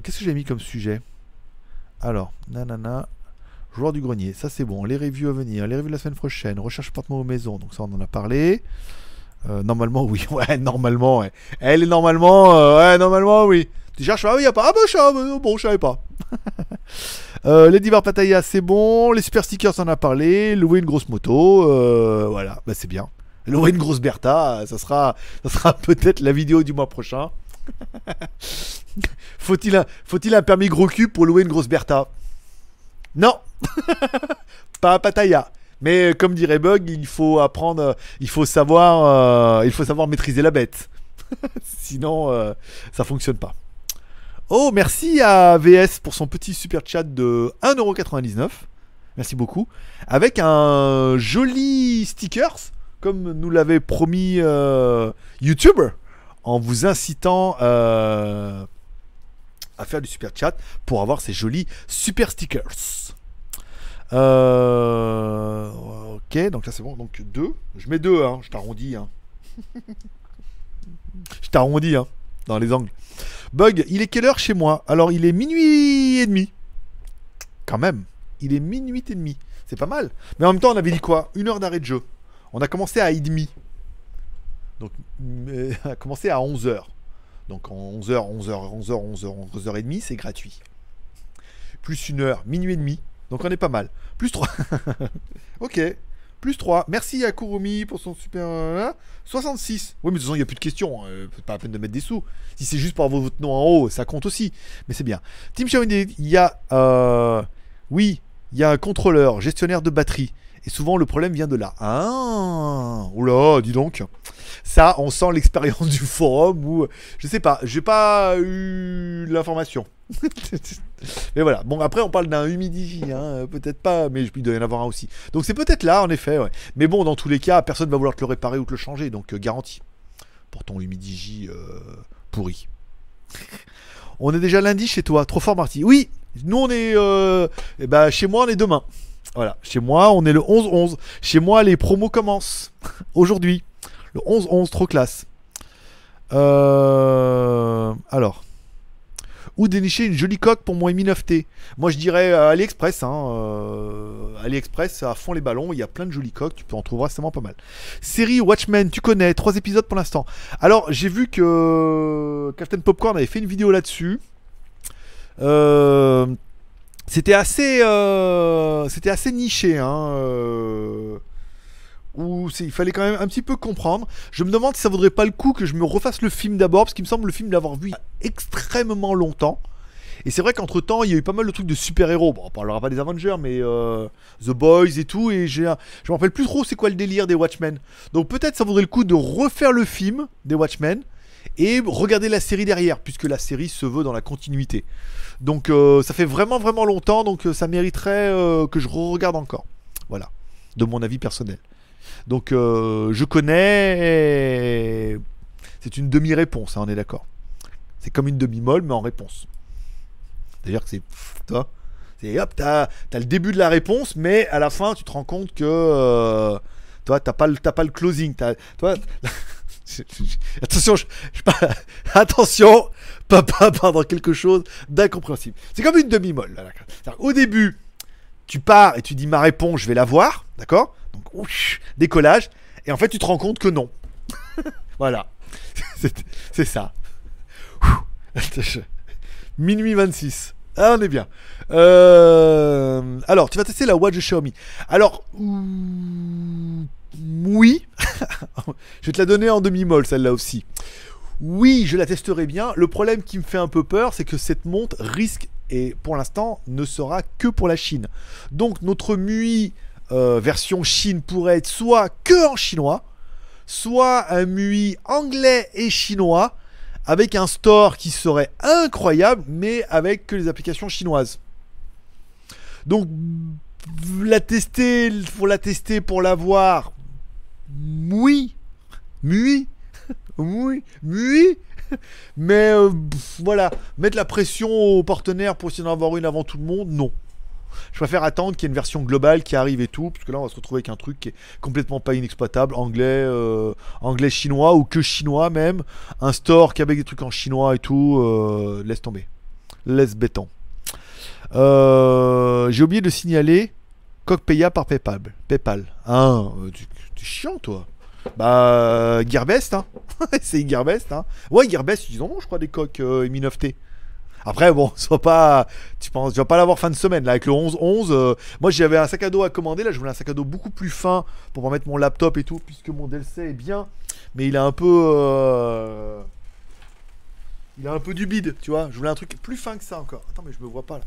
Qu'est-ce que j'ai mis comme sujet? Alors, nanana. Joueur du grenier, ça c'est bon. Les reviews à venir, les reviews de la semaine prochaine, recherche appartement aux maisons, donc ça on en a parlé. Euh, normalement, oui, ouais, normalement, ouais. Elle est normalement, euh, ouais, normalement, oui. Tu cherches, ah oui, y a pas, ah bah, je savais- bon, je savais pas. euh, les divers Pattaya, c'est bon. Les super stickers, on en a parlé. Louer une grosse moto, euh, voilà, bah c'est bien. Louer une grosse Bertha, ça sera, ça sera peut-être la vidéo du mois prochain. Faut-il un, faut-il un permis gros cul pour louer une grosse Bertha? Non Pas à Pattaya. Mais euh, comme dirait Bug, il faut apprendre, il faut savoir, euh, il faut savoir maîtriser la bête. Sinon, euh, ça fonctionne pas. Oh, merci à VS pour son petit super chat de 1,99€. Merci beaucoup. Avec un joli stickers, comme nous l'avait promis euh, YouTuber, en vous incitant à faire du super chat pour avoir ces jolis super stickers. Euh, ok, donc là c'est bon. Donc 2. Je mets 2, hein, je t'arrondis. Hein. je t'arrondis hein, dans les angles. Bug, il est quelle heure chez moi? Alors il est minuit et demi. Quand même, il est minuit et demi. C'est pas mal. Mais en même temps, on avait dit quoi? Une heure d'arrêt de jeu. On a commencé à et demi. Donc, on a commencé à 11h. Donc en 11h, 11h, 11h, 11h, 11h30, c'est gratuit. Plus une heure, minuit et demi. Donc on est pas mal. Plus 3. ok. Plus 3. Merci à Kurumi pour son super. euh, 66. Oui, mais de toute façon, il n'y a plus de questions. Euh, c'est pas la peine de mettre des sous. Si c'est juste pour avoir votre nom en haut, ça compte aussi. Mais c'est bien. Team Xiaomi, il y a. euh, oui, il y a un contrôleur, gestionnaire de batterie. Et souvent, le problème vient de là. Ah Oula, dis donc. Ça, on sent l'expérience du forum ou. Je sais pas, j'ai pas eu l'information. mais voilà. Bon, après, on parle d'un humidifie, hein, peut-être pas, mais il doit y en avoir un aussi. Donc, c'est peut-être là, en effet. Mais bon, dans tous les cas, personne va vouloir te le réparer ou te le changer, donc euh, garantie. Pour ton humidigi euh, pourri. on est déjà lundi chez toi, trop fort, Marty. Oui, nous, on est. Euh, ben, chez moi, on est demain. Voilà, chez moi, on est le 11-11. Chez moi, les promos commencent aujourd'hui. Le 11-11, trop classe. Euh, alors. Où dénicher une jolie coque pour mon Mi 9T Moi je dirais euh, AliExpress. Hein, euh, AliExpress à fond les ballons. Il y a plein de jolies coques. Tu peux en trouver vraiment pas mal. Série Watchmen, tu connais. Trois épisodes pour l'instant. Alors j'ai vu que Captain Popcorn avait fait une vidéo là-dessus. Euh, c'était assez, euh, c'était assez niché. Hein, euh, il fallait quand même un petit peu comprendre. Je me demande si ça vaudrait pas le coup que je me refasse le film d'abord, parce qu'il me semble le film l'avoir vu extrêmement longtemps. Et c'est vrai qu'entre temps, il y a eu pas mal de trucs de super-héros. Bon, on parlera pas des Avengers, mais euh, The Boys et tout. Et j'ai, je me rappelle plus trop c'est quoi le délire des Watchmen. Donc peut-être ça vaudrait le coup de refaire le film des Watchmen et regarder la série derrière, puisque la série se veut dans la continuité. Donc euh, ça fait vraiment vraiment longtemps, donc euh, ça mériterait euh, que je regarde encore. Voilà, de mon avis personnel. Donc je connais. C'est une demi-réponse, hein, on est d'accord. C'est comme une demi-molle, mais en réponse. C'est-à-dire que c'est. Toi C'est hop, t'as as le début de la réponse, mais à la fin, tu te rends compte que. toi, t'as pas, le- pas le closing. Toi, Attention, je, je- attention, papa dans quelque chose d'incompréhensible. C'est comme une demi-molle. Au début, tu pars et tu dis ma réponse, je vais la voir, d'accord? Donc, décollage, et en fait, tu te rends compte que non. voilà, c'est ça. Minuit 26. Ah, on est bien. Euh, Alors, tu vas tester la watch de Xiaomi. Alors, oui. je vais te la donner en demi-molle, celle-là aussi. Oui, je la testerai bien. Le problème qui me fait un peu peur, c'est que cette montre risque, et pour l'instant, ne sera que pour la Chine. Donc, notre MUI euh, version Chine pourrait être soit que en chinois, soit un MUI anglais et chinois, avec un store qui serait incroyable, mais avec que les applications chinoises. Donc, la tester, pour la tester, pour la voir, oui, oui, oui, oui. Mais euh, voilà, mettre la pression aux partenaires pour essayer d'en avoir une avant tout le monde, non. Je préfère attendre qu'il y ait une version globale qui arrive et tout, parce que là on va se retrouver avec un truc qui est complètement pas inexploitable, anglais, euh, anglais chinois ou que chinois même, un store qui avec des trucs en chinois et tout, euh, laisse tomber, laisse béton. J'ai oublié de signaler Coq Paya par PayPal. PayPal. Tu- chiant toi. Bah, Gearbest, hein. c'est Gearbest, hein. Ouais, Gearbest, ils en ont, je crois, des coques euh, Mi 9T. Après, bon, soit pas. Tu penses, tu vas pas l'avoir fin de semaine, là, avec le 11-11. euh, moi, j'avais un sac à dos à commander, là, je voulais un sac à dos beaucoup plus fin pour pouvoir mettre mon laptop et tout, puisque mon DLC est bien. Mais il a un peu. euh, Il a un peu du bide, tu vois. Je voulais un truc plus fin que ça encore. Attends, mais je me vois pas là.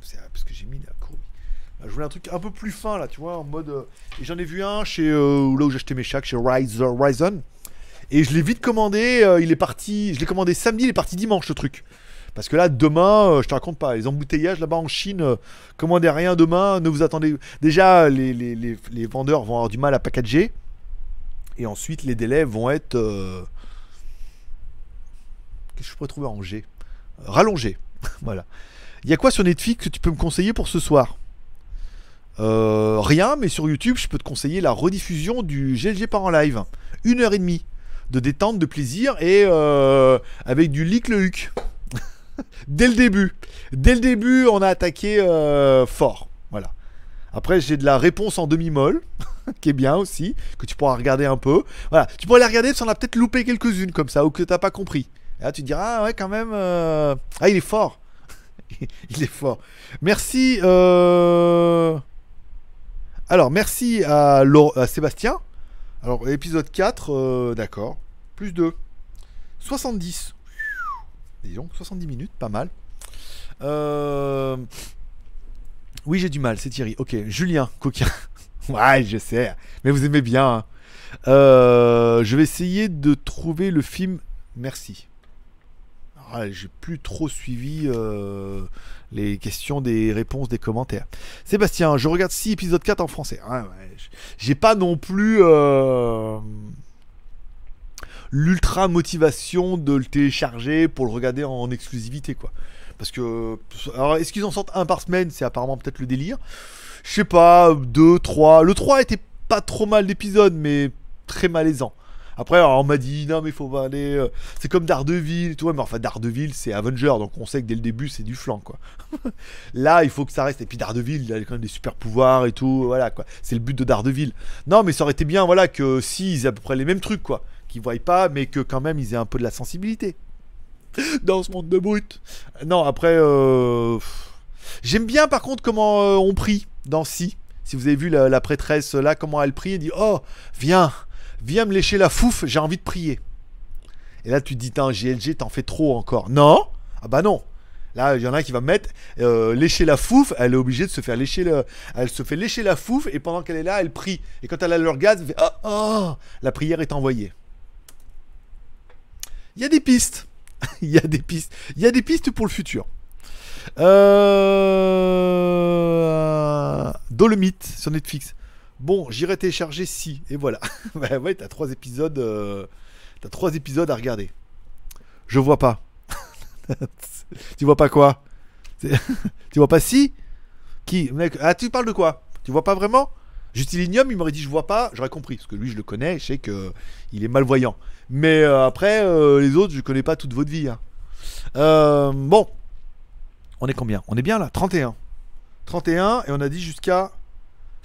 C'est parce que j'ai mis la courbe. Je voulais un truc un peu plus fin là, tu vois, en mode. euh, Et j'en ai vu un chez euh, là où j'achetais mes chats, chez Rise- Ryzen. Et je l'ai vite commandé. euh, il est parti. Je l'ai commandé samedi, il est parti dimanche le truc. Parce que là, demain, euh, je te raconte pas, les embouteillages là-bas en Chine, euh, commandez rien demain, ne vous attendez. Déjà, les, les- les- vendeurs vont avoir du mal à packager. Et ensuite, les délais vont être. euh, Qu'est-ce que je pourrais trouver en G Euh, Rallongés. voilà. Il y a quoi sur Netflix que tu peux me conseiller pour ce soir? Euh, Rien, mais sur YouTube, je peux te conseiller la rediffusion du GLG par en live. Une heure et demie de détente, de plaisir et euh, avec du leak le huc. Dès le début. Dès le début, on a attaqué euh, fort. Voilà. Après, j'ai de la réponse en demi-molle, qui est bien aussi, que tu pourras regarder un peu. Voilà. Tu pourrais la regarder, parce qu'on a peut-être loupé quelques-unes comme ça, ou que t'as pas compris. Et là, tu diras, ah ouais, quand même. Ah, il est fort. il est fort. Merci. Alors, merci à, Sébastien. Alors, épisode 4, euh, d'accord. Plus 2. 70. Dis donc, 70 minutes, pas mal. Euh, Oui, j'ai du mal, c'est Thierry. Ok, Julien, coquin. ouais, je sais. Mais vous aimez bien. hein. Euh, Je vais essayer de trouver le film. Merci. Ah, j'ai plus trop suivi euh, les questions, des réponses, des commentaires. Sébastien, je regarde 6 épisodes 4 en français. J- j'ai pas non plus euh, l'ultra motivation de le télécharger pour le regarder en exclusivité, quoi. Parce que, alors, est-ce qu'ils en sortent un par semaine? C'est apparemment peut-être le délire. Je sais pas, 2, 3. Le 3 était pas trop mal d'épisodes, mais très malaisant. Après, on m'a dit, non, mais faut pas aller. euh, C'est comme Daredevil, tu vois, mais enfin, Daredevil, c'est Avenger, donc on sait que dès le début, c'est du flanc, quoi. Là, il faut que ça reste. Et puis, Daredevil, il a quand même des super pouvoirs et tout, voilà, quoi. C'est le but de Daredevil. Non, mais ça aurait été bien, voilà, que si ils aient à peu près les mêmes trucs, quoi. Qu'ils voient pas, mais que quand même, ils aient un peu de la sensibilité. Dans ce monde de brut. Non, après, euh, j'aime bien, par contre, comment euh, on prie dans Si. Si vous avez vu la, la prêtresse là, comment elle prie, elle dit Oh, viens, viens me lécher la fouffe, j'ai envie de prier. Et là, tu te dis, Tain, GLG, t'en fais trop encore. Non Ah bah non Là, il y en a un qui va mettre euh, lécher la fouffe, elle est obligée de se faire lécher le. Elle se fait lécher la fouffe et pendant qu'elle est là, elle prie. Et quand elle a l'orgasme, fait Oh, oh La prière est envoyée. Il y a des pistes. Il y a des pistes. Il y a des pistes pour le futur. Euh... Dolomite sur Netflix. Bon, j'irai télécharger si. Et voilà. bah ouais, t'as trois épisodes. euh, T'as trois épisodes à regarder. Je vois pas. tu vois pas quoi? Tu vois pas si? Qui? Mec, ah tu parles de quoi? Tu vois pas vraiment? Justilinium, il m'aurait dit je vois pas, j'aurais compris, parce que lui je le connais, je sais que il est malvoyant. Mais euh, après, euh, les autres, je connais pas toute votre vie. hein. Euh, bon, on est combien? On est bien là, 31. 31, et on a dit jusqu'à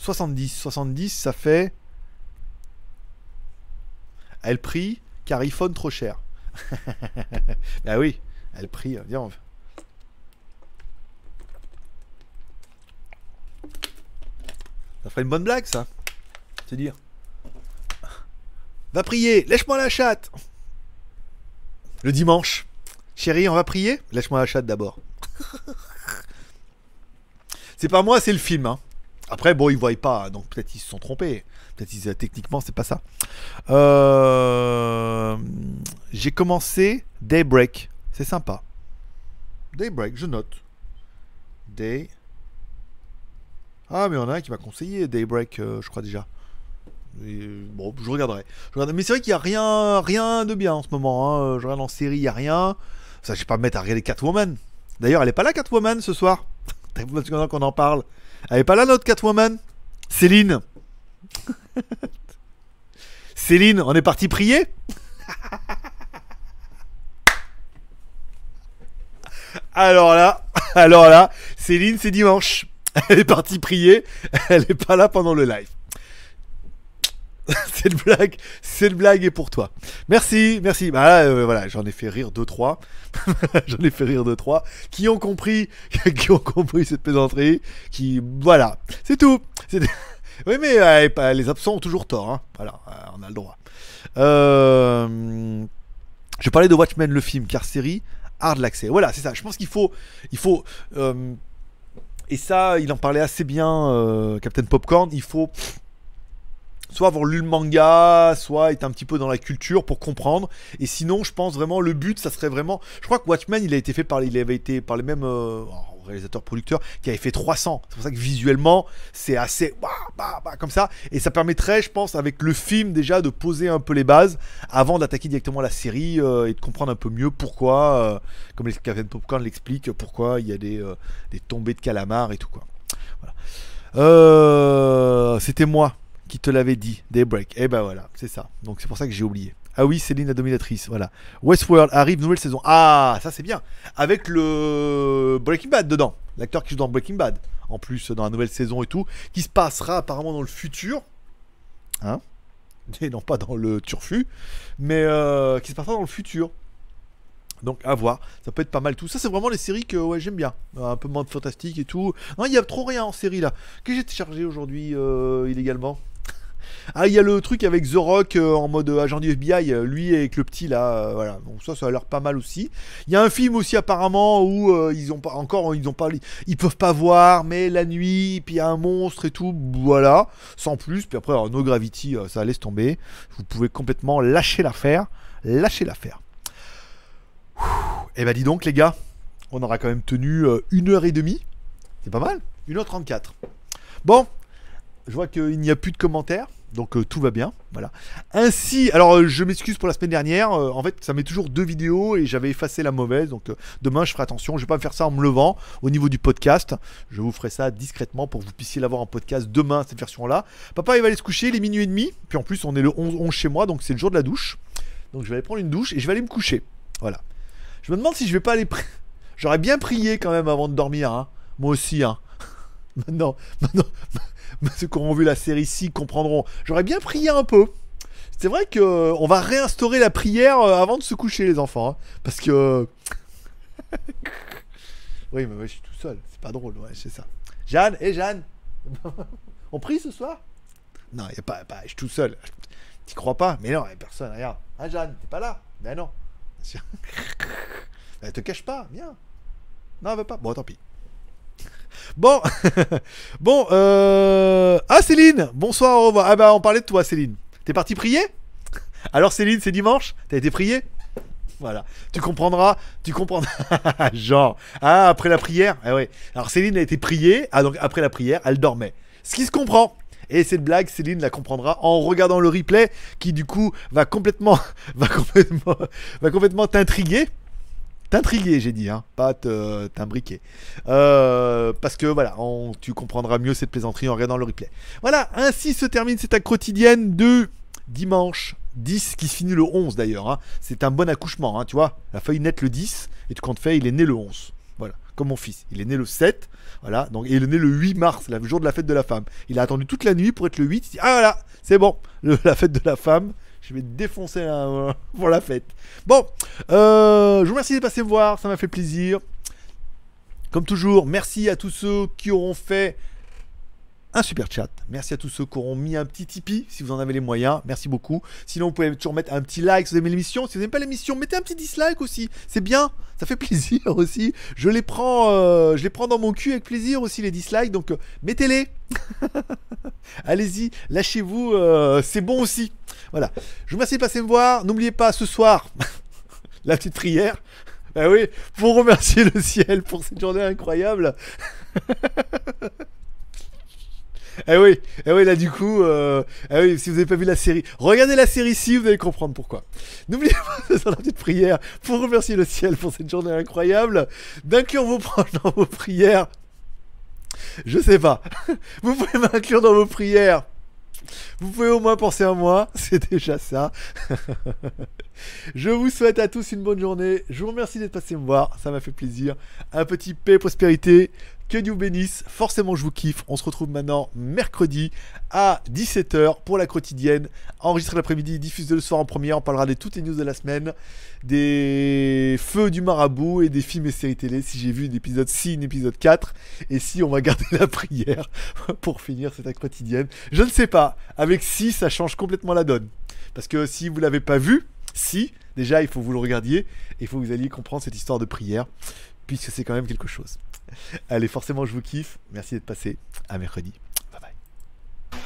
70. 70, ça fait. Elle prie car iPhone trop cher. bah oui, elle prie. Viens, on- Ça ferait une bonne blague, ça. C'est dire. Va prier, lèche-moi la chatte. Le dimanche. Chérie, on va prier? Lèche-moi la chatte d'abord. c'est pas moi, c'est le film. hein. Après, bon, ils voient pas, donc peut-être ils se sont trompés. Peut-être qu'ils euh, techniquement, c'est pas ça. Euh, J'ai commencé Daybreak. C'est sympa. Daybreak, je note. Day. Ah, mais il y en a un qui m'a conseillé Daybreak, euh, je crois déjà. Bon, je regarderai. Mais c'est vrai qu'il n'y a rien, rien de bien en ce moment. hein. Je regarde en série, il n'y a rien. Ça, je vais pas me mettre à regarder Catwoman. D'ailleurs, elle est pas là, Catwoman, ce soir. Longtemps qu'on en parle. Elle est pas là, notre Catwoman? Céline. Céline, on est parti prier? Alors là, alors là, Céline, c'est dimanche. Elle est partie prier. Elle est pas là pendant le live. cette blague, cette blague est pour toi. Merci, merci. Bah euh, voilà, j'en ai fait rire deux trois. j'en ai fait rire deux trois qui ont compris, qui ont compris cette plaisanterie. Qui, voilà, c'est tout. Oui, mais euh, les absents ont toujours tort. Hein. Voilà, euh, on a le droit. Euh, je parlais de Watchmen le film, car série hard l'accès. Voilà, c'est ça. Je pense qu'il faut, il faut. et ça, il en parlait assez bien, Captain Popcorn. Il faut soit avoir lu le manga, soit être un petit peu dans la culture pour comprendre. Et sinon, je pense vraiment le but, ça serait vraiment. Je crois que Watchmen, il a été fait par, il avait été par les mêmes euh, réalisateurs producteurs qui avaient fait 300. C'est pour ça que visuellement, c'est assez bah, bah, bah, comme ça. Et ça permettrait, je pense, avec le film déjà, de poser un peu les bases avant d'attaquer directement la série euh, et de comprendre un peu mieux pourquoi, euh, comme les Captain Popcorn l'explique, pourquoi il y a des, euh, des tombées de calamars et tout quoi. Voilà. C'était moi qui te l'avais dit, Daybreak. Et ben voilà, c'est ça. Donc c'est pour ça que j'ai oublié. Ah oui, Céline la dominatrice, voilà. Westworld arrive, nouvelle saison. Ah, ça c'est bien. Avec le Breaking Bad dedans. L'acteur qui joue dans Breaking Bad. En plus, dans la nouvelle saison et tout. Qui se passera apparemment dans le futur. Hein? Et non pas dans le turfu. Mais euh, qui se passera dans le futur. Donc à voir, ça peut être pas mal tout. Ça c'est vraiment les séries que j'aime bien. Un peu moins de fantastique et tout. Non, il y a trop rien en série là. Que j'ai téléchargé aujourd'hui euh, illégalement? Ah, il y a le truc avec The Rock euh, en mode agent du FBI, euh, lui avec le petit là, euh, voilà. Donc ça, ça a l'air pas mal aussi. Il y a un film aussi apparemment où euh, ils ont pas encore, ils ont pas, ils peuvent pas voir, mais la nuit, puis il y a un monstre et tout, voilà, sans plus. Puis après, No Gravity, euh, ça laisse tomber. Vous pouvez complètement lâcher l'affaire, lâcher l'affaire. Et bah dis donc les gars, on aura quand même tenu euh, une heure et demie. C'est pas mal 1h34. Bon, je vois qu'il n'y a plus de commentaires. Donc euh, tout va bien, voilà. Ainsi, alors euh, je m'excuse pour la semaine dernière. euh, en fait, ça met toujours deux vidéos et j'avais effacé la mauvaise. Donc demain, je ferai attention. Je vais pas me faire ça en me levant au niveau du podcast. Je vous ferai ça discrètement pour que vous puissiez l'avoir en podcast demain cette version-là. Papa, il va aller se coucher. Il est minuit et demi. Puis en plus, on est le 11, 11 chez moi, donc c'est le jour de la douche. Donc je vais aller prendre une douche et je vais aller me coucher. Voilà. Je me demande si je vais pas aller. J'aurais bien prié quand même avant de dormir. hein. Moi aussi. Hein. maintenant, maintenant, ceux qui auront vu la série ici comprendront. J'aurais bien prié un peu. C'est vrai que euh, on va réinstaurer la prière euh, avant de se coucher, les enfants. hein. parce que. oui, mais ouais, je suis tout seul. C'est pas drôle, ouais, c'est ça. Jeanne, et Jeanne On prie ce soir? Non, y a pas, pas- je suis tout seul. T'y crois pas? Mais non, y a personne, regarde. Ah, Jeanne, t'es pas là? Ben non. Elle te cache pas, viens. Non, elle veut pas. Bon, tant pis. Bon, bon, euh... ah Céline, bonsoir, au revoir. Ah bah on parlait de toi Céline. T'es parti prier? Alors Céline, c'est dimanche? T'as été prier? Voilà, tu comprendras, tu comprendras. Genre, ah après la prière, ah ouais. Alors Céline a été priée, ah donc après la prière, elle dormait. Ce qui se comprend. Et cette blague, Céline la comprendra en regardant le replay, qui du coup va complètement, va complètement, va complètement t'intriguer t'intriguer, j'ai dit, hein, pas t'imbriquer. Euh, parce que voilà, tu comprendras mieux cette plaisanterie en regardant le replay. Voilà, ainsi se termine cette acte quotidienne de dimanche 10, qui finit le 11 d'ailleurs. hein. C'est un bon accouchement, hein, tu vois. La feuille nette le 10, et tu comptes fait, il est né le 11. Voilà, comme mon fils. Il est né le 7, voilà, donc, il est né le 8 mars, le jour de la fête de la femme. Il a attendu toute la nuit pour être le 8. Il dit, ah voilà, c'est bon, la fête de la femme. Je vais te défoncer euh, pour la fête. Bon, euh, je vous remercie de passer me voir, ça m'a fait plaisir. Comme toujours, merci à tous ceux qui auront fait un super chat. Merci à tous ceux qui auront mis un petit Tipeee, si vous en avez les moyens. Merci beaucoup. Sinon, vous pouvez toujours mettre un petit like si vous aimez l'émission. Si vous n'aimez pas l'émission, mettez un petit dislike aussi. C'est bien. Ça fait plaisir aussi. Je les prends, euh, je les prends dans mon cul avec plaisir aussi les dislikes. Donc, euh, mettez-les. Allez-y, lâchez-vous. c'est bon aussi. Voilà. Je vous remercie de passer me voir. N'oubliez pas ce soir la petite prière. Bah oui, pour remercier le ciel pour cette journée incroyable. Eh oui, eh oui, là du coup, euh, eh si vous n'avez pas vu la série, regardez la série ici, vous allez comprendre pourquoi. N'oubliez pas de faire la petite prière pour remercier le ciel pour cette journée incroyable, d'inclure vos proches dans vos prières. Je sais pas. Vous pouvez m'inclure dans vos prières. Vous pouvez au moins penser à moi, c'est déjà ça. Je vous souhaite à tous une bonne journée. Je vous remercie d'être passé me voir, ça m'a fait plaisir. Un petit paix, prospérité. Que Dieu vous bénisse. Forcément, je vous kiffe. On se retrouve maintenant mercredi à 17h pour la quotidienne. Enregistré l'après-midi, diffusé le soir en première. On parlera de toutes les news de la semaine, des feux du marabout et des films et séries télé. Si j'ai vu l'épisode 6, l'épisode 4. Et si on va garder la prière pour finir cette quotidienne. Je ne sais pas. Avec 6, ça change complètement la donne. Parce que si vous l'avez pas vu, si, déjà il faut que vous le regardiez il faut que vous alliez comprendre cette histoire de prière, puisque c'est quand même quelque chose. Allez, forcément, je vous kiffe. Merci d'être passé. À mercredi. Bye bye.